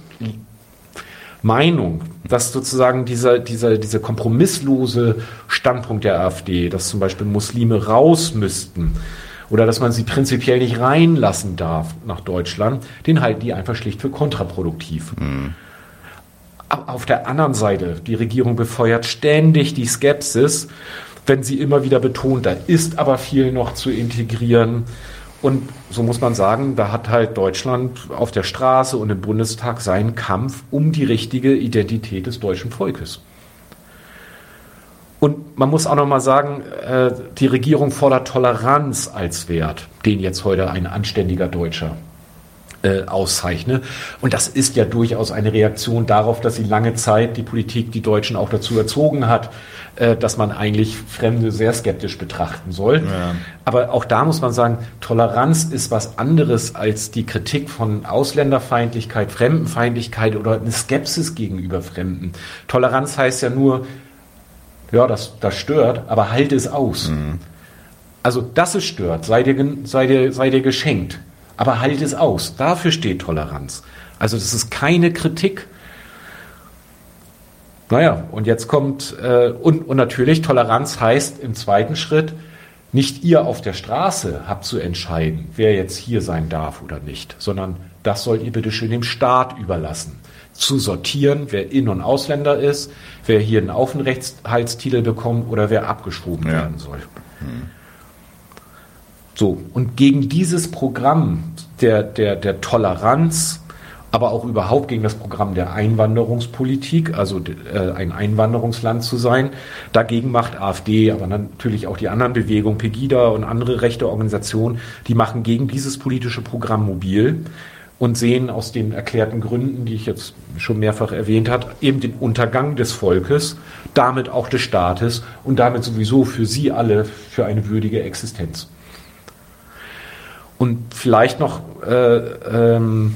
Meinung, dass sozusagen dieser, dieser, dieser kompromisslose Standpunkt der AfD, dass zum Beispiel Muslime raus müssten oder dass man sie prinzipiell nicht reinlassen darf nach Deutschland, den halten die einfach schlicht für kontraproduktiv. Mhm. Auf der anderen Seite, die Regierung befeuert ständig die Skepsis, wenn sie immer wieder betont, da ist aber viel noch zu integrieren. Und so muss man sagen, da hat halt Deutschland auf der Straße und im Bundestag seinen Kampf um die richtige Identität des deutschen Volkes. Und man muss auch noch mal sagen, äh, die Regierung fordert Toleranz als Wert, den jetzt heute ein anständiger Deutscher äh, auszeichne. Und das ist ja durchaus eine Reaktion darauf, dass sie lange Zeit die Politik die Deutschen auch dazu erzogen hat, äh, dass man eigentlich Fremde sehr skeptisch betrachten soll. Ja. Aber auch da muss man sagen, Toleranz ist was anderes als die Kritik von Ausländerfeindlichkeit, Fremdenfeindlichkeit oder eine Skepsis gegenüber Fremden. Toleranz heißt ja nur, ja, das, das stört, aber halt es aus. Mhm. Also, dass es stört, sei dir, sei dir, sei dir geschenkt aber halt es aus. Dafür steht Toleranz. Also das ist keine Kritik. Naja, und jetzt kommt, äh, und, und natürlich Toleranz heißt im zweiten Schritt, nicht ihr auf der Straße habt zu entscheiden, wer jetzt hier sein darf oder nicht, sondern das sollt ihr bitte schön dem Staat überlassen. Zu sortieren, wer In- und Ausländer ist, wer hier einen Aufenthaltstitel bekommt oder wer abgeschoben ja. werden soll. Hm. So, und gegen dieses Programm der, der, der Toleranz, aber auch überhaupt gegen das Programm der Einwanderungspolitik, also äh, ein Einwanderungsland zu sein. Dagegen macht AfD, aber natürlich auch die anderen Bewegungen, Pegida und andere rechte Organisationen, die machen gegen dieses politische Programm mobil und sehen aus den erklärten Gründen, die ich jetzt schon mehrfach erwähnt habe, eben den Untergang des Volkes, damit auch des Staates und damit sowieso für sie alle für eine würdige Existenz. Und vielleicht noch, äh, ähm,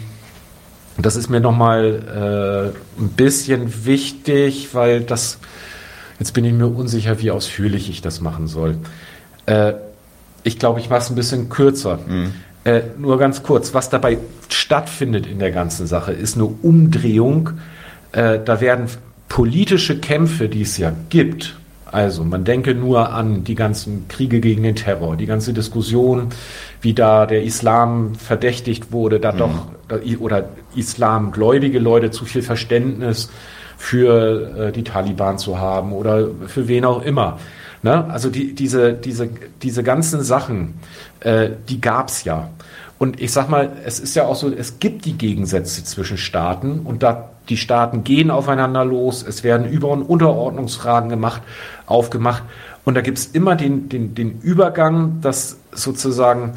das ist mir nochmal äh, ein bisschen wichtig, weil das, jetzt bin ich mir unsicher, wie ausführlich ich das machen soll. Äh, ich glaube, ich mache es ein bisschen kürzer. Mhm. Äh, nur ganz kurz, was dabei stattfindet in der ganzen Sache, ist eine Umdrehung. Äh, da werden politische Kämpfe, die es ja gibt, also man denke nur an die ganzen Kriege gegen den Terror, die ganze Diskussion, wie da der Islam verdächtigt wurde, da mhm. doch oder islamgläubige Leute zu viel Verständnis für äh, die Taliban zu haben oder für wen auch immer. Ne? Also die, diese, diese, diese ganzen Sachen, äh, die gab's ja. Und ich sag mal, es ist ja auch so, es gibt die Gegensätze zwischen Staaten und da die Staaten gehen aufeinander los, es werden Über- und Unterordnungsfragen gemacht, aufgemacht. Und da gibt es immer den, den, den Übergang, dass sozusagen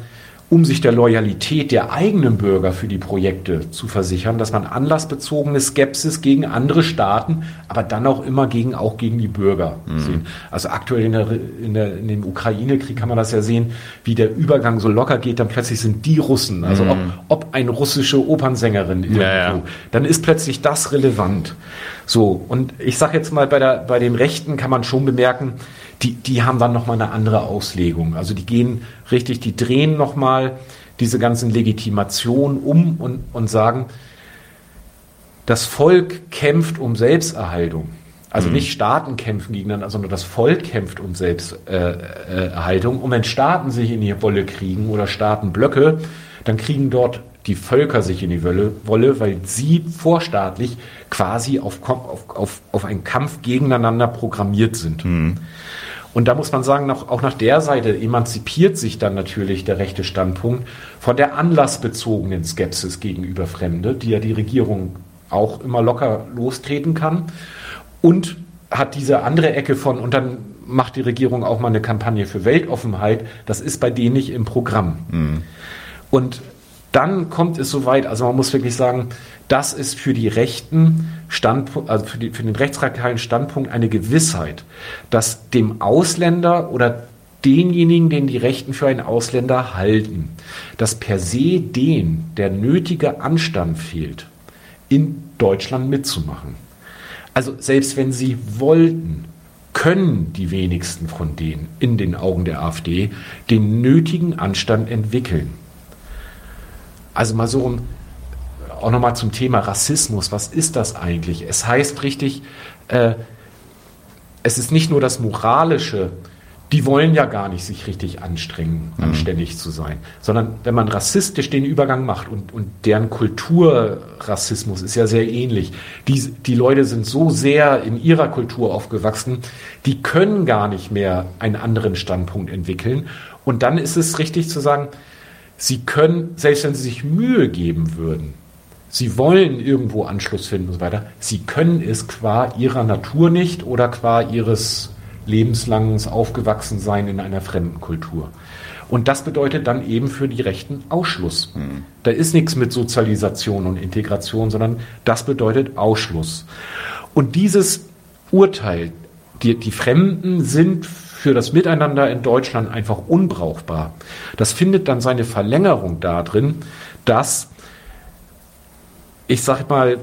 um sich der Loyalität der eigenen Bürger für die Projekte zu versichern, dass man anlassbezogene Skepsis gegen andere Staaten, aber dann auch immer gegen, auch gegen die Bürger mhm. sehen. Also aktuell in, der, in, der, in dem Ukraine-Krieg kann man das ja sehen, wie der Übergang so locker geht, dann plötzlich sind die Russen, also mhm. ob, ob eine russische Opernsängerin irgendwo, ja, ja. dann ist plötzlich das relevant. So, und ich sage jetzt mal, bei, der, bei den Rechten kann man schon bemerken, die, die haben dann nochmal eine andere Auslegung. Also die gehen richtig, die drehen nochmal diese ganzen Legitimationen um und, und sagen, das Volk kämpft um Selbsterhaltung. Also mhm. nicht Staaten kämpfen gegeneinander, sondern das Volk kämpft um Selbsterhaltung. und wenn Staaten sich in die Wolle kriegen oder Staatenblöcke, dann kriegen dort die Völker sich in die Wolle, Wolle weil sie vorstaatlich quasi auf, auf, auf, auf einen Kampf gegeneinander programmiert sind. Mhm. Und da muss man sagen, auch nach der Seite emanzipiert sich dann natürlich der rechte Standpunkt von der anlassbezogenen Skepsis gegenüber Fremde, die ja die Regierung auch immer locker lostreten kann. Und hat diese andere Ecke von, und dann macht die Regierung auch mal eine Kampagne für Weltoffenheit, das ist bei denen nicht im Programm. Mhm. Und dann kommt es soweit, also man muss wirklich sagen, das ist für die rechten Standpunkt, also für, die, für den rechtsradikalen Standpunkt eine Gewissheit, dass dem Ausländer oder denjenigen, den die Rechten für einen Ausländer halten, dass per se den der nötige Anstand fehlt, in Deutschland mitzumachen. Also selbst wenn sie wollten, können die wenigsten von denen in den Augen der AfD den nötigen Anstand entwickeln. Also mal so um auch nochmal zum Thema Rassismus. Was ist das eigentlich? Es heißt richtig, äh, es ist nicht nur das Moralische, die wollen ja gar nicht sich richtig anstrengen, mhm. anständig zu sein, sondern wenn man rassistisch den Übergang macht und, und deren Kulturrassismus ist ja sehr ähnlich. Die, die Leute sind so sehr in ihrer Kultur aufgewachsen, die können gar nicht mehr einen anderen Standpunkt entwickeln. Und dann ist es richtig zu sagen, Sie können, selbst wenn Sie sich Mühe geben würden, Sie wollen irgendwo Anschluss finden und so weiter, Sie können es qua Ihrer Natur nicht oder qua Ihres lebenslangen Aufgewachsensein in einer fremden Kultur. Und das bedeutet dann eben für die Rechten Ausschluss. Mhm. Da ist nichts mit Sozialisation und Integration, sondern das bedeutet Ausschluss. Und dieses Urteil, die, die Fremden sind für das Miteinander in Deutschland einfach unbrauchbar. Das findet dann seine Verlängerung darin, dass ich sage mal,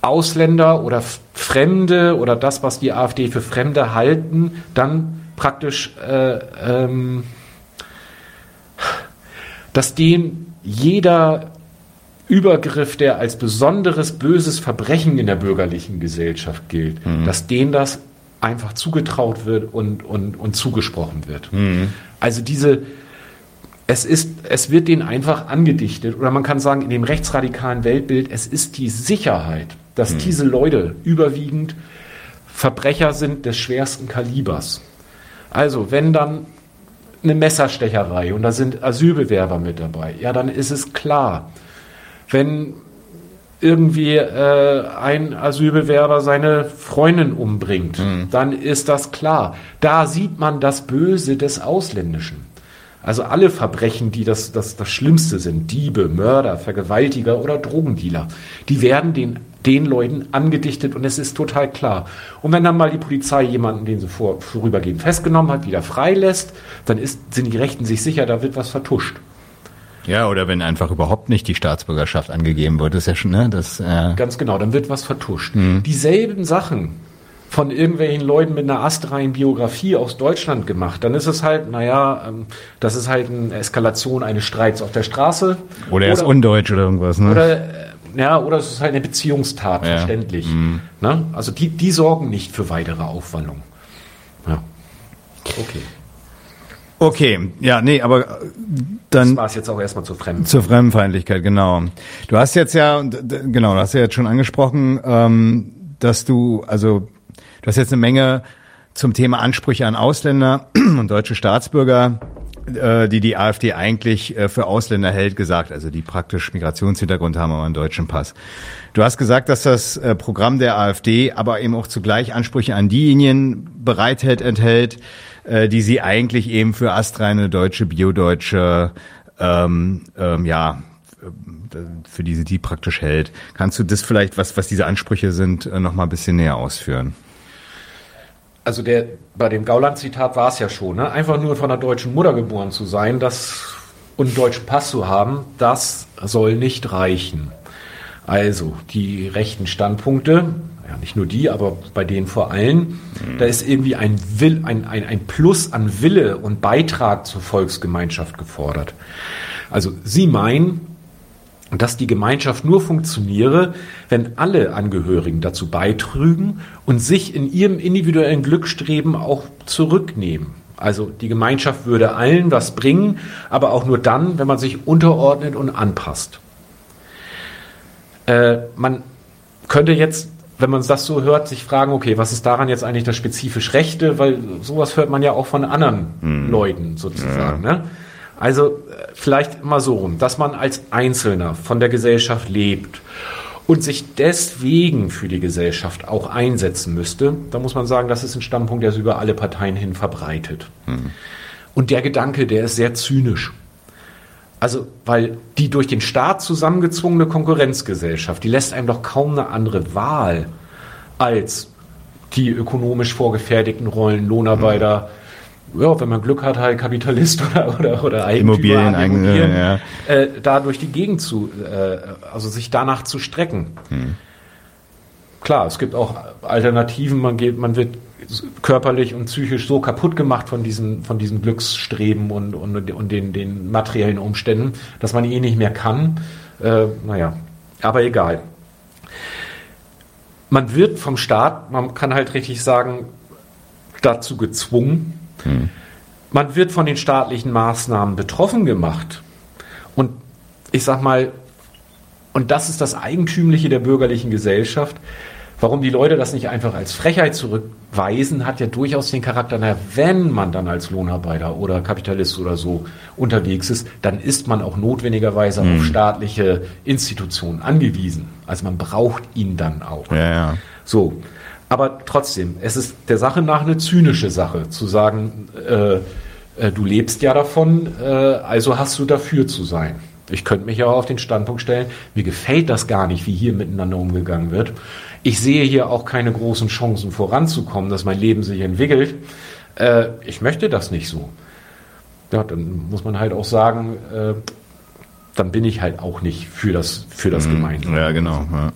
Ausländer oder Fremde oder das, was die AfD für Fremde halten, dann praktisch, äh, ähm, dass denen jeder Übergriff, der als besonderes böses Verbrechen in der bürgerlichen Gesellschaft gilt, mhm. dass denen das einfach zugetraut wird und, und, und zugesprochen wird. Mhm. Also diese, es ist, es wird denen einfach angedichtet, oder man kann sagen, in dem rechtsradikalen Weltbild, es ist die Sicherheit, dass mhm. diese Leute überwiegend Verbrecher sind des schwersten Kalibers. Also, wenn dann eine Messerstecherei und da sind Asylbewerber mit dabei, ja, dann ist es klar. Wenn irgendwie äh, ein Asylbewerber seine Freundin umbringt, mhm. dann ist das klar. Da sieht man das Böse des Ausländischen. Also alle Verbrechen, die das, das, das Schlimmste sind, Diebe, Mörder, Vergewaltiger oder Drogendealer, die werden den, den Leuten angedichtet und es ist total klar. Und wenn dann mal die Polizei jemanden, den sie vor, vorübergehend festgenommen hat, wieder freilässt, dann ist, sind die Rechten sich sicher, da wird was vertuscht. Ja, oder wenn einfach überhaupt nicht die Staatsbürgerschaft angegeben wird, ist ja schon, ne, das. Äh Ganz genau, dann wird was vertuscht. Mhm. Dieselben Sachen von irgendwelchen Leuten mit einer astreinen Biografie aus Deutschland gemacht, dann ist es halt, naja, ähm, das ist halt eine Eskalation eines Streits auf der Straße. Oder er ist undeutsch oder irgendwas, ne? Oder, äh, ja, oder es ist halt eine Beziehungstat, ja. verständlich. Mhm. Ne? Also die, die sorgen nicht für weitere Aufwallung. Ja. Okay. Okay, ja, nee, aber äh, dann. Das war es jetzt auch erstmal zur Fremdenfeindlichkeit. Zur Fremdenfeindlichkeit, genau. Du hast jetzt ja, genau, du hast ja jetzt schon angesprochen, ähm, dass du, also, du hast jetzt eine Menge zum Thema Ansprüche an Ausländer <clears throat> und deutsche Staatsbürger, äh, die die AfD eigentlich äh, für Ausländer hält, gesagt, also die praktisch Migrationshintergrund haben, aber einen deutschen Pass. Du hast gesagt, dass das äh, Programm der AfD aber eben auch zugleich Ansprüche an diejenigen bereithält, enthält, äh, die sie eigentlich eben für astreine deutsche, biodeutsche, ähm, ähm, ja, für die sie die praktisch hält. Kannst du das vielleicht, was, was diese Ansprüche sind, äh, noch mal ein bisschen näher ausführen? Also der, bei dem Gauland-Zitat war es ja schon, ne? einfach nur von einer deutschen Mutter geboren zu sein, das und einen deutschen Pass zu haben, das soll nicht reichen. Also die rechten Standpunkte, ja nicht nur die, aber bei denen vor allem, mhm. da ist irgendwie ein, Will, ein, ein, ein Plus an Wille und Beitrag zur Volksgemeinschaft gefordert. Also sie meinen, dass die Gemeinschaft nur funktioniere, wenn alle Angehörigen dazu beitrügen und sich in ihrem individuellen Glückstreben auch zurücknehmen. Also die Gemeinschaft würde allen was bringen, aber auch nur dann, wenn man sich unterordnet und anpasst. Äh, man könnte jetzt, wenn man das so hört, sich fragen, okay, was ist daran jetzt eigentlich das spezifisch Rechte? Weil sowas hört man ja auch von anderen hm. Leuten sozusagen. Ja. Ne? Also äh, vielleicht immer so rum, dass man als Einzelner von der Gesellschaft lebt und sich deswegen für die Gesellschaft auch einsetzen müsste, da muss man sagen, das ist ein Standpunkt, der ist über alle Parteien hin verbreitet. Hm. Und der Gedanke, der ist sehr zynisch. Also, weil die durch den Staat zusammengezwungene Konkurrenzgesellschaft, die lässt einem doch kaum eine andere Wahl als die ökonomisch vorgefertigten Rollen Lohnarbeiter, mhm. ja, wenn man Glück hat, halt Kapitalist <laughs> oder, oder, oder Eigentümer Immobilien, Immobilien ja. äh, da durch die Gegend zu, äh, also sich danach zu strecken. Mhm. Klar, es gibt auch Alternativen, man geht, man wird körperlich und psychisch so kaputt gemacht von diesen, von diesen Glücksstreben und, und, und den, den materiellen Umständen, dass man eh nicht mehr kann. Äh, naja, aber egal. Man wird vom Staat, man kann halt richtig sagen, dazu gezwungen. Hm. Man wird von den staatlichen Maßnahmen betroffen gemacht. Und ich sag mal, und das ist das Eigentümliche der bürgerlichen Gesellschaft, Warum die Leute das nicht einfach als Frechheit zurückweisen, hat ja durchaus den Charakter, na, wenn man dann als Lohnarbeiter oder Kapitalist oder so unterwegs ist, dann ist man auch notwendigerweise mhm. auf staatliche Institutionen angewiesen. Also man braucht ihn dann auch. Ja, ja. So. Aber trotzdem, es ist der Sache nach eine zynische Sache, zu sagen, äh, äh, du lebst ja davon, äh, also hast du dafür zu sein. Ich könnte mich ja auch auf den Standpunkt stellen, mir gefällt das gar nicht, wie hier miteinander umgegangen wird. Ich sehe hier auch keine großen Chancen voranzukommen, dass mein Leben sich entwickelt. Äh, ich möchte das nicht so. Ja, dann muss man halt auch sagen, äh, dann bin ich halt auch nicht für das, für das mhm. Gemeinsame. Ja, genau. Ja.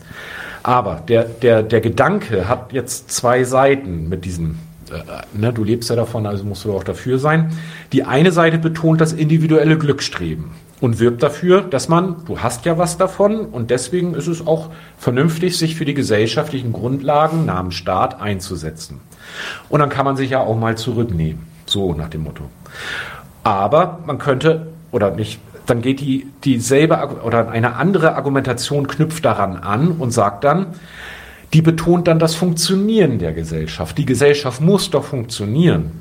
Aber der, der, der Gedanke hat jetzt zwei Seiten mit diesem, äh, ne, du lebst ja davon, also musst du auch dafür sein. Die eine Seite betont das individuelle Glückstreben und wirbt dafür, dass man, du hast ja was davon und deswegen ist es auch vernünftig, sich für die gesellschaftlichen Grundlagen namens Staat einzusetzen. Und dann kann man sich ja auch mal zurücknehmen, so nach dem Motto. Aber man könnte, oder nicht, dann geht die dieselbe oder eine andere Argumentation knüpft daran an und sagt dann, die betont dann das Funktionieren der Gesellschaft. Die Gesellschaft muss doch funktionieren.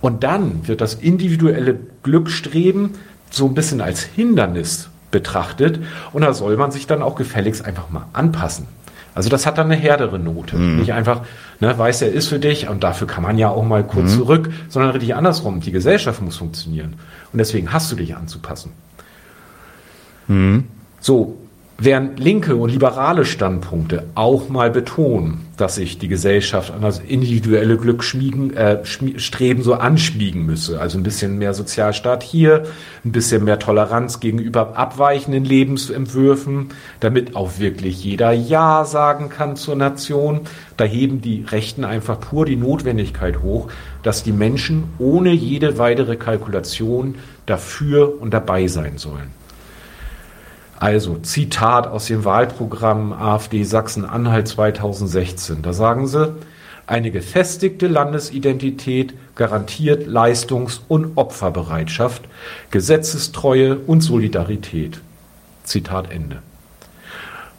Und dann wird das individuelle Glückstreben so ein bisschen als Hindernis betrachtet und da soll man sich dann auch gefälligst einfach mal anpassen. Also das hat dann eine härtere Note. Mhm. Nicht einfach, ne, weiß er ist für dich und dafür kann man ja auch mal kurz mhm. zurück, sondern richtig andersrum. Die Gesellschaft muss funktionieren und deswegen hast du dich anzupassen. Mhm. So, während linke und liberale Standpunkte auch mal betonen, dass sich die Gesellschaft an das individuelle Glück schmiegen, äh, streben so anschmiegen müsse. Also ein bisschen mehr Sozialstaat hier, ein bisschen mehr Toleranz gegenüber abweichenden Lebensentwürfen, damit auch wirklich jeder Ja sagen kann zur Nation. Da heben die Rechten einfach pur die Notwendigkeit hoch, dass die Menschen ohne jede weitere Kalkulation dafür und dabei sein sollen. Also Zitat aus dem Wahlprogramm AfD Sachsen-Anhalt 2016. Da sagen sie, eine gefestigte Landesidentität garantiert Leistungs- und Opferbereitschaft, Gesetzestreue und Solidarität. Zitat Ende.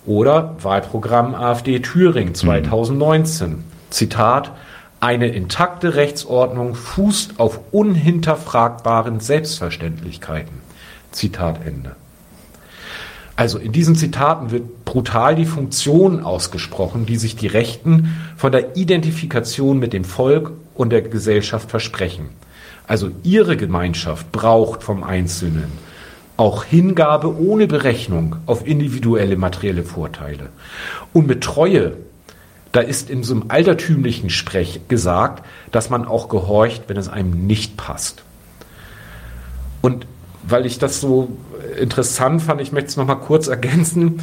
Oder Wahlprogramm AfD Thüringen 2019. Mhm. Zitat eine intakte Rechtsordnung fußt auf unhinterfragbaren Selbstverständlichkeiten. Zitat Ende. Also in diesen Zitaten wird brutal die Funktion ausgesprochen, die sich die Rechten von der Identifikation mit dem Volk und der Gesellschaft versprechen. also ihre Gemeinschaft, braucht vom Einzelnen auch Hingabe ohne Berechnung auf individuelle materielle Vorteile. Und mit Treue, da ist in so einem altertümlichen Sprech gesagt, dass man auch gehorcht, wenn es einem nicht passt. Und weil ich das so interessant fand, ich möchte es nochmal kurz ergänzen,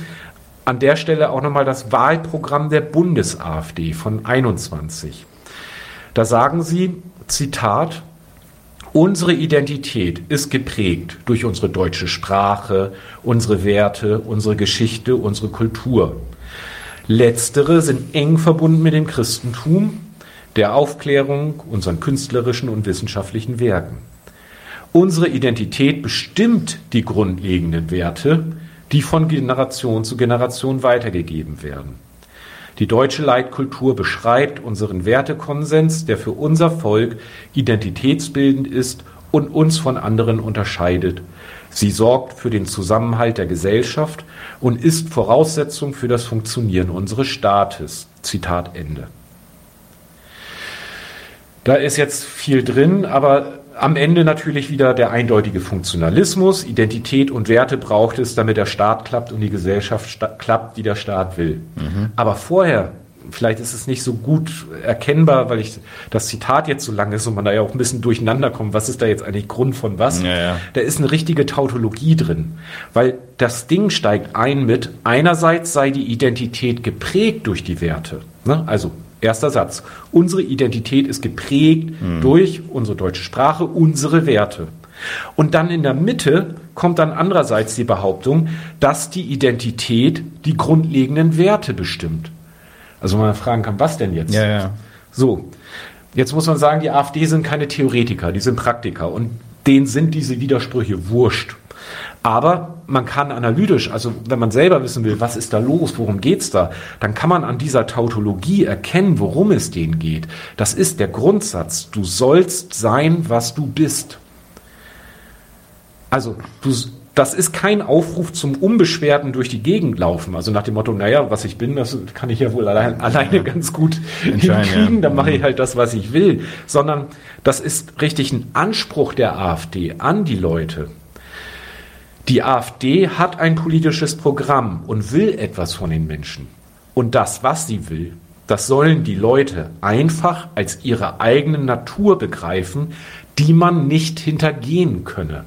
an der Stelle auch nochmal das Wahlprogramm der Bundes-AfD von 21. Da sagen sie, Zitat, Unsere Identität ist geprägt durch unsere deutsche Sprache, unsere Werte, unsere Geschichte, unsere Kultur. Letztere sind eng verbunden mit dem Christentum, der Aufklärung, unseren künstlerischen und wissenschaftlichen Werken. Unsere Identität bestimmt die grundlegenden Werte, die von Generation zu Generation weitergegeben werden. Die deutsche Leitkultur beschreibt unseren Wertekonsens, der für unser Volk identitätsbildend ist und uns von anderen unterscheidet. Sie sorgt für den Zusammenhalt der Gesellschaft und ist Voraussetzung für das Funktionieren unseres Staates. Zitat Ende. Da ist jetzt viel drin, aber am Ende natürlich wieder der eindeutige Funktionalismus. Identität und Werte braucht es, damit der Staat klappt und die Gesellschaft klappt, wie der Staat will. Mhm. Aber vorher, vielleicht ist es nicht so gut erkennbar, weil ich das Zitat jetzt so lang ist und man da ja auch ein bisschen durcheinander kommt, was ist da jetzt eigentlich Grund von was? Ja, ja. Da ist eine richtige Tautologie drin, weil das Ding steigt ein mit, einerseits sei die Identität geprägt durch die Werte. Ne? Also Erster Satz. Unsere Identität ist geprägt mhm. durch unsere deutsche Sprache, unsere Werte. Und dann in der Mitte kommt dann andererseits die Behauptung, dass die Identität die grundlegenden Werte bestimmt. Also man fragen kann, was denn jetzt? Ja, ja. So. Jetzt muss man sagen, die AfD sind keine Theoretiker, die sind Praktiker und denen sind diese Widersprüche wurscht. Aber man kann analytisch, also wenn man selber wissen will, was ist da los, worum geht's da, dann kann man an dieser Tautologie erkennen, worum es denen geht. Das ist der Grundsatz. Du sollst sein, was du bist. Also du, das ist kein Aufruf zum Unbeschwerten durch die Gegend laufen. Also nach dem Motto, naja, was ich bin, das kann ich ja wohl allein, <laughs> alleine ganz gut hinkriegen, ja. dann mache ich halt das, was ich will. Sondern das ist richtig ein Anspruch der AfD an die Leute. Die AfD hat ein politisches Programm und will etwas von den Menschen. Und das, was sie will, das sollen die Leute einfach als ihre eigene Natur begreifen, die man nicht hintergehen könne.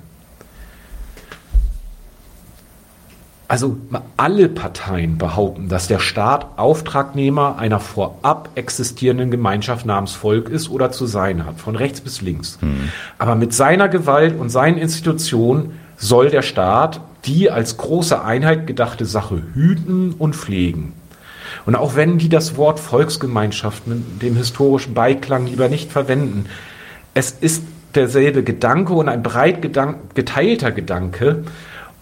Also alle Parteien behaupten, dass der Staat Auftragnehmer einer vorab existierenden Gemeinschaft namens Volk ist oder zu sein hat, von rechts bis links. Hm. Aber mit seiner Gewalt und seinen Institutionen soll der Staat die als große Einheit gedachte Sache hüten und pflegen. Und auch wenn die das Wort Volksgemeinschaft mit dem historischen Beiklang lieber nicht verwenden, es ist derselbe Gedanke und ein breit geteilter Gedanke.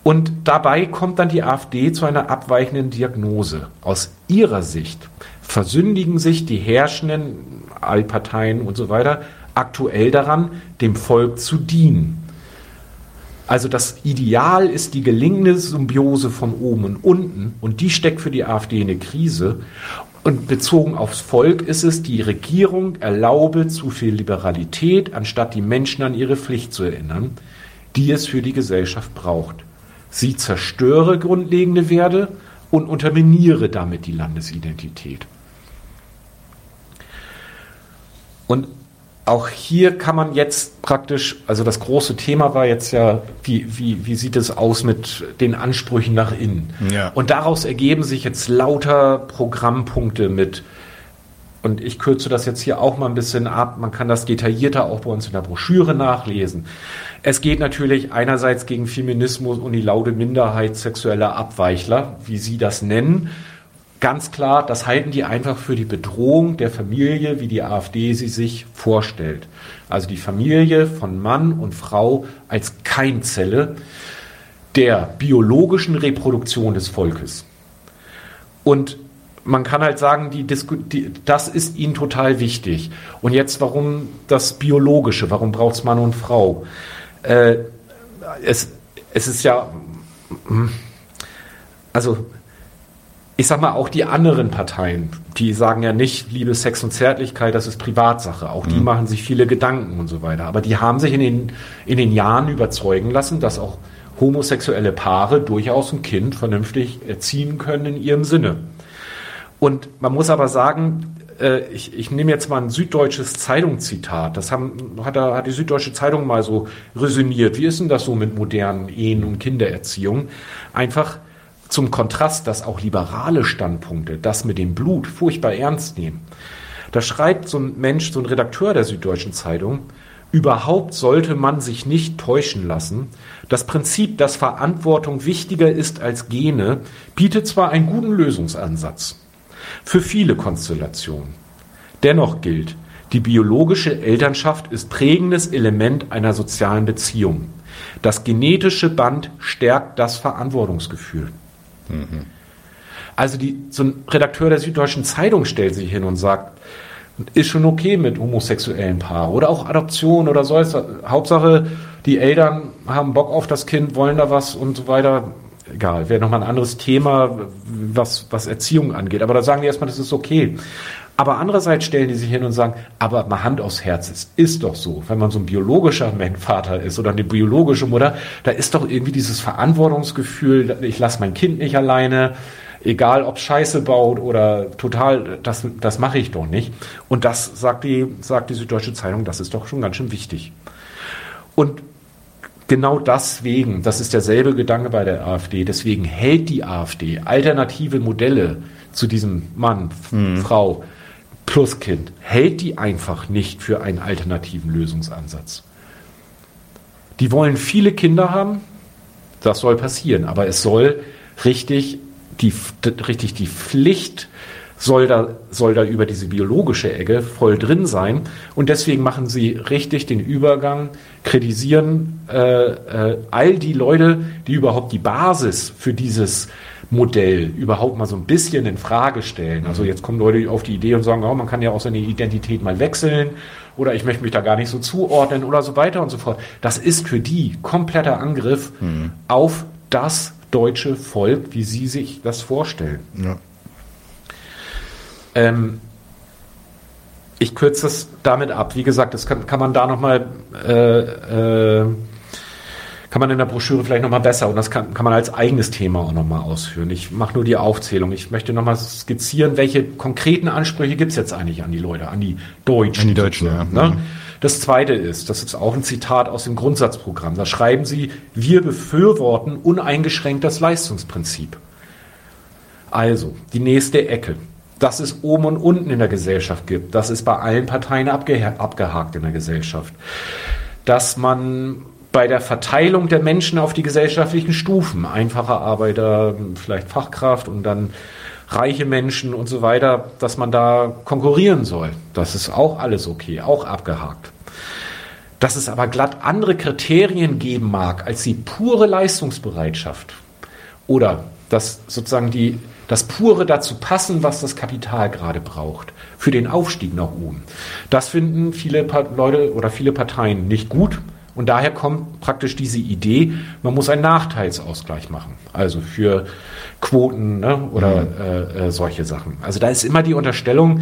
Und dabei kommt dann die AfD zu einer abweichenden Diagnose. Aus ihrer Sicht versündigen sich die herrschenden Allparteien und so weiter aktuell daran, dem Volk zu dienen. Also das Ideal ist die gelingende Symbiose von oben und unten und die steckt für die AfD in eine Krise. Und bezogen aufs Volk ist es, die Regierung erlaube zu viel Liberalität, anstatt die Menschen an ihre Pflicht zu erinnern, die es für die Gesellschaft braucht. Sie zerstöre grundlegende Werte und unterminiere damit die Landesidentität. Und auch hier kann man jetzt praktisch, also das große Thema war jetzt ja, wie, wie, wie sieht es aus mit den Ansprüchen nach innen? Ja. Und daraus ergeben sich jetzt lauter Programmpunkte mit, und ich kürze das jetzt hier auch mal ein bisschen ab, man kann das detaillierter auch bei uns in der Broschüre nachlesen. Es geht natürlich einerseits gegen Feminismus und die laude Minderheit sexueller Abweichler, wie Sie das nennen ganz klar, das halten die einfach für die Bedrohung der Familie, wie die AfD sie sich vorstellt. Also die Familie von Mann und Frau als Keimzelle der biologischen Reproduktion des Volkes. Und man kann halt sagen, die, die, das ist ihnen total wichtig. Und jetzt, warum das Biologische? Warum braucht es Mann und Frau? Äh, es, es ist ja, hm, also ich sag mal, auch die anderen Parteien, die sagen ja nicht, Liebe, Sex und Zärtlichkeit, das ist Privatsache. Auch die mhm. machen sich viele Gedanken und so weiter. Aber die haben sich in den, in den Jahren überzeugen lassen, dass auch homosexuelle Paare durchaus ein Kind vernünftig erziehen können in ihrem Sinne. Und man muss aber sagen, äh, ich, ich nehme jetzt mal ein süddeutsches Zeitungszitat. Das haben, hat, hat die Süddeutsche Zeitung mal so resümiert. Wie ist denn das so mit modernen Ehen und Kindererziehung? Einfach zum Kontrast, dass auch liberale Standpunkte das mit dem Blut furchtbar ernst nehmen. Da schreibt so ein Mensch, so ein Redakteur der Süddeutschen Zeitung, überhaupt sollte man sich nicht täuschen lassen. Das Prinzip, dass Verantwortung wichtiger ist als Gene, bietet zwar einen guten Lösungsansatz für viele Konstellationen. Dennoch gilt, die biologische Elternschaft ist prägendes Element einer sozialen Beziehung. Das genetische Band stärkt das Verantwortungsgefühl. Mhm. Also die, so ein Redakteur der Süddeutschen Zeitung stellt sich hin und sagt, ist schon okay mit homosexuellen Paaren oder auch Adoption oder so. Hauptsache, die Eltern haben Bock auf das Kind, wollen da was und so weiter. Egal, wäre nochmal ein anderes Thema, was, was Erziehung angeht. Aber da sagen die erstmal, das ist okay. Aber andererseits stellen die sich hin und sagen, aber mal Hand aufs Herz, es ist doch so, wenn man so ein biologischer Vater ist oder eine biologische Mutter, da ist doch irgendwie dieses Verantwortungsgefühl, ich lasse mein Kind nicht alleine, egal ob Scheiße baut oder total, das, das mache ich doch nicht. Und das sagt die, sagt die Süddeutsche Zeitung, das ist doch schon ganz schön wichtig. Und genau deswegen, das ist derselbe Gedanke bei der AfD, deswegen hält die AfD alternative Modelle zu diesem Mann, mhm. Frau plus Kind, hält die einfach nicht für einen alternativen Lösungsansatz. Die wollen viele Kinder haben, das soll passieren, aber es soll richtig die, richtig die Pflicht soll da, soll da über diese biologische Ecke voll drin sein. Und deswegen machen sie richtig den Übergang, kritisieren äh, äh, all die Leute, die überhaupt die Basis für dieses Modell überhaupt mal so ein bisschen in Frage stellen. Also jetzt kommen Leute auf die Idee und sagen, oh, man kann ja auch seine Identität mal wechseln oder ich möchte mich da gar nicht so zuordnen oder so weiter und so fort. Das ist für die kompletter Angriff mhm. auf das deutsche Volk, wie Sie sich das vorstellen. Ja. Ähm, ich kürze es damit ab. Wie gesagt, das kann, kann man da nochmal, äh, äh, kann man in der Broschüre vielleicht nochmal besser und das kann, kann man als eigenes Thema auch nochmal ausführen. Ich mache nur die Aufzählung. Ich möchte nochmal skizzieren, welche konkreten Ansprüche gibt es jetzt eigentlich an die Leute, an die Deutschen. An die Deutschen, ja. Ne? Mhm. Das zweite ist, das ist auch ein Zitat aus dem Grundsatzprogramm, da schreiben sie, wir befürworten uneingeschränkt das Leistungsprinzip. Also, die nächste Ecke. Dass es oben und unten in der Gesellschaft gibt, das ist bei allen Parteien abge abgehakt in der Gesellschaft. Dass man bei der Verteilung der Menschen auf die gesellschaftlichen Stufen, einfacher Arbeiter, vielleicht Fachkraft und dann reiche Menschen und so weiter, dass man da konkurrieren soll. Das ist auch alles okay, auch abgehakt. Dass es aber glatt andere Kriterien geben mag als die pure Leistungsbereitschaft oder dass sozusagen die, das pure dazu passen, was das Kapital gerade braucht für den Aufstieg nach oben. Das finden viele Leute oder viele Parteien nicht gut. Und daher kommt praktisch diese Idee, man muss einen Nachteilsausgleich machen. Also für Quoten ne, oder mhm. äh, äh, solche Sachen. Also da ist immer die Unterstellung,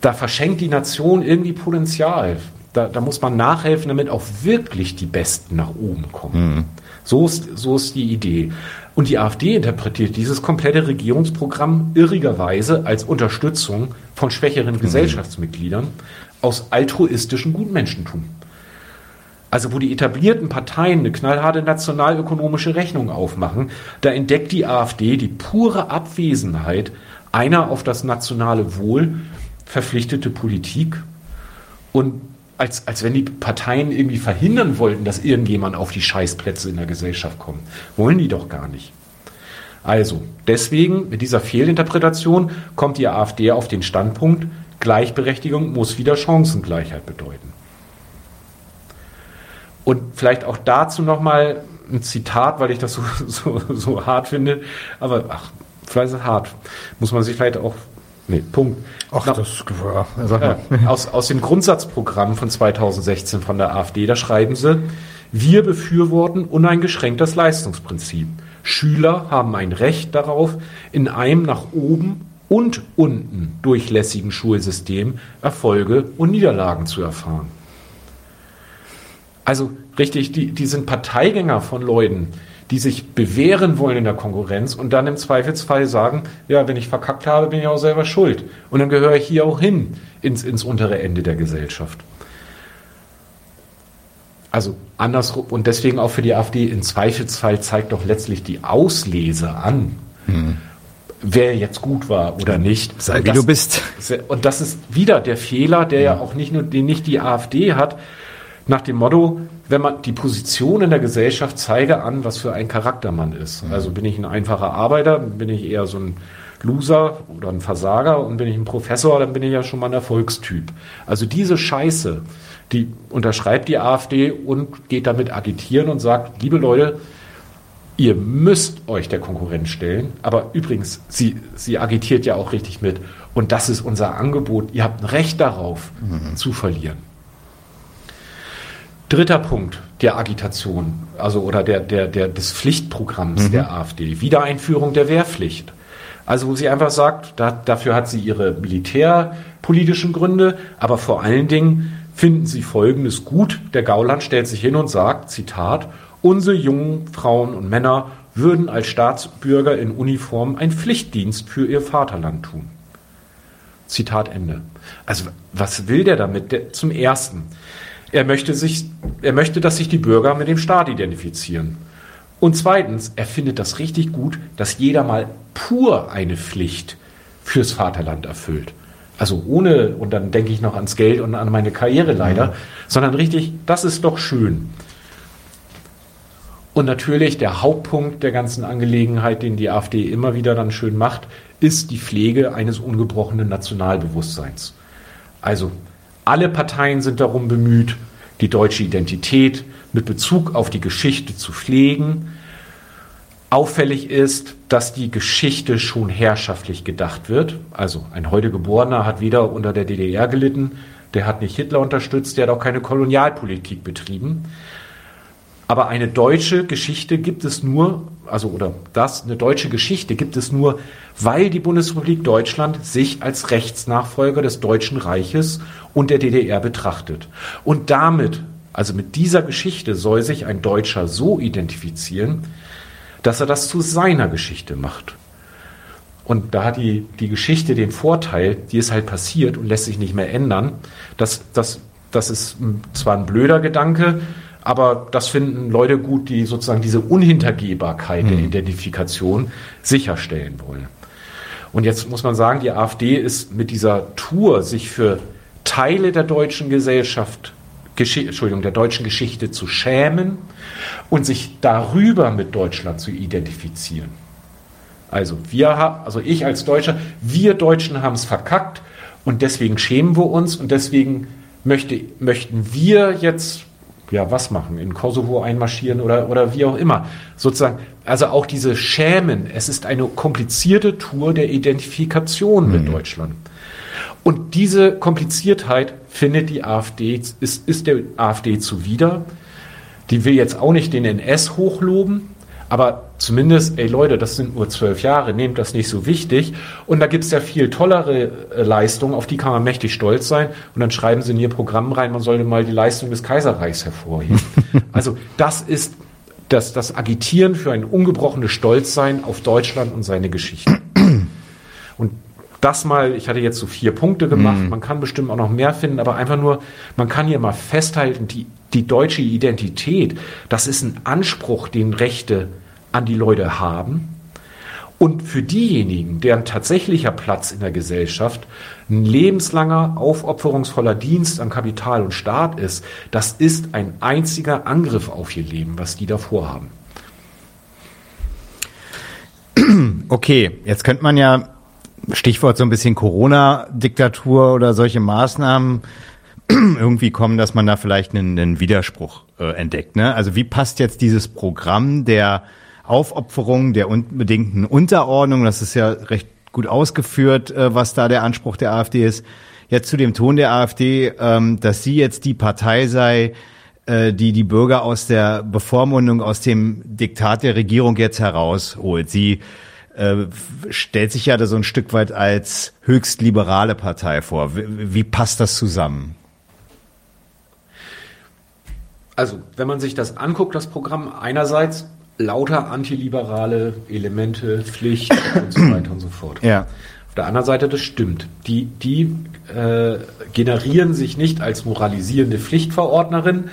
da verschenkt die Nation irgendwie Potenzial. Da, da muss man nachhelfen, damit auch wirklich die Besten nach oben kommen. Mhm. So, ist, so ist die Idee. Und die AfD interpretiert dieses komplette Regierungsprogramm irrigerweise als Unterstützung von schwächeren mhm. Gesellschaftsmitgliedern aus altruistischem Gutmenschentum. Also wo die etablierten Parteien eine knallharte nationalökonomische Rechnung aufmachen, da entdeckt die AfD die pure Abwesenheit einer auf das nationale Wohl verpflichtete Politik und als, als wenn die Parteien irgendwie verhindern wollten, dass irgendjemand auf die Scheißplätze in der Gesellschaft kommt. Wollen die doch gar nicht. Also, deswegen, mit dieser Fehlinterpretation kommt die AfD auf den Standpunkt, Gleichberechtigung muss wieder Chancengleichheit bedeuten. Und vielleicht auch dazu nochmal ein Zitat, weil ich das so, <laughs> so, so hart finde. Aber ach, vielleicht ist es hart. Muss man sich vielleicht auch. Nee, Punkt. Ach, Na, das ja, aus, aus dem Grundsatzprogramm von 2016 von der AfD, da schreiben sie, wir befürworten uneingeschränkt das Leistungsprinzip. Schüler haben ein Recht darauf, in einem nach oben und unten durchlässigen Schulsystem Erfolge und Niederlagen zu erfahren. Also richtig, die, die sind Parteigänger von Leuten, die sich bewähren wollen in der Konkurrenz und dann im Zweifelsfall sagen, ja, wenn ich verkackt habe, bin ich auch selber schuld. Und dann gehöre ich hier auch hin ins, ins untere Ende der Gesellschaft. Also andersrum und deswegen auch für die AfD im Zweifelsfall zeigt doch letztlich die Auslese an, hm. wer jetzt gut war oder nicht. Sei wie das, du bist. Und das ist wieder der Fehler, der ja auch nicht nur den nicht die AfD hat, nach dem Motto, wenn man die Position in der Gesellschaft zeige an, was für ein Charakter man ist. Mhm. Also bin ich ein einfacher Arbeiter, bin ich eher so ein Loser oder ein Versager und bin ich ein Professor, dann bin ich ja schon mal ein Erfolgstyp. Also diese Scheiße, die unterschreibt die AfD und geht damit agitieren und sagt, liebe Leute, ihr müsst euch der Konkurrenz stellen. Aber übrigens, sie, sie agitiert ja auch richtig mit. Und das ist unser Angebot. Ihr habt ein Recht darauf, mhm. zu verlieren. Dritter Punkt der Agitation, also oder der, der, der, des Pflichtprogramms mhm. der AfD, Wiedereinführung der Wehrpflicht. Also wo sie einfach sagt, da, dafür hat sie ihre militärpolitischen Gründe, aber vor allen Dingen finden sie Folgendes gut. Der Gauland stellt sich hin und sagt, Zitat, unsere jungen Frauen und Männer würden als Staatsbürger in Uniform einen Pflichtdienst für ihr Vaterland tun. Zitat Ende. Also was will der damit? Der, zum Ersten, er möchte, sich, er möchte, dass sich die Bürger mit dem Staat identifizieren. Und zweitens, er findet das richtig gut, dass jeder mal pur eine Pflicht fürs Vaterland erfüllt. Also ohne, und dann denke ich noch ans Geld und an meine Karriere leider, mhm. sondern richtig, das ist doch schön. Und natürlich der Hauptpunkt der ganzen Angelegenheit, den die AfD immer wieder dann schön macht, ist die Pflege eines ungebrochenen Nationalbewusstseins. Also alle Parteien sind darum bemüht, die deutsche Identität mit Bezug auf die Geschichte zu pflegen. Auffällig ist, dass die Geschichte schon herrschaftlich gedacht wird. Also ein heute geborener hat weder unter der DDR gelitten, der hat nicht Hitler unterstützt, der hat auch keine Kolonialpolitik betrieben. Aber eine deutsche Geschichte gibt es nur, also oder das, eine deutsche Geschichte gibt es nur, weil die Bundesrepublik Deutschland sich als Rechtsnachfolger des Deutschen Reiches und der DDR betrachtet. Und damit, also mit dieser Geschichte, soll sich ein Deutscher so identifizieren, dass er das zu seiner Geschichte macht. Und da hat die, die Geschichte den Vorteil, die ist halt passiert und lässt sich nicht mehr ändern. Das, das, das ist zwar ein blöder Gedanke, aber das finden Leute gut, die sozusagen diese Unhintergehbarkeit mhm. der Identifikation sicherstellen wollen. Und jetzt muss man sagen, die AfD ist mit dieser Tour, sich für Teile der deutschen Gesellschaft, Geschi Entschuldigung, der deutschen Geschichte zu schämen und sich darüber mit Deutschland zu identifizieren. Also wir also ich als Deutscher, wir Deutschen haben es verkackt und deswegen schämen wir uns und deswegen möchte, möchten wir jetzt ja, was machen, in Kosovo einmarschieren oder, oder wie auch immer. Sozusagen, also auch diese Schämen, es ist eine komplizierte Tour der Identifikation mhm. mit Deutschland. Und diese Kompliziertheit findet die AfD, ist, ist der AfD zuwider. Die will jetzt auch nicht den NS hochloben, aber zumindest, ey Leute, das sind nur zwölf Jahre, nehmt das nicht so wichtig. Und da gibt's ja viel tollere äh, Leistungen, auf die kann man mächtig stolz sein. Und dann schreiben sie in ihr Programm rein, man sollte mal die Leistung des Kaiserreichs hervorheben. <laughs> also das ist das, das Agitieren für ein ungebrochenes Stolzsein auf Deutschland und seine Geschichte. <clears throat> Und das mal, ich hatte jetzt so vier Punkte gemacht, mm. man kann bestimmt auch noch mehr finden, aber einfach nur, man kann hier mal festhalten, die, die deutsche Identität, das ist ein Anspruch, den Rechte an die Leute haben. Und für diejenigen, deren tatsächlicher Platz in der Gesellschaft ein lebenslanger, aufopferungsvoller Dienst an Kapital und Staat ist, das ist ein einziger Angriff auf ihr Leben, was die davor haben. <clears throat> Okay, jetzt könnte man ja Stichwort so ein bisschen Corona-Diktatur oder solche Maßnahmen <clears throat> irgendwie kommen, dass man da vielleicht einen, einen Widerspruch äh, entdeckt. Ne? Also wie passt jetzt dieses Programm der Aufopferung, der unbedingten Unterordnung, das ist ja recht gut ausgeführt, äh, was da der Anspruch der AfD ist, jetzt zu dem Ton der AfD, ähm, dass sie jetzt die Partei sei, äh, die die Bürger aus der Bevormundung, aus dem Diktat der Regierung jetzt herausholt. Sie äh, stellt sich ja da so ein Stück weit als höchst liberale Partei vor. Wie, wie passt das zusammen? Also, wenn man sich das anguckt, das Programm, einerseits lauter antiliberale Elemente, Pflicht und so <clears throat> weiter und so fort. Ja. Auf der anderen Seite, das stimmt. Die, die äh, generieren sich nicht als moralisierende Pflichtverordnerin,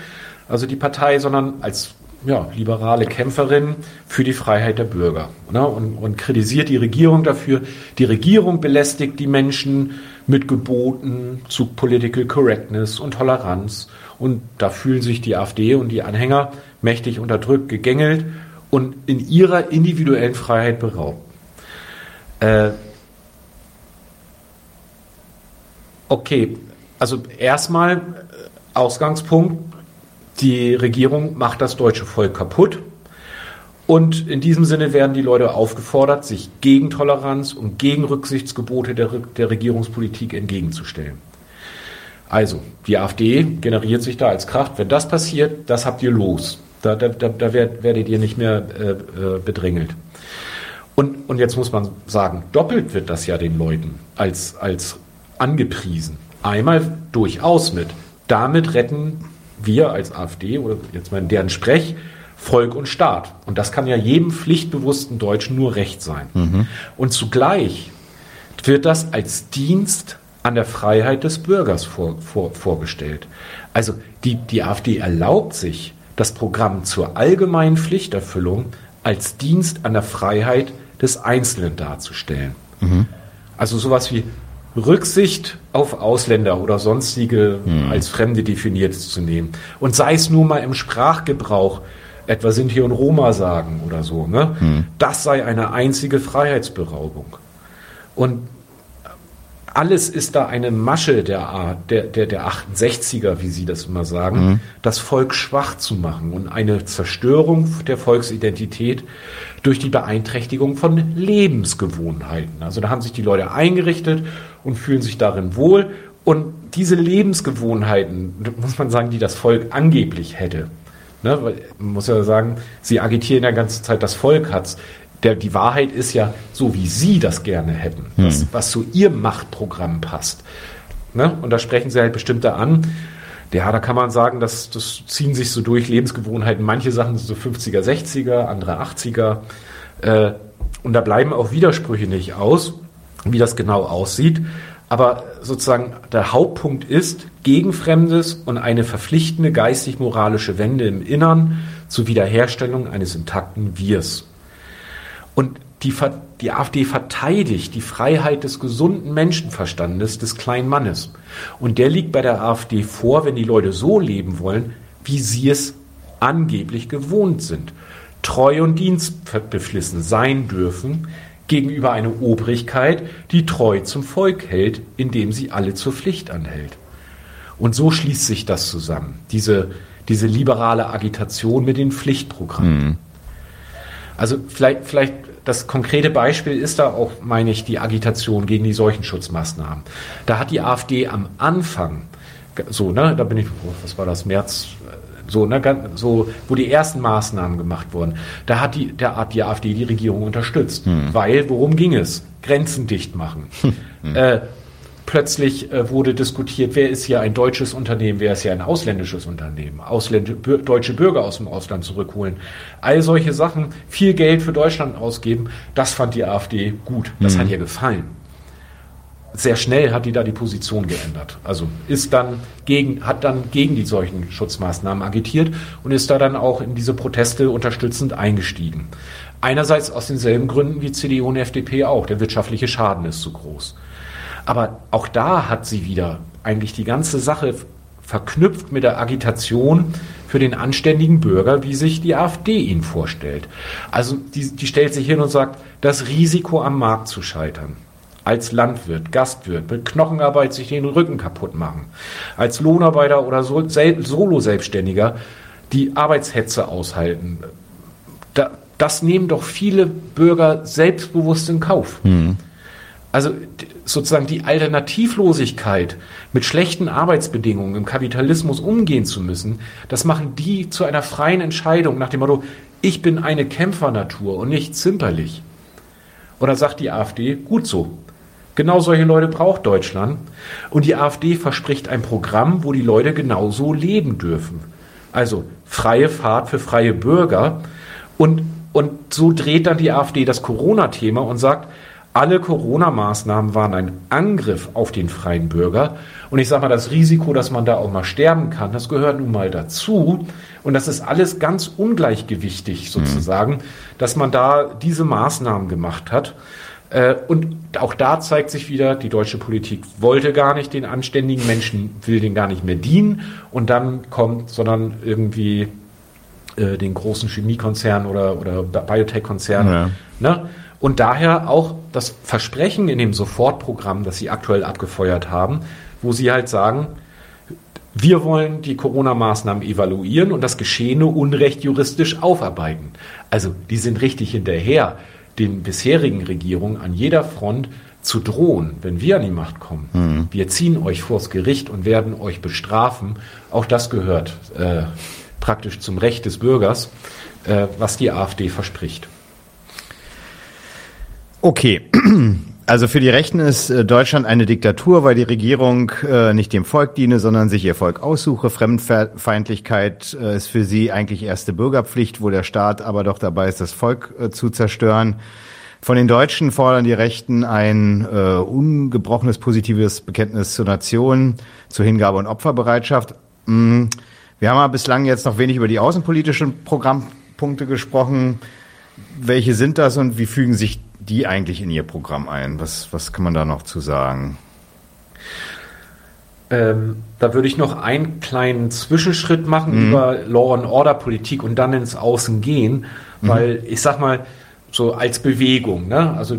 also die Partei, sondern als ja, liberale Kämpferin für die Freiheit der Bürger ne? und, und kritisiert die Regierung dafür. Die Regierung belästigt die Menschen mit Geboten zu Political Correctness und Toleranz. Und da fühlen sich die AfD und die Anhänger mächtig unterdrückt, gegängelt und in ihrer individuellen Freiheit beraubt. Äh, okay, also erstmal äh, Ausgangspunkt, die Regierung macht das deutsche Volk kaputt. Und in diesem Sinne werden die Leute aufgefordert, sich gegen Toleranz und gegen Rücksichtsgebote der, der Regierungspolitik entgegenzustellen. Also, die AfD generiert sich da als Kraft. Wenn das passiert, das habt ihr los. Da, da, da, da werdet ihr nicht mehr äh, äh, bedrängelt. Und, und jetzt muss man sagen, doppelt wird das ja den Leuten als, als angepriesen. Einmal durchaus mit. Damit retten wir als AfD oder jetzt mal in deren Sprech Volk und Staat. Und das kann ja jedem pflichtbewussten Deutschen nur recht sein. Mhm. Und zugleich wird das als Dienst an der Freiheit des Bürgers vor, vor, vorgestellt. Also die, die AfD erlaubt sich, das Programm zur allgemeinen Pflichterfüllung als Dienst an der Freiheit des Einzelnen darzustellen. Mhm. Also sowas wie Rücksicht auf Ausländer oder sonstige hm. als Fremde definiert zu nehmen. Und sei es nur mal im Sprachgebrauch, etwa sind hier und Roma sagen oder so, ne? Hm. Das sei eine einzige Freiheitsberaubung. Und alles ist da eine Masche der Art, der, der, der 68er, wie Sie das immer sagen, mhm. das Volk schwach zu machen und eine Zerstörung der Volksidentität durch die Beeinträchtigung von Lebensgewohnheiten. Also da haben sich die Leute eingerichtet und fühlen sich darin wohl. Und diese Lebensgewohnheiten, muss man sagen, die das Volk angeblich hätte, ne, weil man muss ja sagen, sie agitieren ja ganze Zeit, das Volk hat's der, die Wahrheit ist ja so, wie Sie das gerne hätten, hm. was, was zu Ihrem Machtprogramm passt. Ne? Und da sprechen Sie halt bestimmte an. Ja, da kann man sagen, dass das ziehen sich so durch Lebensgewohnheiten. Manche Sachen sind so 50er, 60er, andere 80er. Äh, und da bleiben auch Widersprüche nicht aus, wie das genau aussieht. Aber sozusagen der Hauptpunkt ist gegen Fremdes und eine verpflichtende geistig-moralische Wende im Innern zur Wiederherstellung eines intakten Wirs. Und die, die AfD verteidigt die Freiheit des gesunden Menschenverstandes des kleinen Mannes. Und der liegt bei der AfD vor, wenn die Leute so leben wollen, wie sie es angeblich gewohnt sind. Treu und dienstbeflissen sein dürfen gegenüber einer Obrigkeit, die treu zum Volk hält, indem sie alle zur Pflicht anhält. Und so schließt sich das zusammen, diese, diese liberale Agitation mit den Pflichtprogrammen. Mhm. Also vielleicht, vielleicht das konkrete Beispiel ist da auch, meine ich, die Agitation gegen die Seuchenschutzmaßnahmen. Da hat die AfD am Anfang, so, ne, da bin ich, was war das, März, so, ne, so, wo die ersten Maßnahmen gemacht wurden, da hat die, der, hat die AfD die Regierung unterstützt. Hm. Weil, worum ging es? Grenzen dicht machen. <laughs> Hm. Äh, Plötzlich äh, wurde diskutiert, wer ist hier ein deutsches Unternehmen, wer ist hier ein ausländisches Unternehmen, Ausländ deutsche Bürger aus dem Ausland zurückholen. All solche Sachen, viel Geld für Deutschland ausgeben, das fand die AfD gut. Das mhm. hat ihr gefallen. Sehr schnell hat die da die Position geändert. Also ist dann gegen, hat dann gegen die solchen Schutzmaßnahmen agitiert und ist da dann auch in diese Proteste unterstützend eingestiegen. Einerseits aus denselben Gründen wie CDU und FDP auch. Der wirtschaftliche Schaden ist zu groß. Aber auch da hat sie wieder eigentlich die ganze Sache verknüpft mit der Agitation für den anständigen Bürger, wie sich die AfD ihn vorstellt. Also die, die stellt sich hin und sagt, das Risiko am Markt zu scheitern. Als Landwirt, Gastwirt, mit Knochenarbeit sich den Rücken kaputt machen. Als Lohnarbeiter oder Solo-Selbstständiger die Arbeitshetze aushalten. Da, das nehmen doch viele Bürger selbstbewusst in Kauf. Mhm. Also sozusagen die Alternativlosigkeit, mit schlechten Arbeitsbedingungen im Kapitalismus umgehen zu müssen, das machen die zu einer freien Entscheidung nach dem Motto, ich bin eine Kämpfernatur und nicht zimperlich. Oder sagt die AfD, gut so. Genau solche Leute braucht Deutschland. Und die AfD verspricht ein Programm, wo die Leute genauso leben dürfen. Also freie Fahrt für freie Bürger. Und, und so dreht dann die AfD das Corona-Thema und sagt, alle Corona-Maßnahmen waren ein Angriff auf den freien Bürger. Und ich sage mal, das Risiko, dass man da auch mal sterben kann, das gehört nun mal dazu. Und das ist alles ganz ungleichgewichtig sozusagen, mhm. dass man da diese Maßnahmen gemacht hat. Äh, und auch da zeigt sich wieder, die deutsche Politik wollte gar nicht den anständigen Menschen, will den gar nicht mehr dienen. Und dann kommt, sondern irgendwie äh, den großen Chemiekonzern oder, oder Biotech-Konzern. Ja. Ne? Und daher auch das Versprechen in dem Sofortprogramm, das Sie aktuell abgefeuert haben, wo Sie halt sagen, wir wollen die Corona-Maßnahmen evaluieren und das geschehene Unrecht juristisch aufarbeiten. Also die sind richtig hinterher, den bisherigen Regierungen an jeder Front zu drohen, wenn wir an die Macht kommen. Mhm. Wir ziehen euch vors Gericht und werden euch bestrafen. Auch das gehört äh, praktisch zum Recht des Bürgers, äh, was die AfD verspricht. Okay. <clears throat> Also für die Rechten ist äh, Deutschland eine Diktatur, weil die Regierung äh, nicht dem Volk diene, sondern sich ihr Volk aussuche. Fremdfeindlichkeit äh, ist für sie eigentlich erste Bürgerpflicht, wo der Staat aber doch dabei ist, das Volk zu zerstören. Von den Deutschen fordern die Rechten ein ungebrochenes positives Bekenntnis zur Nation, zur Hingabe und Opferbereitschaft. Mm, wir haben ja bislang jetzt noch wenig über die außenpolitischen Programmpunkte gesprochen. Welche sind das und wie fügen sich die eigentlich in ihr Programm ein? Was, was kann man da noch zu sagen? Ähm, da würde ich noch einen kleinen Zwischenschritt machen mhm. über Law and Order Politik und dann ins Außen gehen, mhm. weil ich sag mal, so als Bewegung, ne? also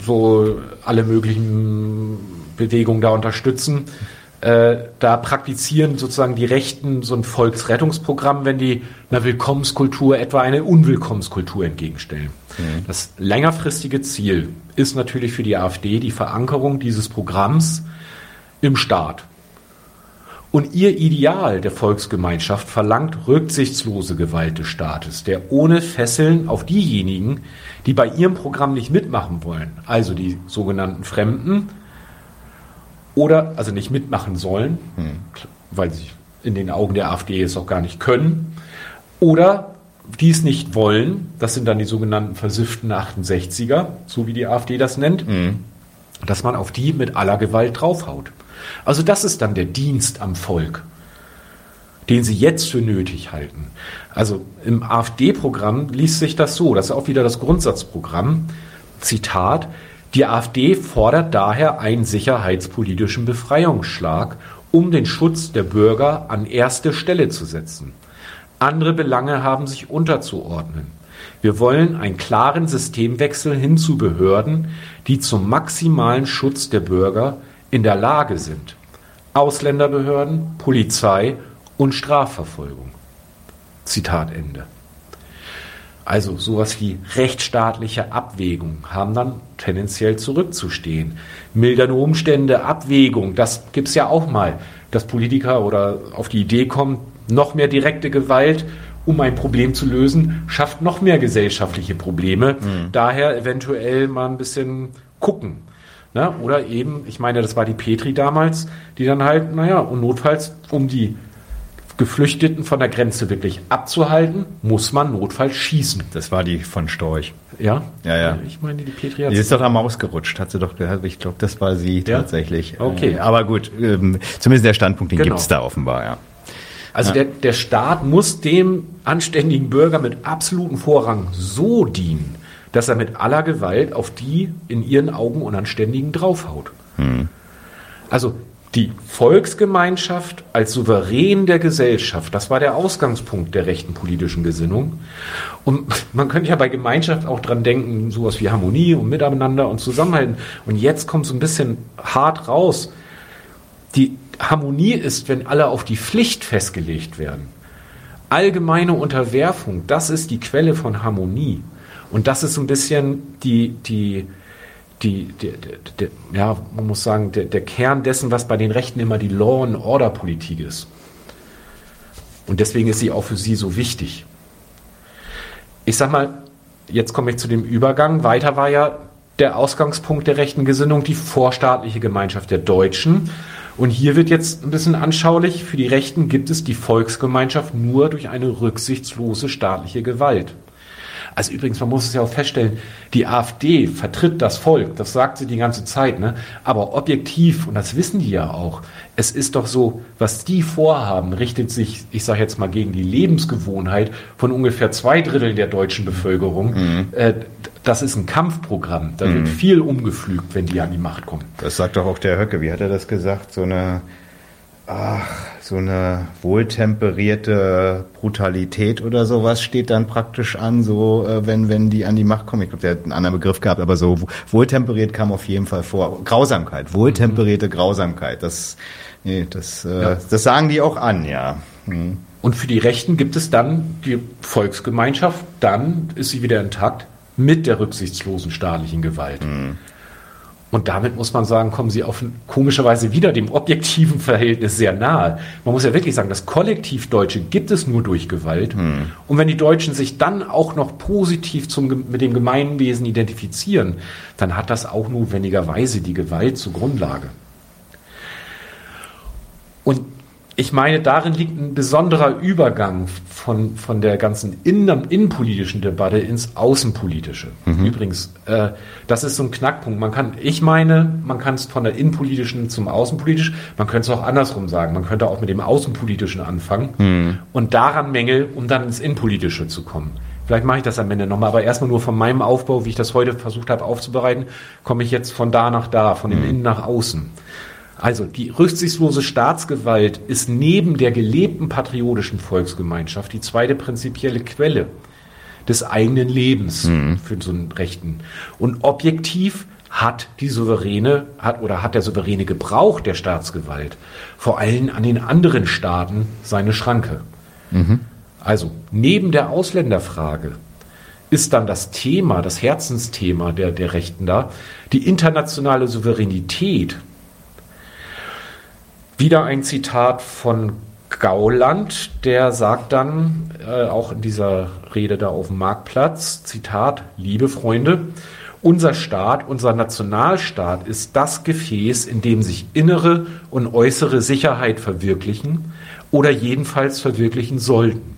so alle möglichen Bewegungen da unterstützen. Äh, da praktizieren sozusagen die Rechten so ein Volksrettungsprogramm, wenn die einer Willkommenskultur etwa eine Unwillkommenskultur entgegenstellen. Mhm. Das längerfristige Ziel ist natürlich für die AfD die Verankerung dieses Programms im Staat. Und ihr Ideal der Volksgemeinschaft verlangt rücksichtslose Gewalt des Staates, der ohne Fesseln auf diejenigen, die bei ihrem Programm nicht mitmachen wollen, also die sogenannten Fremden, oder also nicht mitmachen sollen, hm. weil sie in den Augen der AfD es auch gar nicht können, oder die es nicht wollen, das sind dann die sogenannten versifften 68er, so wie die AfD das nennt, hm. dass man auf die mit aller Gewalt draufhaut. Also das ist dann der Dienst am Volk, den sie jetzt für nötig halten. Also im AfD-Programm liest sich das so, das ist auch wieder das Grundsatzprogramm, Zitat, die AfD fordert daher einen sicherheitspolitischen Befreiungsschlag, um den Schutz der Bürger an erste Stelle zu setzen. Andere Belange haben sich unterzuordnen. Wir wollen einen klaren Systemwechsel hin zu Behörden, die zum maximalen Schutz der Bürger in der Lage sind. Ausländerbehörden, Polizei und Strafverfolgung. Zitat Ende. Also sowas wie rechtsstaatliche Abwägung haben dann tendenziell zurückzustehen. Mildernde Umstände, Abwägung, das gibt's ja auch mal, dass Politiker oder auf die Idee kommen, noch mehr direkte Gewalt, um ein Problem zu lösen, schafft noch mehr gesellschaftliche Probleme. Mhm. Daher eventuell mal ein bisschen gucken. Ne? Oder eben, ich meine, das war die Petri damals, die dann halt, naja, und notfalls, um die Geflüchteten von der Grenze wirklich abzuhalten, muss man notfalls schießen. Das war die von Storch. Ja? Ja, ja. Ich meine, die Petri hat. Die ist doch am ausgerutscht, hat sie doch gehört. Ich glaube, das war sie ja? tatsächlich. Okay. Äh, aber gut, ähm, zumindest der Standpunkt, den genau. gibt es da offenbar, ja. Also ja. der, der Staat muss dem anständigen Bürger mit absolutem Vorrang so dienen, dass er mit aller Gewalt auf die in ihren Augen Unanständigen draufhaut. Hm. Also die Volksgemeinschaft als Souverän der Gesellschaft, das war der Ausgangspunkt der rechten politischen Gesinnung. Und <laughs> man könnte ja bei Gemeinschaft auch dran denken, sowas wie Harmonie und Miteinander und Zusammenhalten. Und jetzt kommt so ein bisschen hart raus. Die Harmonie ist, wenn alle auf die Pflicht festgelegt werden. Allgemeine Unterwerfung, das ist die Quelle von Harmonie. Und das ist so ein bisschen die, die, die, der, der, ja, man muss sagen, der, der Kern dessen, was bei den Rechten immer die Law and Order Politik ist. Und deswegen ist sie auch für sie so wichtig. Ich sag mal, jetzt komme ich zu dem Übergang. Weiter war ja der Ausgangspunkt der rechten Gesinnung die vorstaatliche Gemeinschaft der Deutschen. Und hier wird jetzt ein bisschen anschaulich, für die Rechten gibt es die Volksgemeinschaft nur durch eine rücksichtslose staatliche Gewalt. Also übrigens, man muss es ja auch feststellen, die AfD vertritt das Volk, das sagt sie die ganze Zeit, ne? aber objektiv, und das wissen die ja auch, es ist doch so, was die vorhaben, richtet sich, ich sage jetzt mal, gegen die Lebensgewohnheit von ungefähr zwei Drittel der deutschen Bevölkerung. Mhm. Äh, das ist ein Kampfprogramm. Da mhm. wird viel umgepflügt, wenn die an die Macht kommen. Das sagt doch auch der Höcke. Wie hat er das gesagt? So eine ach, so eine wohltemperierte Brutalität oder sowas steht dann praktisch an, so äh, wenn, wenn die an die Macht kommen. Ich glaube, der hat einen anderen Begriff gehabt, aber so wohltemperiert kam auf jeden Fall vor. Grausamkeit, wohltemperierte Grausamkeit, das, nee, das, äh, ja. das sagen die auch an, ja. Hm. Und für die Rechten gibt es dann die Volksgemeinschaft, dann ist sie wieder intakt mit der rücksichtslosen staatlichen Gewalt. Mhm. Und damit muss man sagen, kommen sie auf komischerweise wieder dem objektiven Verhältnis sehr nahe. Man muss ja wirklich sagen, das Kollektiv Deutsche gibt es nur durch Gewalt. Hm. Und wenn die Deutschen sich dann auch noch positiv zum, mit dem Gemeinwesen identifizieren, dann hat das auch notwendigerweise die Gewalt zur Grundlage. Und ich meine, darin liegt ein besonderer Übergang von, von der ganzen innen, innenpolitischen Debatte ins Außenpolitische. Mhm. Übrigens, äh, das ist so ein Knackpunkt. Man kann, ich meine, man kann es von der innenpolitischen zum Außenpolitisch, man könnte es auch andersrum sagen. Man könnte auch mit dem Außenpolitischen anfangen mhm. und daran Mängel, um dann ins Innenpolitische zu kommen. Vielleicht mache ich das am Ende nochmal, aber erstmal nur von meinem Aufbau, wie ich das heute versucht habe aufzubereiten, komme ich jetzt von da nach da, von dem mhm. Innen nach Außen. Also die rücksichtslose Staatsgewalt ist neben der gelebten patriotischen Volksgemeinschaft die zweite prinzipielle Quelle des eigenen Lebens mhm. für so einen Rechten. Und objektiv hat die souveräne, hat oder hat der souveräne Gebrauch der Staatsgewalt vor allem an den anderen Staaten seine Schranke. Mhm. Also neben der Ausländerfrage ist dann das Thema, das Herzensthema der, der Rechten da, die internationale Souveränität wieder ein Zitat von Gauland, der sagt dann äh, auch in dieser Rede da auf dem Marktplatz, Zitat, liebe Freunde, unser Staat, unser Nationalstaat ist das Gefäß, in dem sich innere und äußere Sicherheit verwirklichen oder jedenfalls verwirklichen sollten.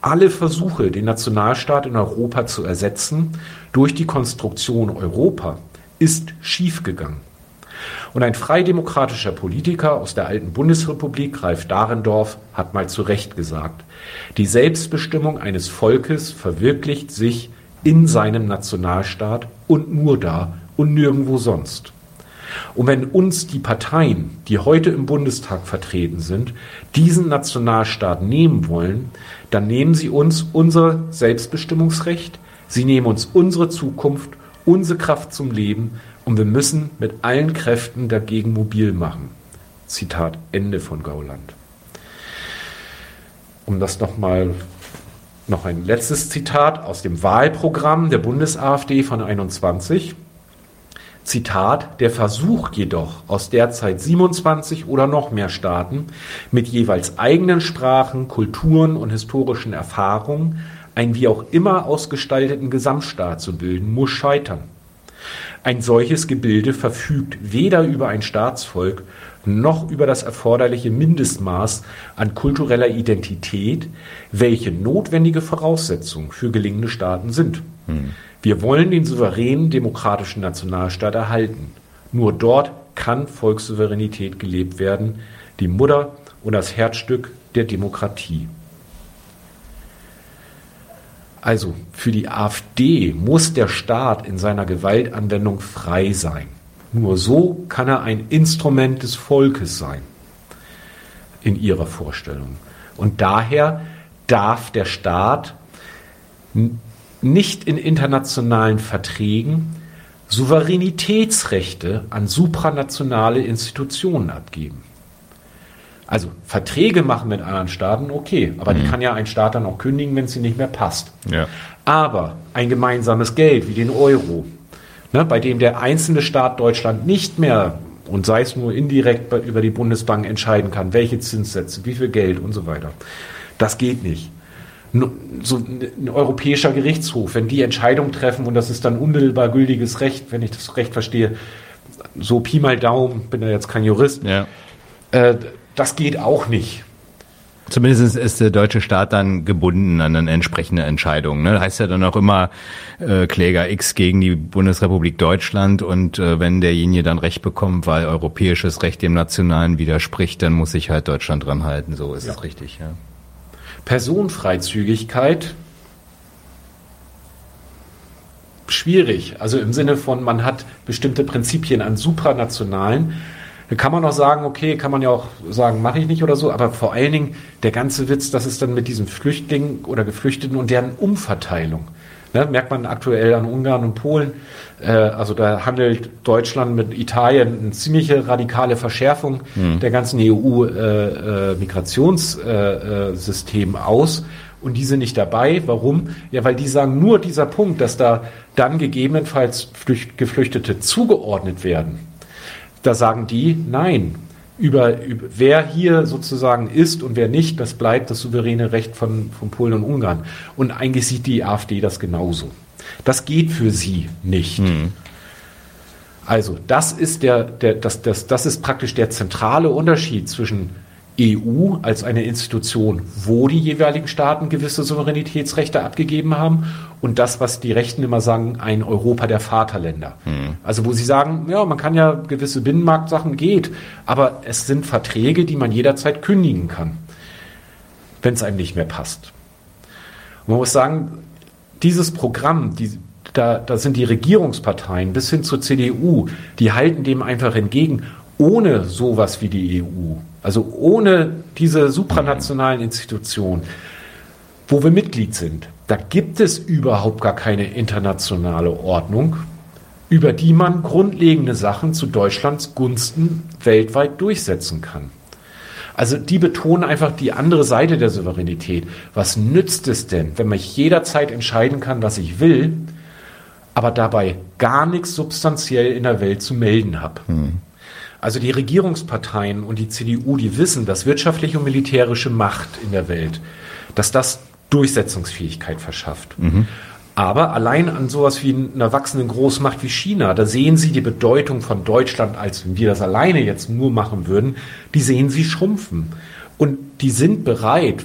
Alle Versuche, den Nationalstaat in Europa zu ersetzen durch die Konstruktion Europa, ist schiefgegangen. Und ein freidemokratischer Politiker aus der alten Bundesrepublik, Ralf Dahrendorf, hat mal zu Recht gesagt, die Selbstbestimmung eines Volkes verwirklicht sich in seinem Nationalstaat und nur da und nirgendwo sonst. Und wenn uns die Parteien, die heute im Bundestag vertreten sind, diesen Nationalstaat nehmen wollen, dann nehmen sie uns unser Selbstbestimmungsrecht, sie nehmen uns unsere Zukunft, unsere Kraft zum Leben, und wir müssen mit allen Kräften dagegen mobil machen. Zitat Ende von Gauland. Um das nochmal, noch ein letztes Zitat aus dem Wahlprogramm der Bundes-AfD von 21. Zitat, der Versuch jedoch aus derzeit 27 oder noch mehr Staaten mit jeweils eigenen Sprachen, Kulturen und historischen Erfahrungen einen wie auch immer ausgestalteten Gesamtstaat zu bilden, muss scheitern. Ein solches Gebilde verfügt weder über ein Staatsvolk noch über das erforderliche Mindestmaß an kultureller Identität, welche notwendige Voraussetzungen für gelingende Staaten sind. Hm. Wir wollen den souveränen demokratischen Nationalstaat erhalten. Nur dort kann Volkssouveränität gelebt werden, die Mutter und das Herzstück der Demokratie. Also für die AfD muss der Staat in seiner Gewaltanwendung frei sein. Nur so kann er ein Instrument des Volkes sein in ihrer Vorstellung. Und daher darf der Staat nicht in internationalen Verträgen Souveränitätsrechte an supranationale Institutionen abgeben. Also Verträge machen mit anderen Staaten, okay, aber mhm. die kann ja ein Staat dann auch kündigen, wenn es ihm nicht mehr passt. Ja. Aber ein gemeinsames Geld wie den Euro, ne, bei dem der einzelne Staat Deutschland nicht mehr und sei es nur indirekt über die Bundesbank entscheiden kann, welche Zinssätze, wie viel Geld und so weiter. Das geht nicht. So ein europäischer Gerichtshof, wenn die Entscheidung treffen und das ist dann unmittelbar gültiges Recht, wenn ich das Recht verstehe, so Pi mal Daumen, bin ja jetzt kein Jurist, ja. äh, das geht auch nicht. Zumindest ist der deutsche Staat dann gebunden an eine entsprechende Entscheidung. Ne? Das heißt ja dann auch immer äh, Kläger X gegen die Bundesrepublik Deutschland und äh, wenn derjenige dann Recht bekommt, weil europäisches Recht dem nationalen widerspricht, dann muss sich halt Deutschland dran halten. So ist ja. es richtig. Ja. Personenfreizügigkeit schwierig. Also im Sinne von, man hat bestimmte Prinzipien an supranationalen da kann man auch sagen, okay, kann man ja auch sagen, mache ich nicht oder so, aber vor allen Dingen der ganze Witz, dass es dann mit diesen Flüchtlingen oder Geflüchteten und deren Umverteilung, ne, merkt man aktuell an Ungarn und Polen, äh, also da handelt Deutschland mit Italien eine ziemliche radikale Verschärfung mhm. der ganzen EU-Migrationssystem äh, äh, aus. Und die sind nicht dabei. Warum? Ja, weil die sagen, nur dieser Punkt, dass da dann gegebenenfalls Geflüchtete zugeordnet werden, da sagen die, nein, über, über, wer hier sozusagen ist und wer nicht, das bleibt das souveräne Recht von, von Polen und Ungarn. Und eigentlich sieht die AfD das genauso. Das geht für sie nicht. Mhm. Also das ist der, der das, das, das ist praktisch der zentrale Unterschied zwischen EU als eine Institution, wo die jeweiligen Staaten gewisse Souveränitätsrechte abgegeben haben und das, was die Rechten immer sagen, ein Europa der Vaterländer. Mhm. Also wo sie sagen, ja, man kann ja gewisse Binnenmarktsachen geht, aber es sind Verträge, die man jederzeit kündigen kann, wenn es einem nicht mehr passt. Und man muss sagen, dieses Programm, die, da, da sind die Regierungsparteien bis hin zur CDU, die halten dem einfach entgegen, ohne sowas wie die EU also ohne diese supranationalen Institutionen, wo wir Mitglied sind, da gibt es überhaupt gar keine internationale Ordnung, über die man grundlegende Sachen zu Deutschlands Gunsten weltweit durchsetzen kann. Also die betonen einfach die andere Seite der Souveränität. Was nützt es denn, wenn man jederzeit entscheiden kann, was ich will, aber dabei gar nichts substanziell in der Welt zu melden habe? Hm. Also die Regierungsparteien und die CDU, die wissen, dass wirtschaftliche und militärische Macht in der Welt, dass das Durchsetzungsfähigkeit verschafft. Mhm. Aber allein an sowas wie einer wachsenden Großmacht wie China, da sehen Sie die Bedeutung von Deutschland, als wenn wir das alleine jetzt nur machen würden, die sehen Sie schrumpfen. Und die sind bereit,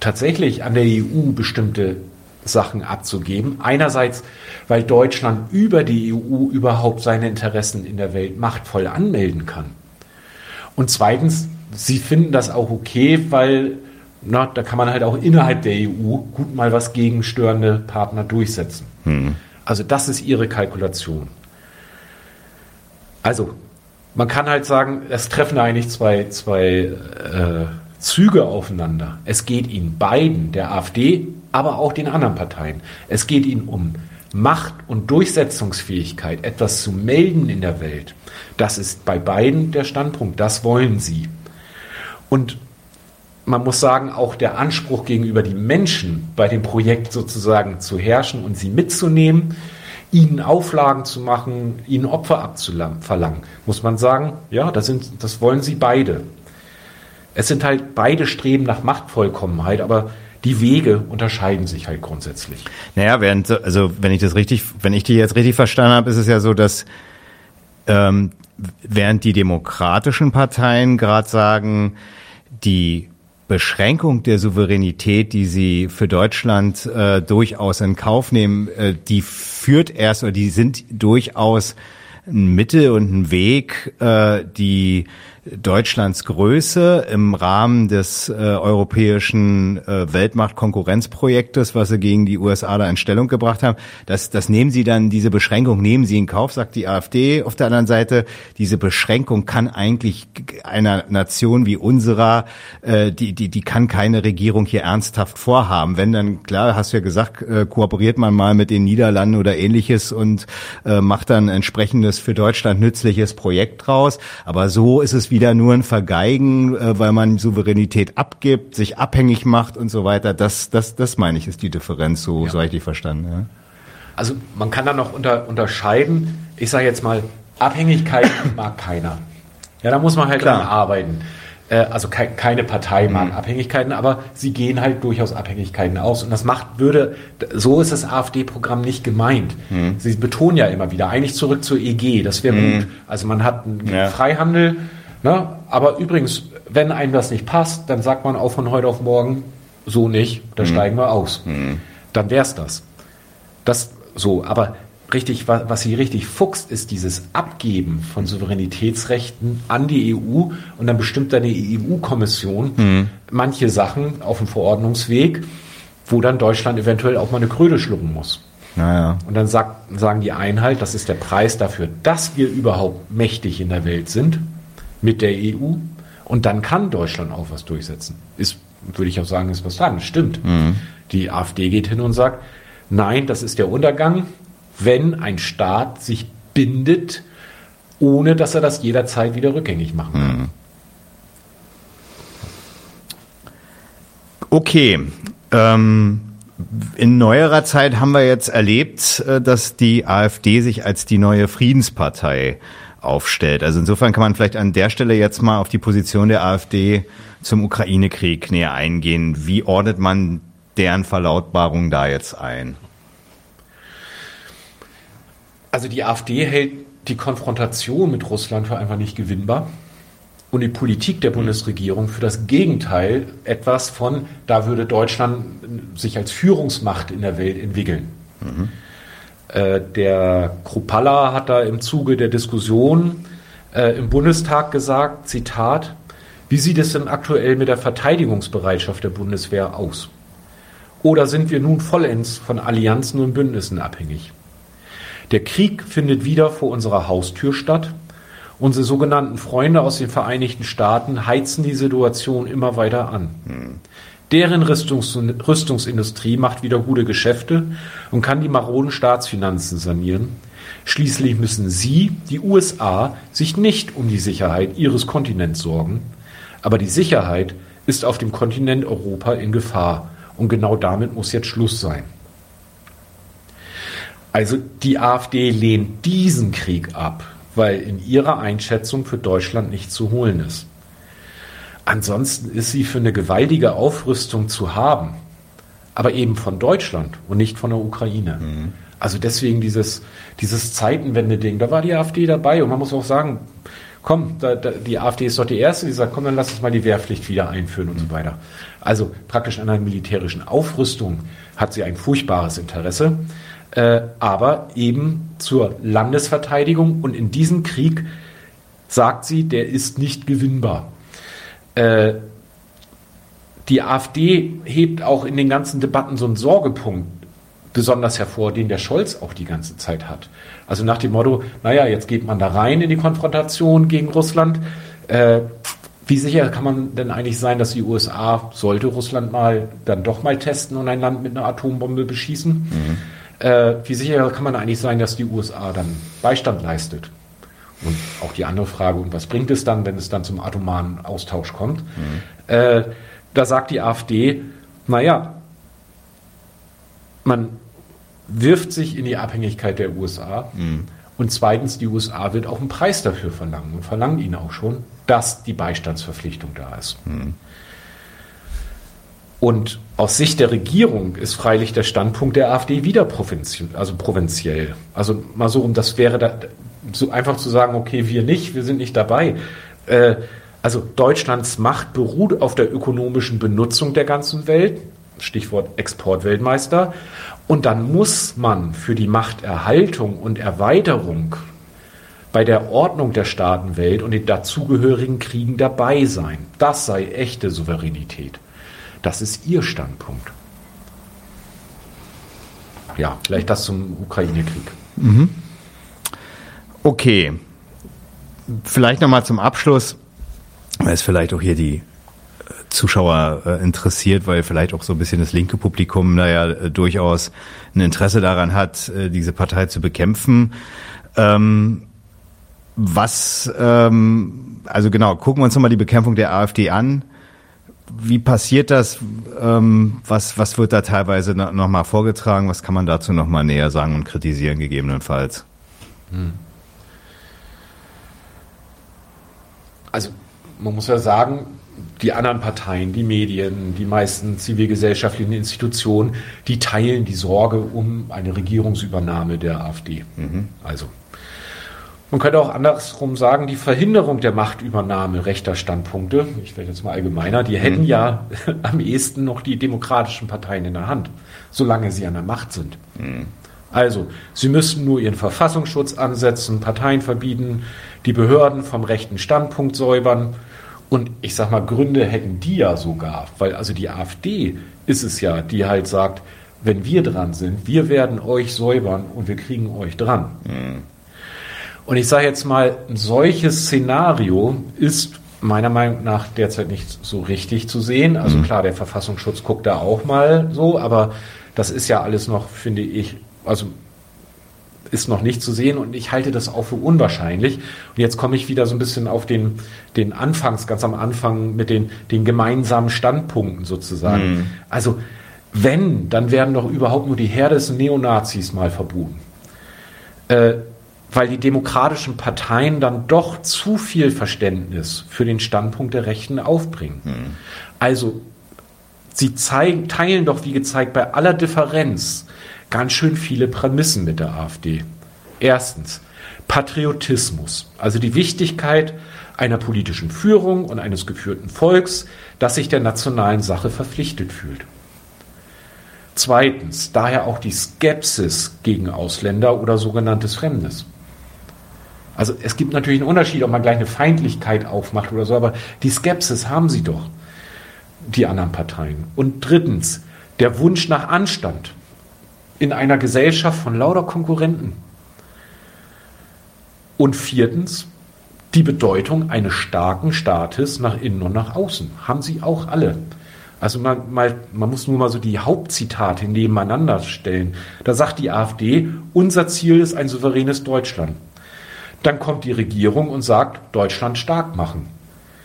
tatsächlich an der EU bestimmte Sachen abzugeben. Einerseits, weil Deutschland über die EU überhaupt seine Interessen in der Welt machtvoll anmelden kann. Und zweitens, sie finden das auch okay, weil na, da kann man halt auch innerhalb der EU gut mal was gegen störende Partner durchsetzen. Hm. Also das ist ihre Kalkulation. Also man kann halt sagen, es treffen eigentlich zwei, zwei äh, Züge aufeinander. Es geht ihnen beiden, der AfD aber auch den anderen Parteien. Es geht ihnen um Macht und Durchsetzungsfähigkeit, etwas zu melden in der Welt. Das ist bei beiden der Standpunkt. Das wollen sie. Und man muss sagen, auch der Anspruch gegenüber den Menschen bei dem Projekt sozusagen zu herrschen und sie mitzunehmen, ihnen Auflagen zu machen, ihnen Opfer abzuverlangen, muss man sagen, ja, das, sind, das wollen sie beide. Es sind halt beide Streben nach Machtvollkommenheit, aber die Wege unterscheiden sich halt grundsätzlich. Naja, während, also wenn ich das richtig, wenn ich die jetzt richtig verstanden habe, ist es ja so, dass ähm, während die demokratischen Parteien gerade sagen, die Beschränkung der Souveränität, die sie für Deutschland äh, durchaus in Kauf nehmen, äh, die führt erst oder die sind durchaus ein Mittel und ein Weg, äh, die Deutschlands Größe im Rahmen des äh, europäischen äh, Weltmacht-Konkurrenzprojektes, was sie gegen die USA da in Stellung gebracht haben. Das, das nehmen sie dann, diese Beschränkung nehmen sie in Kauf, sagt die AfD. Auf der anderen Seite, diese Beschränkung kann eigentlich einer Nation wie unserer, äh, die, die, die kann keine Regierung hier ernsthaft vorhaben. Wenn dann, klar, hast du ja gesagt, äh, kooperiert man mal mit den Niederlanden oder ähnliches und äh, macht dann entsprechendes für Deutschland nützliches Projekt draus. Aber so ist es wieder nur ein Vergeigen, äh, weil man Souveränität abgibt, sich abhängig macht und so weiter. Das, das, das meine ich, ist die Differenz, so, ja. so habe ich die verstanden. Ja. Also man kann dann noch unter, unterscheiden, ich sage jetzt mal, Abhängigkeit <coughs> mag keiner. Ja, da muss man halt Klar. dran arbeiten. Äh, also kei keine Partei mag Mhm. Abhängigkeiten, aber sie gehen halt durchaus Abhängigkeiten aus. Und das macht, würde, so ist das AfD-Programm nicht gemeint. Mhm. Sie betonen ja immer wieder, eigentlich zurück zur EG, das wäre gut. Also man hat einen Ja. Freihandel, ne? aber übrigens, wenn einem das nicht passt, dann sagt man auch von heute auf morgen, so nicht, Mhm. da steigen wir aus. Dann wär's das. Das so, aber richtig, was, was sie richtig fuchst, ist dieses Abgeben von Souveränitätsrechten an die EU und dann bestimmt dann die EU-Kommission manche Sachen auf dem Verordnungsweg, wo dann Deutschland eventuell auch mal eine Kröte schlucken muss. Naja. Und dann sagt, sagen die einen halt, das ist der Preis dafür, dass wir überhaupt mächtig in der Welt sind mit der EU. Und dann kann Deutschland auch was durchsetzen. Ist, würde ich auch sagen, ist was dran. Stimmt. Die AfD geht hin und sagt, nein, das ist der Untergang, wenn ein Staat sich bindet, ohne dass er das jederzeit wieder rückgängig machen kann. Okay. Ähm, in neuerer Zeit haben wir jetzt erlebt, äh, dass die AfD sich als die neue Friedenspartei aufstellt. Also insofern kann man vielleicht an der Stelle jetzt mal auf die Position der AfD zum Ukraine-Krieg näher eingehen. Wie ordnet man deren Verlautbarung da jetzt ein? Also die AfD hält die Konfrontation mit Russland für einfach nicht gewinnbar und die Politik der Bundesregierung für das Gegenteil etwas von, da würde Deutschland sich als Führungsmacht in der Welt entwickeln. Äh, der Kruppalla hat da im Zuge der Diskussion äh, im Bundestag gesagt, Zitat, wie sieht es denn aktuell mit der Verteidigungsbereitschaft der Bundeswehr aus? Oder sind wir nun vollends von Allianzen und Bündnissen abhängig? Der Krieg findet wieder vor unserer Haustür statt. Unsere sogenannten Freunde aus den Vereinigten Staaten heizen die Situation immer weiter an. Deren Rüstungs Rüstungsindustrie macht wieder gute Geschäfte und kann die maroden Staatsfinanzen sanieren. Schließlich müssen sie, die USA, sich nicht um die Sicherheit ihres Kontinents sorgen. Aber die Sicherheit ist auf dem Kontinent Europa in Gefahr. Und genau damit muss jetzt Schluss sein. Also die AfD lehnt diesen Krieg ab, weil in ihrer Einschätzung für Deutschland nicht zu holen ist. Ansonsten ist sie für eine gewaltige Aufrüstung zu haben, aber eben von Deutschland und nicht von der Ukraine. Also deswegen dieses, dieses Zeitenwende-Ding, da war die AfD dabei und man muss auch sagen, komm, da, da, die AfD ist doch die Erste, die sagt, komm, dann lass uns mal die Wehrpflicht wieder einführen und so weiter. Also praktisch an einer militärischen Aufrüstung hat sie ein furchtbares Interesse, äh, aber eben zur Landesverteidigung und in diesem Krieg sagt sie, der ist nicht gewinnbar. Äh, die AfD hebt auch in den ganzen Debatten so einen Sorgepunkt besonders hervor, den der Scholz auch die ganze Zeit hat. Also nach dem Motto, naja, jetzt geht man da rein in die Konfrontation gegen Russland. Äh, wie sicher kann man denn eigentlich sein, dass die USA, sollte Russland mal dann doch mal testen und ein Land mit einer Atombombe beschießen, äh, wie sicher kann man eigentlich sein, dass die USA dann Beistand leistet? Und auch die andere Frage, und was bringt es dann, wenn es dann zum atomaren Austausch kommt? Äh, da sagt die AfD, naja, man wirft sich in die Abhängigkeit der USA. Und zweitens, die USA wird auch einen Preis dafür verlangen und verlangt ihnen auch schon, dass die Beistandsverpflichtung da ist. Und aus Sicht der Regierung ist freilich der Standpunkt der AfD wieder provinziell, also provinziell. Also mal so, um das wäre da, so einfach zu sagen, okay, wir nicht, wir sind nicht dabei. Äh, also Deutschlands Macht beruht auf der ökonomischen Benutzung der ganzen Welt, Stichwort Exportweltmeister. Und dann muss man für die Machterhaltung und Erweiterung bei der Ordnung der Staatenwelt und den dazugehörigen Kriegen dabei sein. Das sei echte Souveränität. Das ist ihr Standpunkt. Ja, vielleicht das zum Ukraine-Krieg. Okay. Vielleicht nochmal zum Abschluss, weil es vielleicht auch hier die äh, Zuschauer äh, interessiert, weil vielleicht auch so ein bisschen das linke Publikum naja äh, durchaus ein Interesse daran hat, äh, diese Partei zu bekämpfen. Ähm, was, ähm, also genau, gucken wir uns nochmal die Bekämpfung der AfD an. Wie passiert das? Ähm, was, was wird da teilweise no, nochmal vorgetragen? Was kann man dazu nochmal näher sagen und kritisieren gegebenenfalls? Hm. Also man muss ja sagen, die anderen Parteien, die Medien, die meisten zivilgesellschaftlichen Institutionen, die teilen die Sorge um eine Regierungsübernahme der AfD. Mhm. Also man könnte auch andersrum sagen, die Verhinderung der Machtübernahme rechter Standpunkte, ich werde jetzt mal allgemeiner, die hätten mhm. ja <laughs> am ehesten noch die demokratischen Parteien in der Hand, solange sie an der Macht sind. Mhm. Also, sie müssten nur ihren Verfassungsschutz ansetzen, Parteien verbieten, die Behörden vom rechten Standpunkt säubern. Und ich sag mal, Gründe hätten die ja sogar, weil also die AfD ist es ja, die halt sagt, wenn wir dran sind, wir werden euch säubern und wir kriegen euch dran. Mhm. Und ich sage jetzt mal, ein solches Szenario ist meiner Meinung nach derzeit nicht so richtig zu sehen. Also mhm. klar, der Verfassungsschutz guckt da auch mal so, aber das ist ja alles noch, finde ich, also ist noch nicht zu sehen und ich halte das auch für unwahrscheinlich. Und jetzt komme ich wieder so ein bisschen auf den, den Anfangs, ganz am Anfang mit den, den gemeinsamen Standpunkten sozusagen. Mhm. Also wenn, dann werden doch überhaupt nur die Herde des Neonazis mal verboten. Äh, weil die demokratischen Parteien dann doch zu viel Verständnis für den Standpunkt der Rechten aufbringen. Hm. Also sie zeigen, teilen doch, wie gezeigt, bei aller Differenz ganz schön viele Prämissen mit der AfD. Erstens, Patriotismus, also die Wichtigkeit einer politischen Führung und eines geführten Volks, das sich der nationalen Sache verpflichtet fühlt. Zweitens, daher auch die Skepsis gegen Ausländer oder sogenanntes Fremdes. Also es gibt natürlich einen Unterschied, ob man gleich eine Feindlichkeit aufmacht oder so, aber die Skepsis haben sie doch, die anderen Parteien. Und drittens, der Wunsch nach Anstand in einer Gesellschaft von lauter Konkurrenten. Und viertens, die Bedeutung eines starken Staates nach innen und nach außen. Haben sie auch alle. Also man, mal, man muss nur mal so die Hauptzitate nebeneinander stellen. Da sagt die AfD, unser Ziel ist ein souveränes Deutschland. Dann kommt die Regierung und sagt, Deutschland stark machen.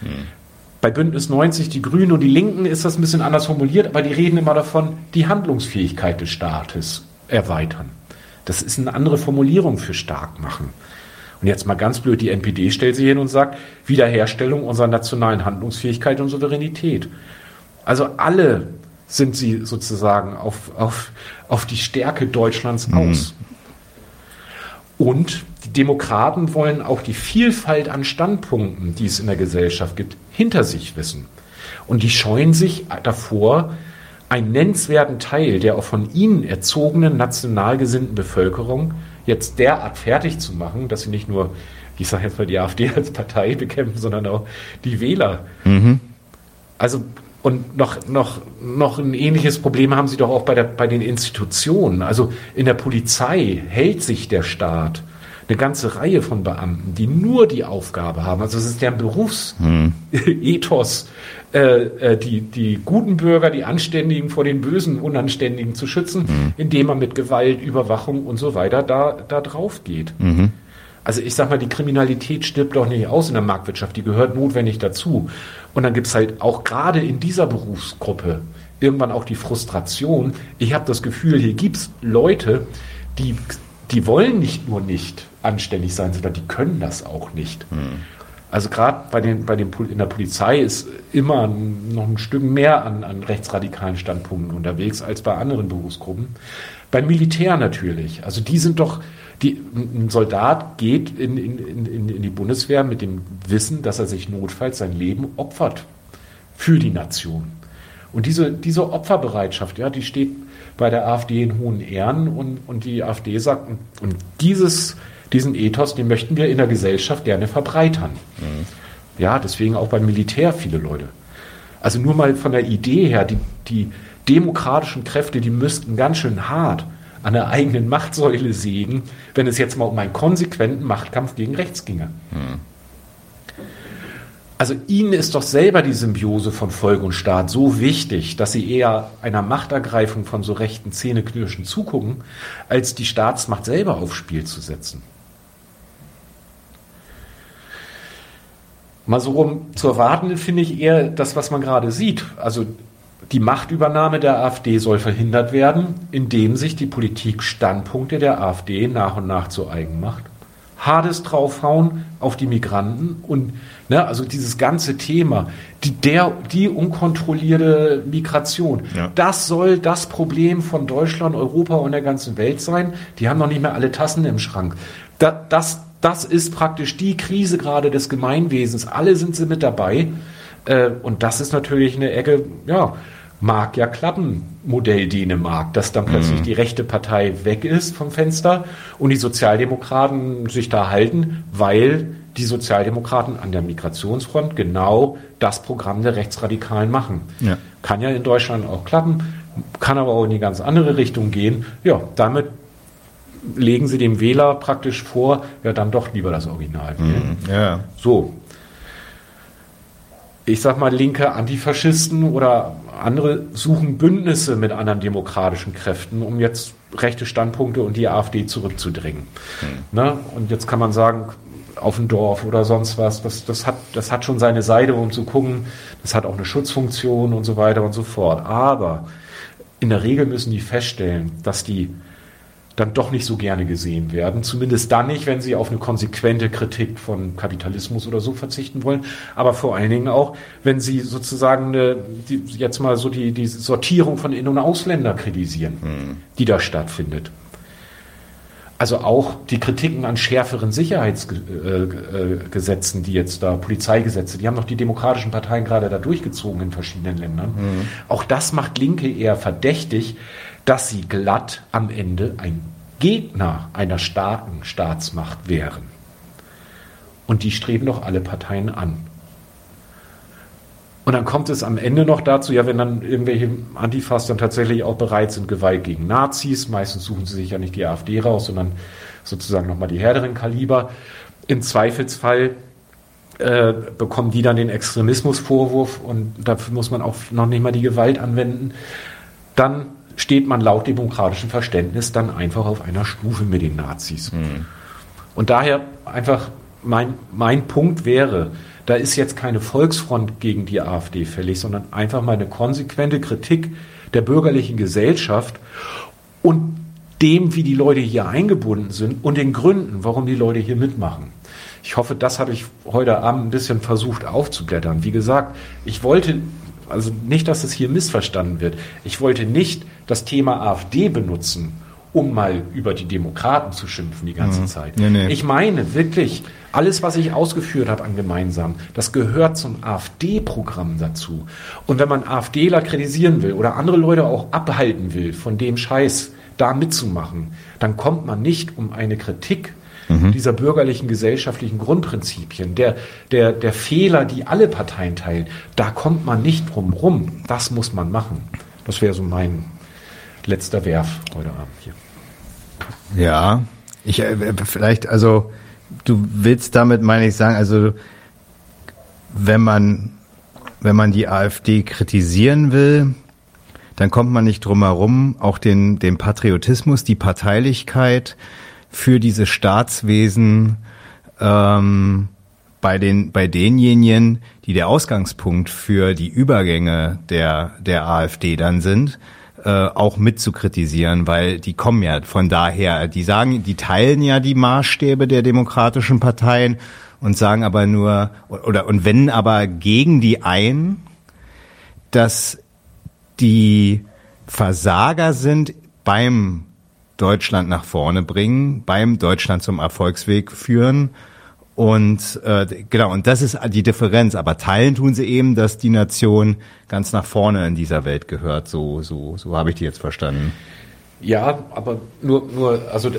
Hm. Bei Bündnis 90, die Grünen und die Linken ist das ein bisschen anders formuliert, aber die reden immer davon, die Handlungsfähigkeit des Staates erweitern. Das ist eine andere Formulierung für stark machen. Und jetzt mal ganz blöd, die NPD stellt sich hin und sagt, Wiederherstellung unserer nationalen Handlungsfähigkeit und Souveränität. Also alle sind sie sozusagen auf, auf, auf die Stärke Deutschlands aus. Mhm. Und die Demokraten wollen auch die Vielfalt an Standpunkten, die es in der Gesellschaft gibt, hinter sich wissen. Und die scheuen sich davor, einen nennenswerten Teil der auch von ihnen erzogenen national gesinnten Bevölkerung jetzt derart fertig zu machen, dass sie nicht nur, ich sage jetzt mal die AfD <laughs> als Partei bekämpfen, sondern auch die Wähler. Mhm. Also und noch, noch, noch ein ähnliches Problem haben sie doch auch bei, der, bei den Institutionen. Also in der Polizei hält sich der Staat eine ganze Reihe von Beamten, die nur die Aufgabe haben, also es ist deren Berufsethos, <laughs> hm. äh, äh, die, die guten Bürger, die Anständigen vor den bösen Unanständigen zu schützen, hm. indem man mit Gewalt, Überwachung und so weiter da, da drauf geht. Mhm. Also ich sag mal, die Kriminalität stirbt doch nicht aus in der Marktwirtschaft, die gehört notwendig dazu. Und dann gibt's halt auch gerade in dieser Berufsgruppe irgendwann auch die Frustration. Ich habe das Gefühl, hier gibt's Leute, die, die wollen nicht nur nicht anständig sein, sondern die können das auch nicht. Hm. Also gerade bei den, bei den, in der Polizei ist immer noch ein Stück mehr an, an rechtsradikalen Standpunkten unterwegs als bei anderen Berufsgruppen. Beim Militär natürlich. Also die sind doch, die, ein Soldat geht in, in, in, in die Bundeswehr mit dem Wissen, dass er sich notfalls sein Leben opfert für die Nation. Und diese, diese Opferbereitschaft, ja, die steht bei der AfD in hohen Ehren und, und die AfD sagt, und dieses, diesen Ethos, den möchten wir in der Gesellschaft gerne verbreitern. Mhm. Ja, deswegen auch beim Militär viele Leute. Also nur mal von der Idee her, die, die demokratischen Kräfte, die müssten ganz schön hart an der eigenen Machtsäule sägen, wenn es jetzt mal um einen konsequenten Machtkampf gegen rechts ginge. Hm. Also ihnen ist doch selber die Symbiose von Volk und Staat so wichtig, dass sie eher einer Machtergreifung von so rechten Zähneknirschen zugucken, als die Staatsmacht selber aufs Spiel zu setzen. Mal so rum zu erwarten, finde ich eher das, was man gerade sieht. Also die Machtübernahme der AfD soll verhindert werden, indem sich die Politik Standpunkte der AfD nach und nach zu eigen macht. Hades draufhauen auf die Migranten und ne, also dieses ganze Thema, die, der, die unkontrollierte Migration, Ja. das soll das Problem von Deutschland, Europa und der ganzen Welt sein. Die haben noch nicht mehr alle Tassen im Schrank. Da, das, das ist praktisch die Krise gerade des Gemeinwesens. Alle sind sie mit dabei. Äh, und das ist natürlich eine Ecke, ja, mag ja klappen, Modell Dänemark, dass dann plötzlich die rechte Partei weg ist vom Fenster und die Sozialdemokraten sich da halten, weil die Sozialdemokraten an der Migrationsfront genau das Programm der Rechtsradikalen machen. Ja. Kann ja in Deutschland auch klappen, kann aber auch in die ganz andere Richtung gehen. Ja, damit legen sie dem Wähler praktisch vor, ja, dann doch lieber das Original wählen. Ja. So. Ich sag mal, linke Antifaschisten oder andere suchen Bündnisse mit anderen demokratischen Kräften, um jetzt rechte Standpunkte und die AfD zurückzudrängen. Ne? Und jetzt kann man sagen, auf dem Dorf oder sonst was, das, das, hat, das hat schon seine Seite, um zu gucken, das hat auch eine Schutzfunktion und so weiter und so fort. Aber in der Regel müssen die feststellen, dass die dann doch nicht so gerne gesehen werden. Zumindest dann nicht, wenn sie auf eine konsequente Kritik von Kapitalismus oder so verzichten wollen. Aber vor allen Dingen auch, wenn sie sozusagen eine, die, jetzt mal so die, die Sortierung von In- und Ausländer kritisieren, die da stattfindet. Also auch die Kritiken an schärferen Sicherheitsgesetzen, die jetzt da, Polizeigesetze, die haben doch die demokratischen Parteien gerade da durchgezogen in verschiedenen Ländern. Auch das macht Linke eher verdächtig, dass sie glatt am Ende ein Gegner einer starken Staatsmacht wären. Und die streben doch alle Parteien an. Und dann kommt es am Ende noch dazu, ja, wenn dann irgendwelche Antifas dann tatsächlich auch bereit sind, Gewalt gegen Nazis, meistens suchen sie sich ja nicht die AfD raus, sondern sozusagen nochmal die härteren Kaliber. Im Zweifelsfall äh, bekommen die dann den Extremismusvorwurf und dafür muss man auch noch nicht mal die Gewalt anwenden. Dann steht man laut demokratischem Verständnis dann einfach auf einer Stufe mit den Nazis. Und daher einfach mein, mein Punkt wäre, da ist jetzt keine Volksfront gegen die AfD fällig, sondern einfach mal eine konsequente Kritik der bürgerlichen Gesellschaft und dem, wie die Leute hier eingebunden sind und den Gründen, warum die Leute hier mitmachen. Ich hoffe, das habe ich heute Abend ein bisschen versucht aufzublättern. Wie gesagt, ich wollte, also nicht, dass es hier missverstanden wird, ich wollte nicht das Thema AfD benutzen, um mal über die Demokraten zu schimpfen die ganze Zeit. Nee, nee. Ich meine wirklich, alles, was ich ausgeführt habe an gemeinsam, das gehört zum AfD-Programm dazu. Und wenn man AfDler kritisieren will oder andere Leute auch abhalten will, von dem Scheiß da mitzumachen, dann kommt man nicht um eine Kritik dieser bürgerlichen gesellschaftlichen Grundprinzipien, der, der, der Fehler, die alle Parteien teilen, da kommt man nicht drum rum. Das muss man machen. Das wäre so mein letzter Werf heute Abend hier. Ja, ich äh, vielleicht, also du willst damit, meine ich, sagen, also wenn man wenn man die AfD kritisieren will, dann kommt man nicht drum herum, auch den, den Patriotismus, die Parteilichkeit für dieses Staatswesen ähm, bei den bei denjenigen, die der Ausgangspunkt für die Übergänge der der AfD dann sind, äh, auch mit zu kritisieren, weil die kommen ja von daher, die sagen, die teilen ja die Maßstäbe der demokratischen Parteien und sagen aber nur oder und wenden aber gegen die ein, dass die Versager sind beim Deutschland nach vorne bringen, beim Deutschland zum Erfolgsweg führen. Und äh, genau, und das ist die Differenz. Aber teilen tun sie eben, dass die Nation ganz nach vorne in dieser Welt gehört. So, so, so habe ich die jetzt verstanden. Ja, aber nur, nur, also,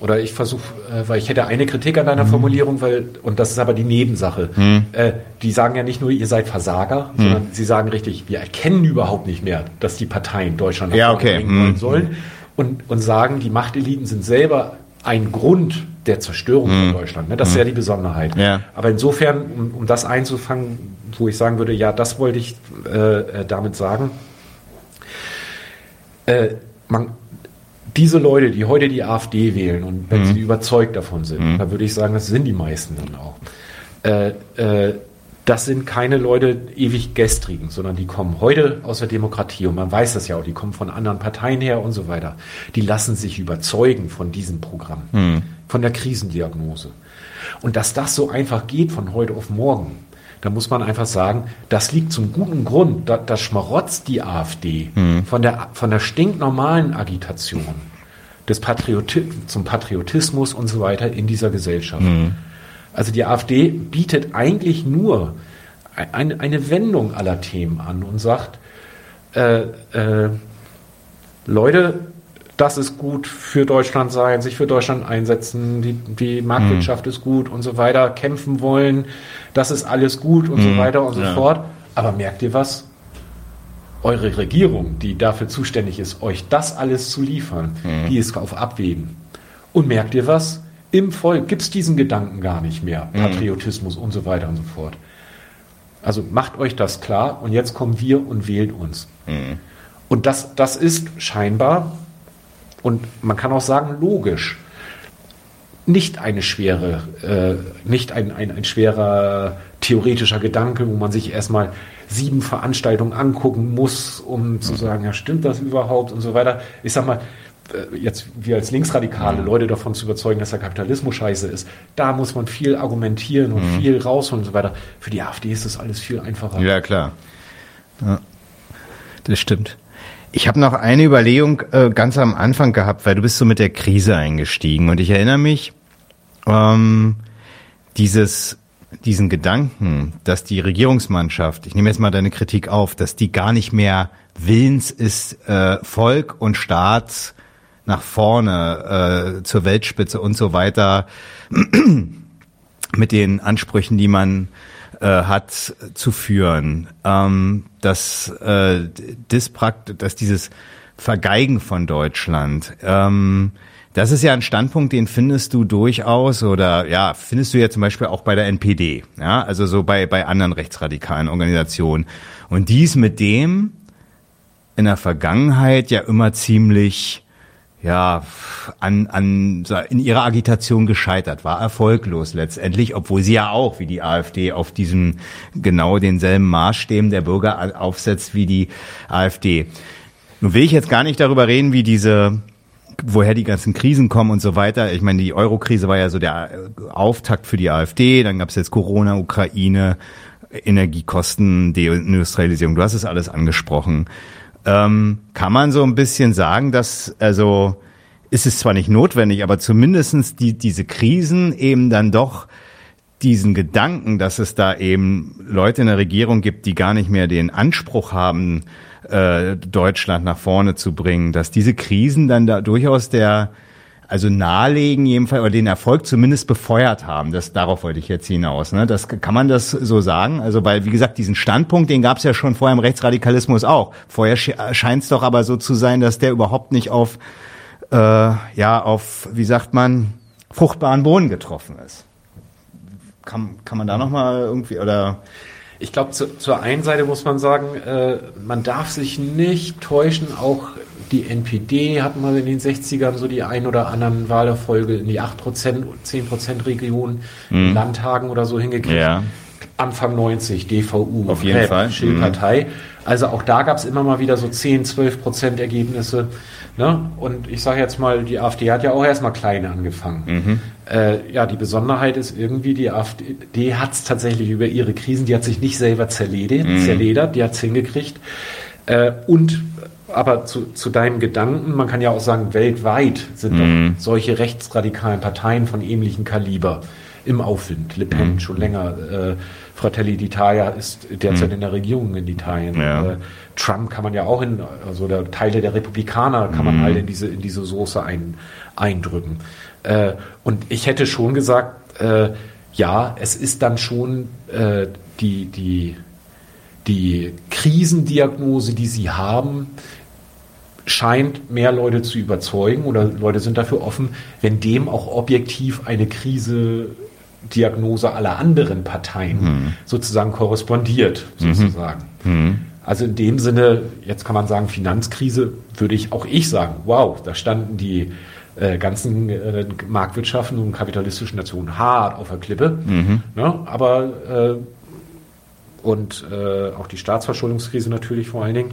oder ich versuche, äh, weil ich hätte eine Kritik an deiner Formulierung, weil, und das ist aber die Nebensache. Äh, die sagen ja nicht nur, ihr seid Versager, sondern sie sagen richtig, wir erkennen überhaupt nicht mehr, dass die Parteien Deutschland Ja, okay. bringen wollen Hm. sollen. Und, und sagen, die Machteliten sind selber ein Grund der Zerstörung von Deutschland. Ne? Das ist ja die Besonderheit. Ja. Aber insofern, um, um das einzufangen, wo ich sagen würde, ja, das wollte ich äh, äh, damit sagen. Äh, man, diese Leute, die heute die AfD wählen und wenn sie überzeugt davon sind, da würde ich sagen, das sind die meisten dann auch. Äh, äh, das sind keine Leute ewig gestrigen, sondern die kommen heute aus der Demokratie und man weiß das ja auch, die kommen von anderen Parteien her und so weiter. Die lassen sich überzeugen von diesem Programm. von der Krisendiagnose. Und dass das so einfach geht von heute auf morgen, da muss man einfach sagen, das liegt zum guten Grund, da, das schmarotzt die AfD mhm. von, der, von der stinknormalen Agitation des Patrioti zum Patriotismus und so weiter in dieser Gesellschaft. Mhm. Also die AfD bietet eigentlich nur eine, eine Wendung aller Themen an und sagt, äh, äh, Leute, das ist gut für Deutschland sein, sich für Deutschland einsetzen, die, die Marktwirtschaft mhm. ist gut und so weiter, kämpfen wollen, das ist alles gut und mhm. so weiter und so ja. fort. Aber merkt ihr was? Eure Regierung, die dafür zuständig ist, euch das alles zu liefern, mhm. die ist auf Abwägen. Und merkt ihr was? Im Volk gibt es diesen Gedanken gar nicht mehr. Mhm. Patriotismus und so weiter und so fort. Also macht euch das klar und jetzt kommen wir und wählt uns. Mhm. Und das, das ist scheinbar, und man kann auch sagen, logisch, nicht eine schwere, äh, nicht ein, ein, ein schwerer theoretischer Gedanke, wo man sich erstmal sieben Veranstaltungen angucken muss, um zu mhm. sagen, ja, stimmt das überhaupt und so weiter. Ich sag mal, jetzt wir als Linksradikale mhm. Leute davon zu überzeugen, dass der Kapitalismus scheiße ist, da muss man viel argumentieren und mhm. viel rausholen und so weiter. Für die AfD ist das alles viel einfacher. Ja, klar. Ja, das stimmt. Ich habe noch eine Überlegung äh, ganz am Anfang gehabt, weil du bist so mit der Krise eingestiegen und ich erinnere mich, ähm, dieses, diesen Gedanken, dass die Regierungsmannschaft, ich nehme jetzt mal deine Kritik auf, dass die gar nicht mehr willens ist, äh, Volk und Staat nach vorne äh, zur Weltspitze und so weiter mit den Ansprüchen, die man äh, hat, zu führen. Ähm, dass, äh, das prakt dass dieses Vergeigen von Deutschland, ähm, das ist ja ein Standpunkt, den findest du durchaus oder ja, findest du ja zum Beispiel auch bei der NPD, ja, also so bei, bei anderen rechtsradikalen Organisationen. Und dies mit dem in der Vergangenheit ja immer ziemlich ja, an, an, in ihrer Agitation gescheitert, war erfolglos letztendlich, obwohl sie ja auch, wie die AfD, auf diesem genau denselben Maßstäben der Bürger aufsetzt wie die AfD. Nun will ich jetzt gar nicht darüber reden, wie diese, woher die ganzen Krisen kommen und so weiter. Ich meine, die Euro-Krise war ja so der Auftakt für die AfD, dann gab es jetzt Corona, Ukraine, Energiekosten, Deindustrialisierung, du hast es alles angesprochen. Ähm, kann man so ein bisschen sagen, dass, also ist es zwar nicht notwendig, aber zumindestens die, diese Krisen eben dann doch diesen Gedanken, dass es da eben Leute in der Regierung gibt, die gar nicht mehr den Anspruch haben, äh, Deutschland nach vorne zu bringen, dass diese Krisen dann da durchaus der also nahelegen jedenfalls oder den Erfolg zumindest befeuert haben. Das darauf wollte ich jetzt hinaus. Ne? Das kann man das so sagen. Also weil wie gesagt diesen Standpunkt, den gab es ja schon vorher im Rechtsradikalismus auch. Vorher scheint es doch aber so zu sein, dass der überhaupt nicht auf äh, ja auf wie sagt man fruchtbaren Boden getroffen ist. Kann, kann man da noch mal irgendwie oder ich glaube, zu, zur einen Seite muss man sagen, äh, man darf sich nicht täuschen, auch die NPD hat mal in den 60ern so die ein oder anderen Wahlerfolge in die 8%, 10% Region, mhm. Landtagen oder so hingekriegt. Ja. Anfang 90, DVU, Auf jeden Rap, Fall. Schildpartei. Mhm. Also auch da gab es immer mal wieder so 10, 12 Prozent Ergebnisse. Ne? Und ich sage jetzt mal, die AfD hat ja auch erstmal klein angefangen. Mhm. Äh, ja, die Besonderheit ist irgendwie, die AfD hat es tatsächlich über ihre Krisen, die hat sich nicht selber zerledert, mhm. zerledert die hat es hingekriegt. Äh, und aber zu, zu deinem Gedanken, man kann ja auch sagen, weltweit sind mhm. solche rechtsradikalen Parteien von ähnlichem Kaliber im Aufwind. Le Pen mhm. schon länger, äh, Fratelli d'Italia ist derzeit mhm. in der Regierung in Italien. Ja. Äh, Trump kann man ja auch in, also der Teile der Republikaner kann man mhm. alle in diese, in diese Soße ein, eindrücken. Äh, und ich hätte schon gesagt, äh, ja, es ist dann schon äh, die, die, die Krisendiagnose, die sie haben, scheint mehr Leute zu überzeugen oder Leute sind dafür offen, wenn dem auch objektiv eine Krise Diagnose aller anderen Parteien mhm. sozusagen korrespondiert, sozusagen. Mhm. Also in dem Sinne, jetzt kann man sagen, Finanzkrise, würde ich auch ich sagen, wow, da standen die äh, ganzen äh, Marktwirtschaften und kapitalistischen Nationen hart auf der Klippe. Mhm. Ne? Aber äh, und äh, auch die Staatsverschuldungskrise natürlich vor allen Dingen.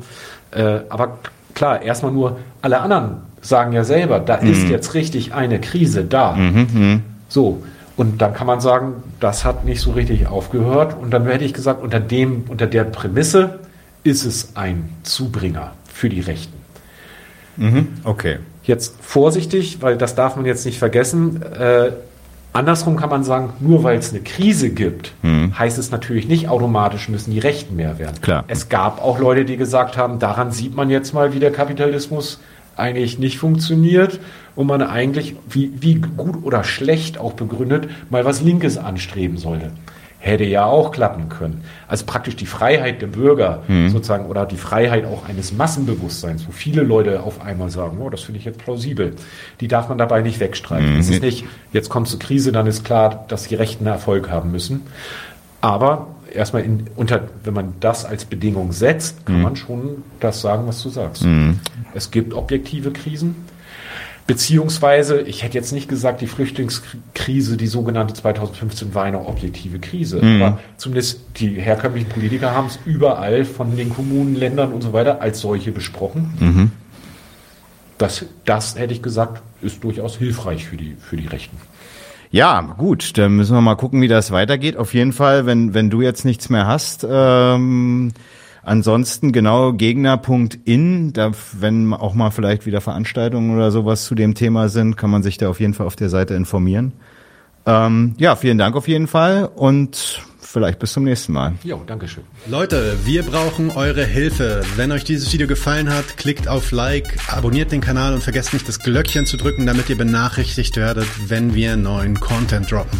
Äh, aber klar, erstmal nur alle anderen sagen ja selber, da mhm. ist jetzt richtig eine Krise da. Mhm, mhm, so. Und dann kann man sagen, das hat nicht so richtig aufgehört. Und dann hätte ich gesagt, unter dem, unter der Prämisse ist es ein Zubringer für die Rechten. Mhm, okay. Jetzt vorsichtig, weil das darf man jetzt nicht vergessen. Äh, andersrum kann man sagen, nur weil es eine Krise gibt, mhm. heißt es natürlich nicht automatisch müssen die Rechten mehr werden. Klar. Es gab auch Leute, die gesagt haben, daran sieht man jetzt mal, wie der Kapitalismus eigentlich nicht funktioniert und man eigentlich, wie, wie gut oder schlecht auch begründet, mal was Linkes anstreben sollte. Hätte ja auch klappen können. Also praktisch die Freiheit der Bürger mhm. sozusagen oder die Freiheit auch eines Massenbewusstseins, wo viele Leute auf einmal sagen, oh, das finde ich jetzt plausibel. Die darf man dabei nicht wegstreichen. Mhm. Es ist nicht, jetzt kommt zur Krise, dann ist klar, dass die Rechten Erfolg haben müssen. Aber erstmal in, unter, wenn man das als Bedingung setzt, kann mhm. man schon das sagen, was du sagst. Mhm. Es gibt objektive Krisen. Beziehungsweise, ich hätte jetzt nicht gesagt, die Flüchtlingskrise, die sogenannte 2015, war eine objektive Krise. Mhm. Aber zumindest die herkömmlichen Politiker haben es überall von den Kommunen, Ländern und so weiter als solche besprochen. Mhm. Das, das hätte ich gesagt, ist durchaus hilfreich für die, für die Rechten. Ja, gut, dann müssen wir mal gucken, wie das weitergeht. Auf jeden Fall, wenn, wenn du jetzt nichts mehr hast, ähm, ansonsten genau Gegner.in, da, wenn auch mal vielleicht wieder Veranstaltungen oder sowas zu dem Thema sind, kann man sich da auf jeden Fall auf der Seite informieren. Ähm, ja, vielen Dank auf jeden Fall und vielleicht bis zum nächsten Mal. Jo, Dankeschön. Leute, wir brauchen eure Hilfe. Wenn euch dieses Video gefallen hat, klickt auf Like, abonniert den Kanal und vergesst nicht das Glöckchen zu drücken, damit ihr benachrichtigt werdet, wenn wir neuen Content droppen.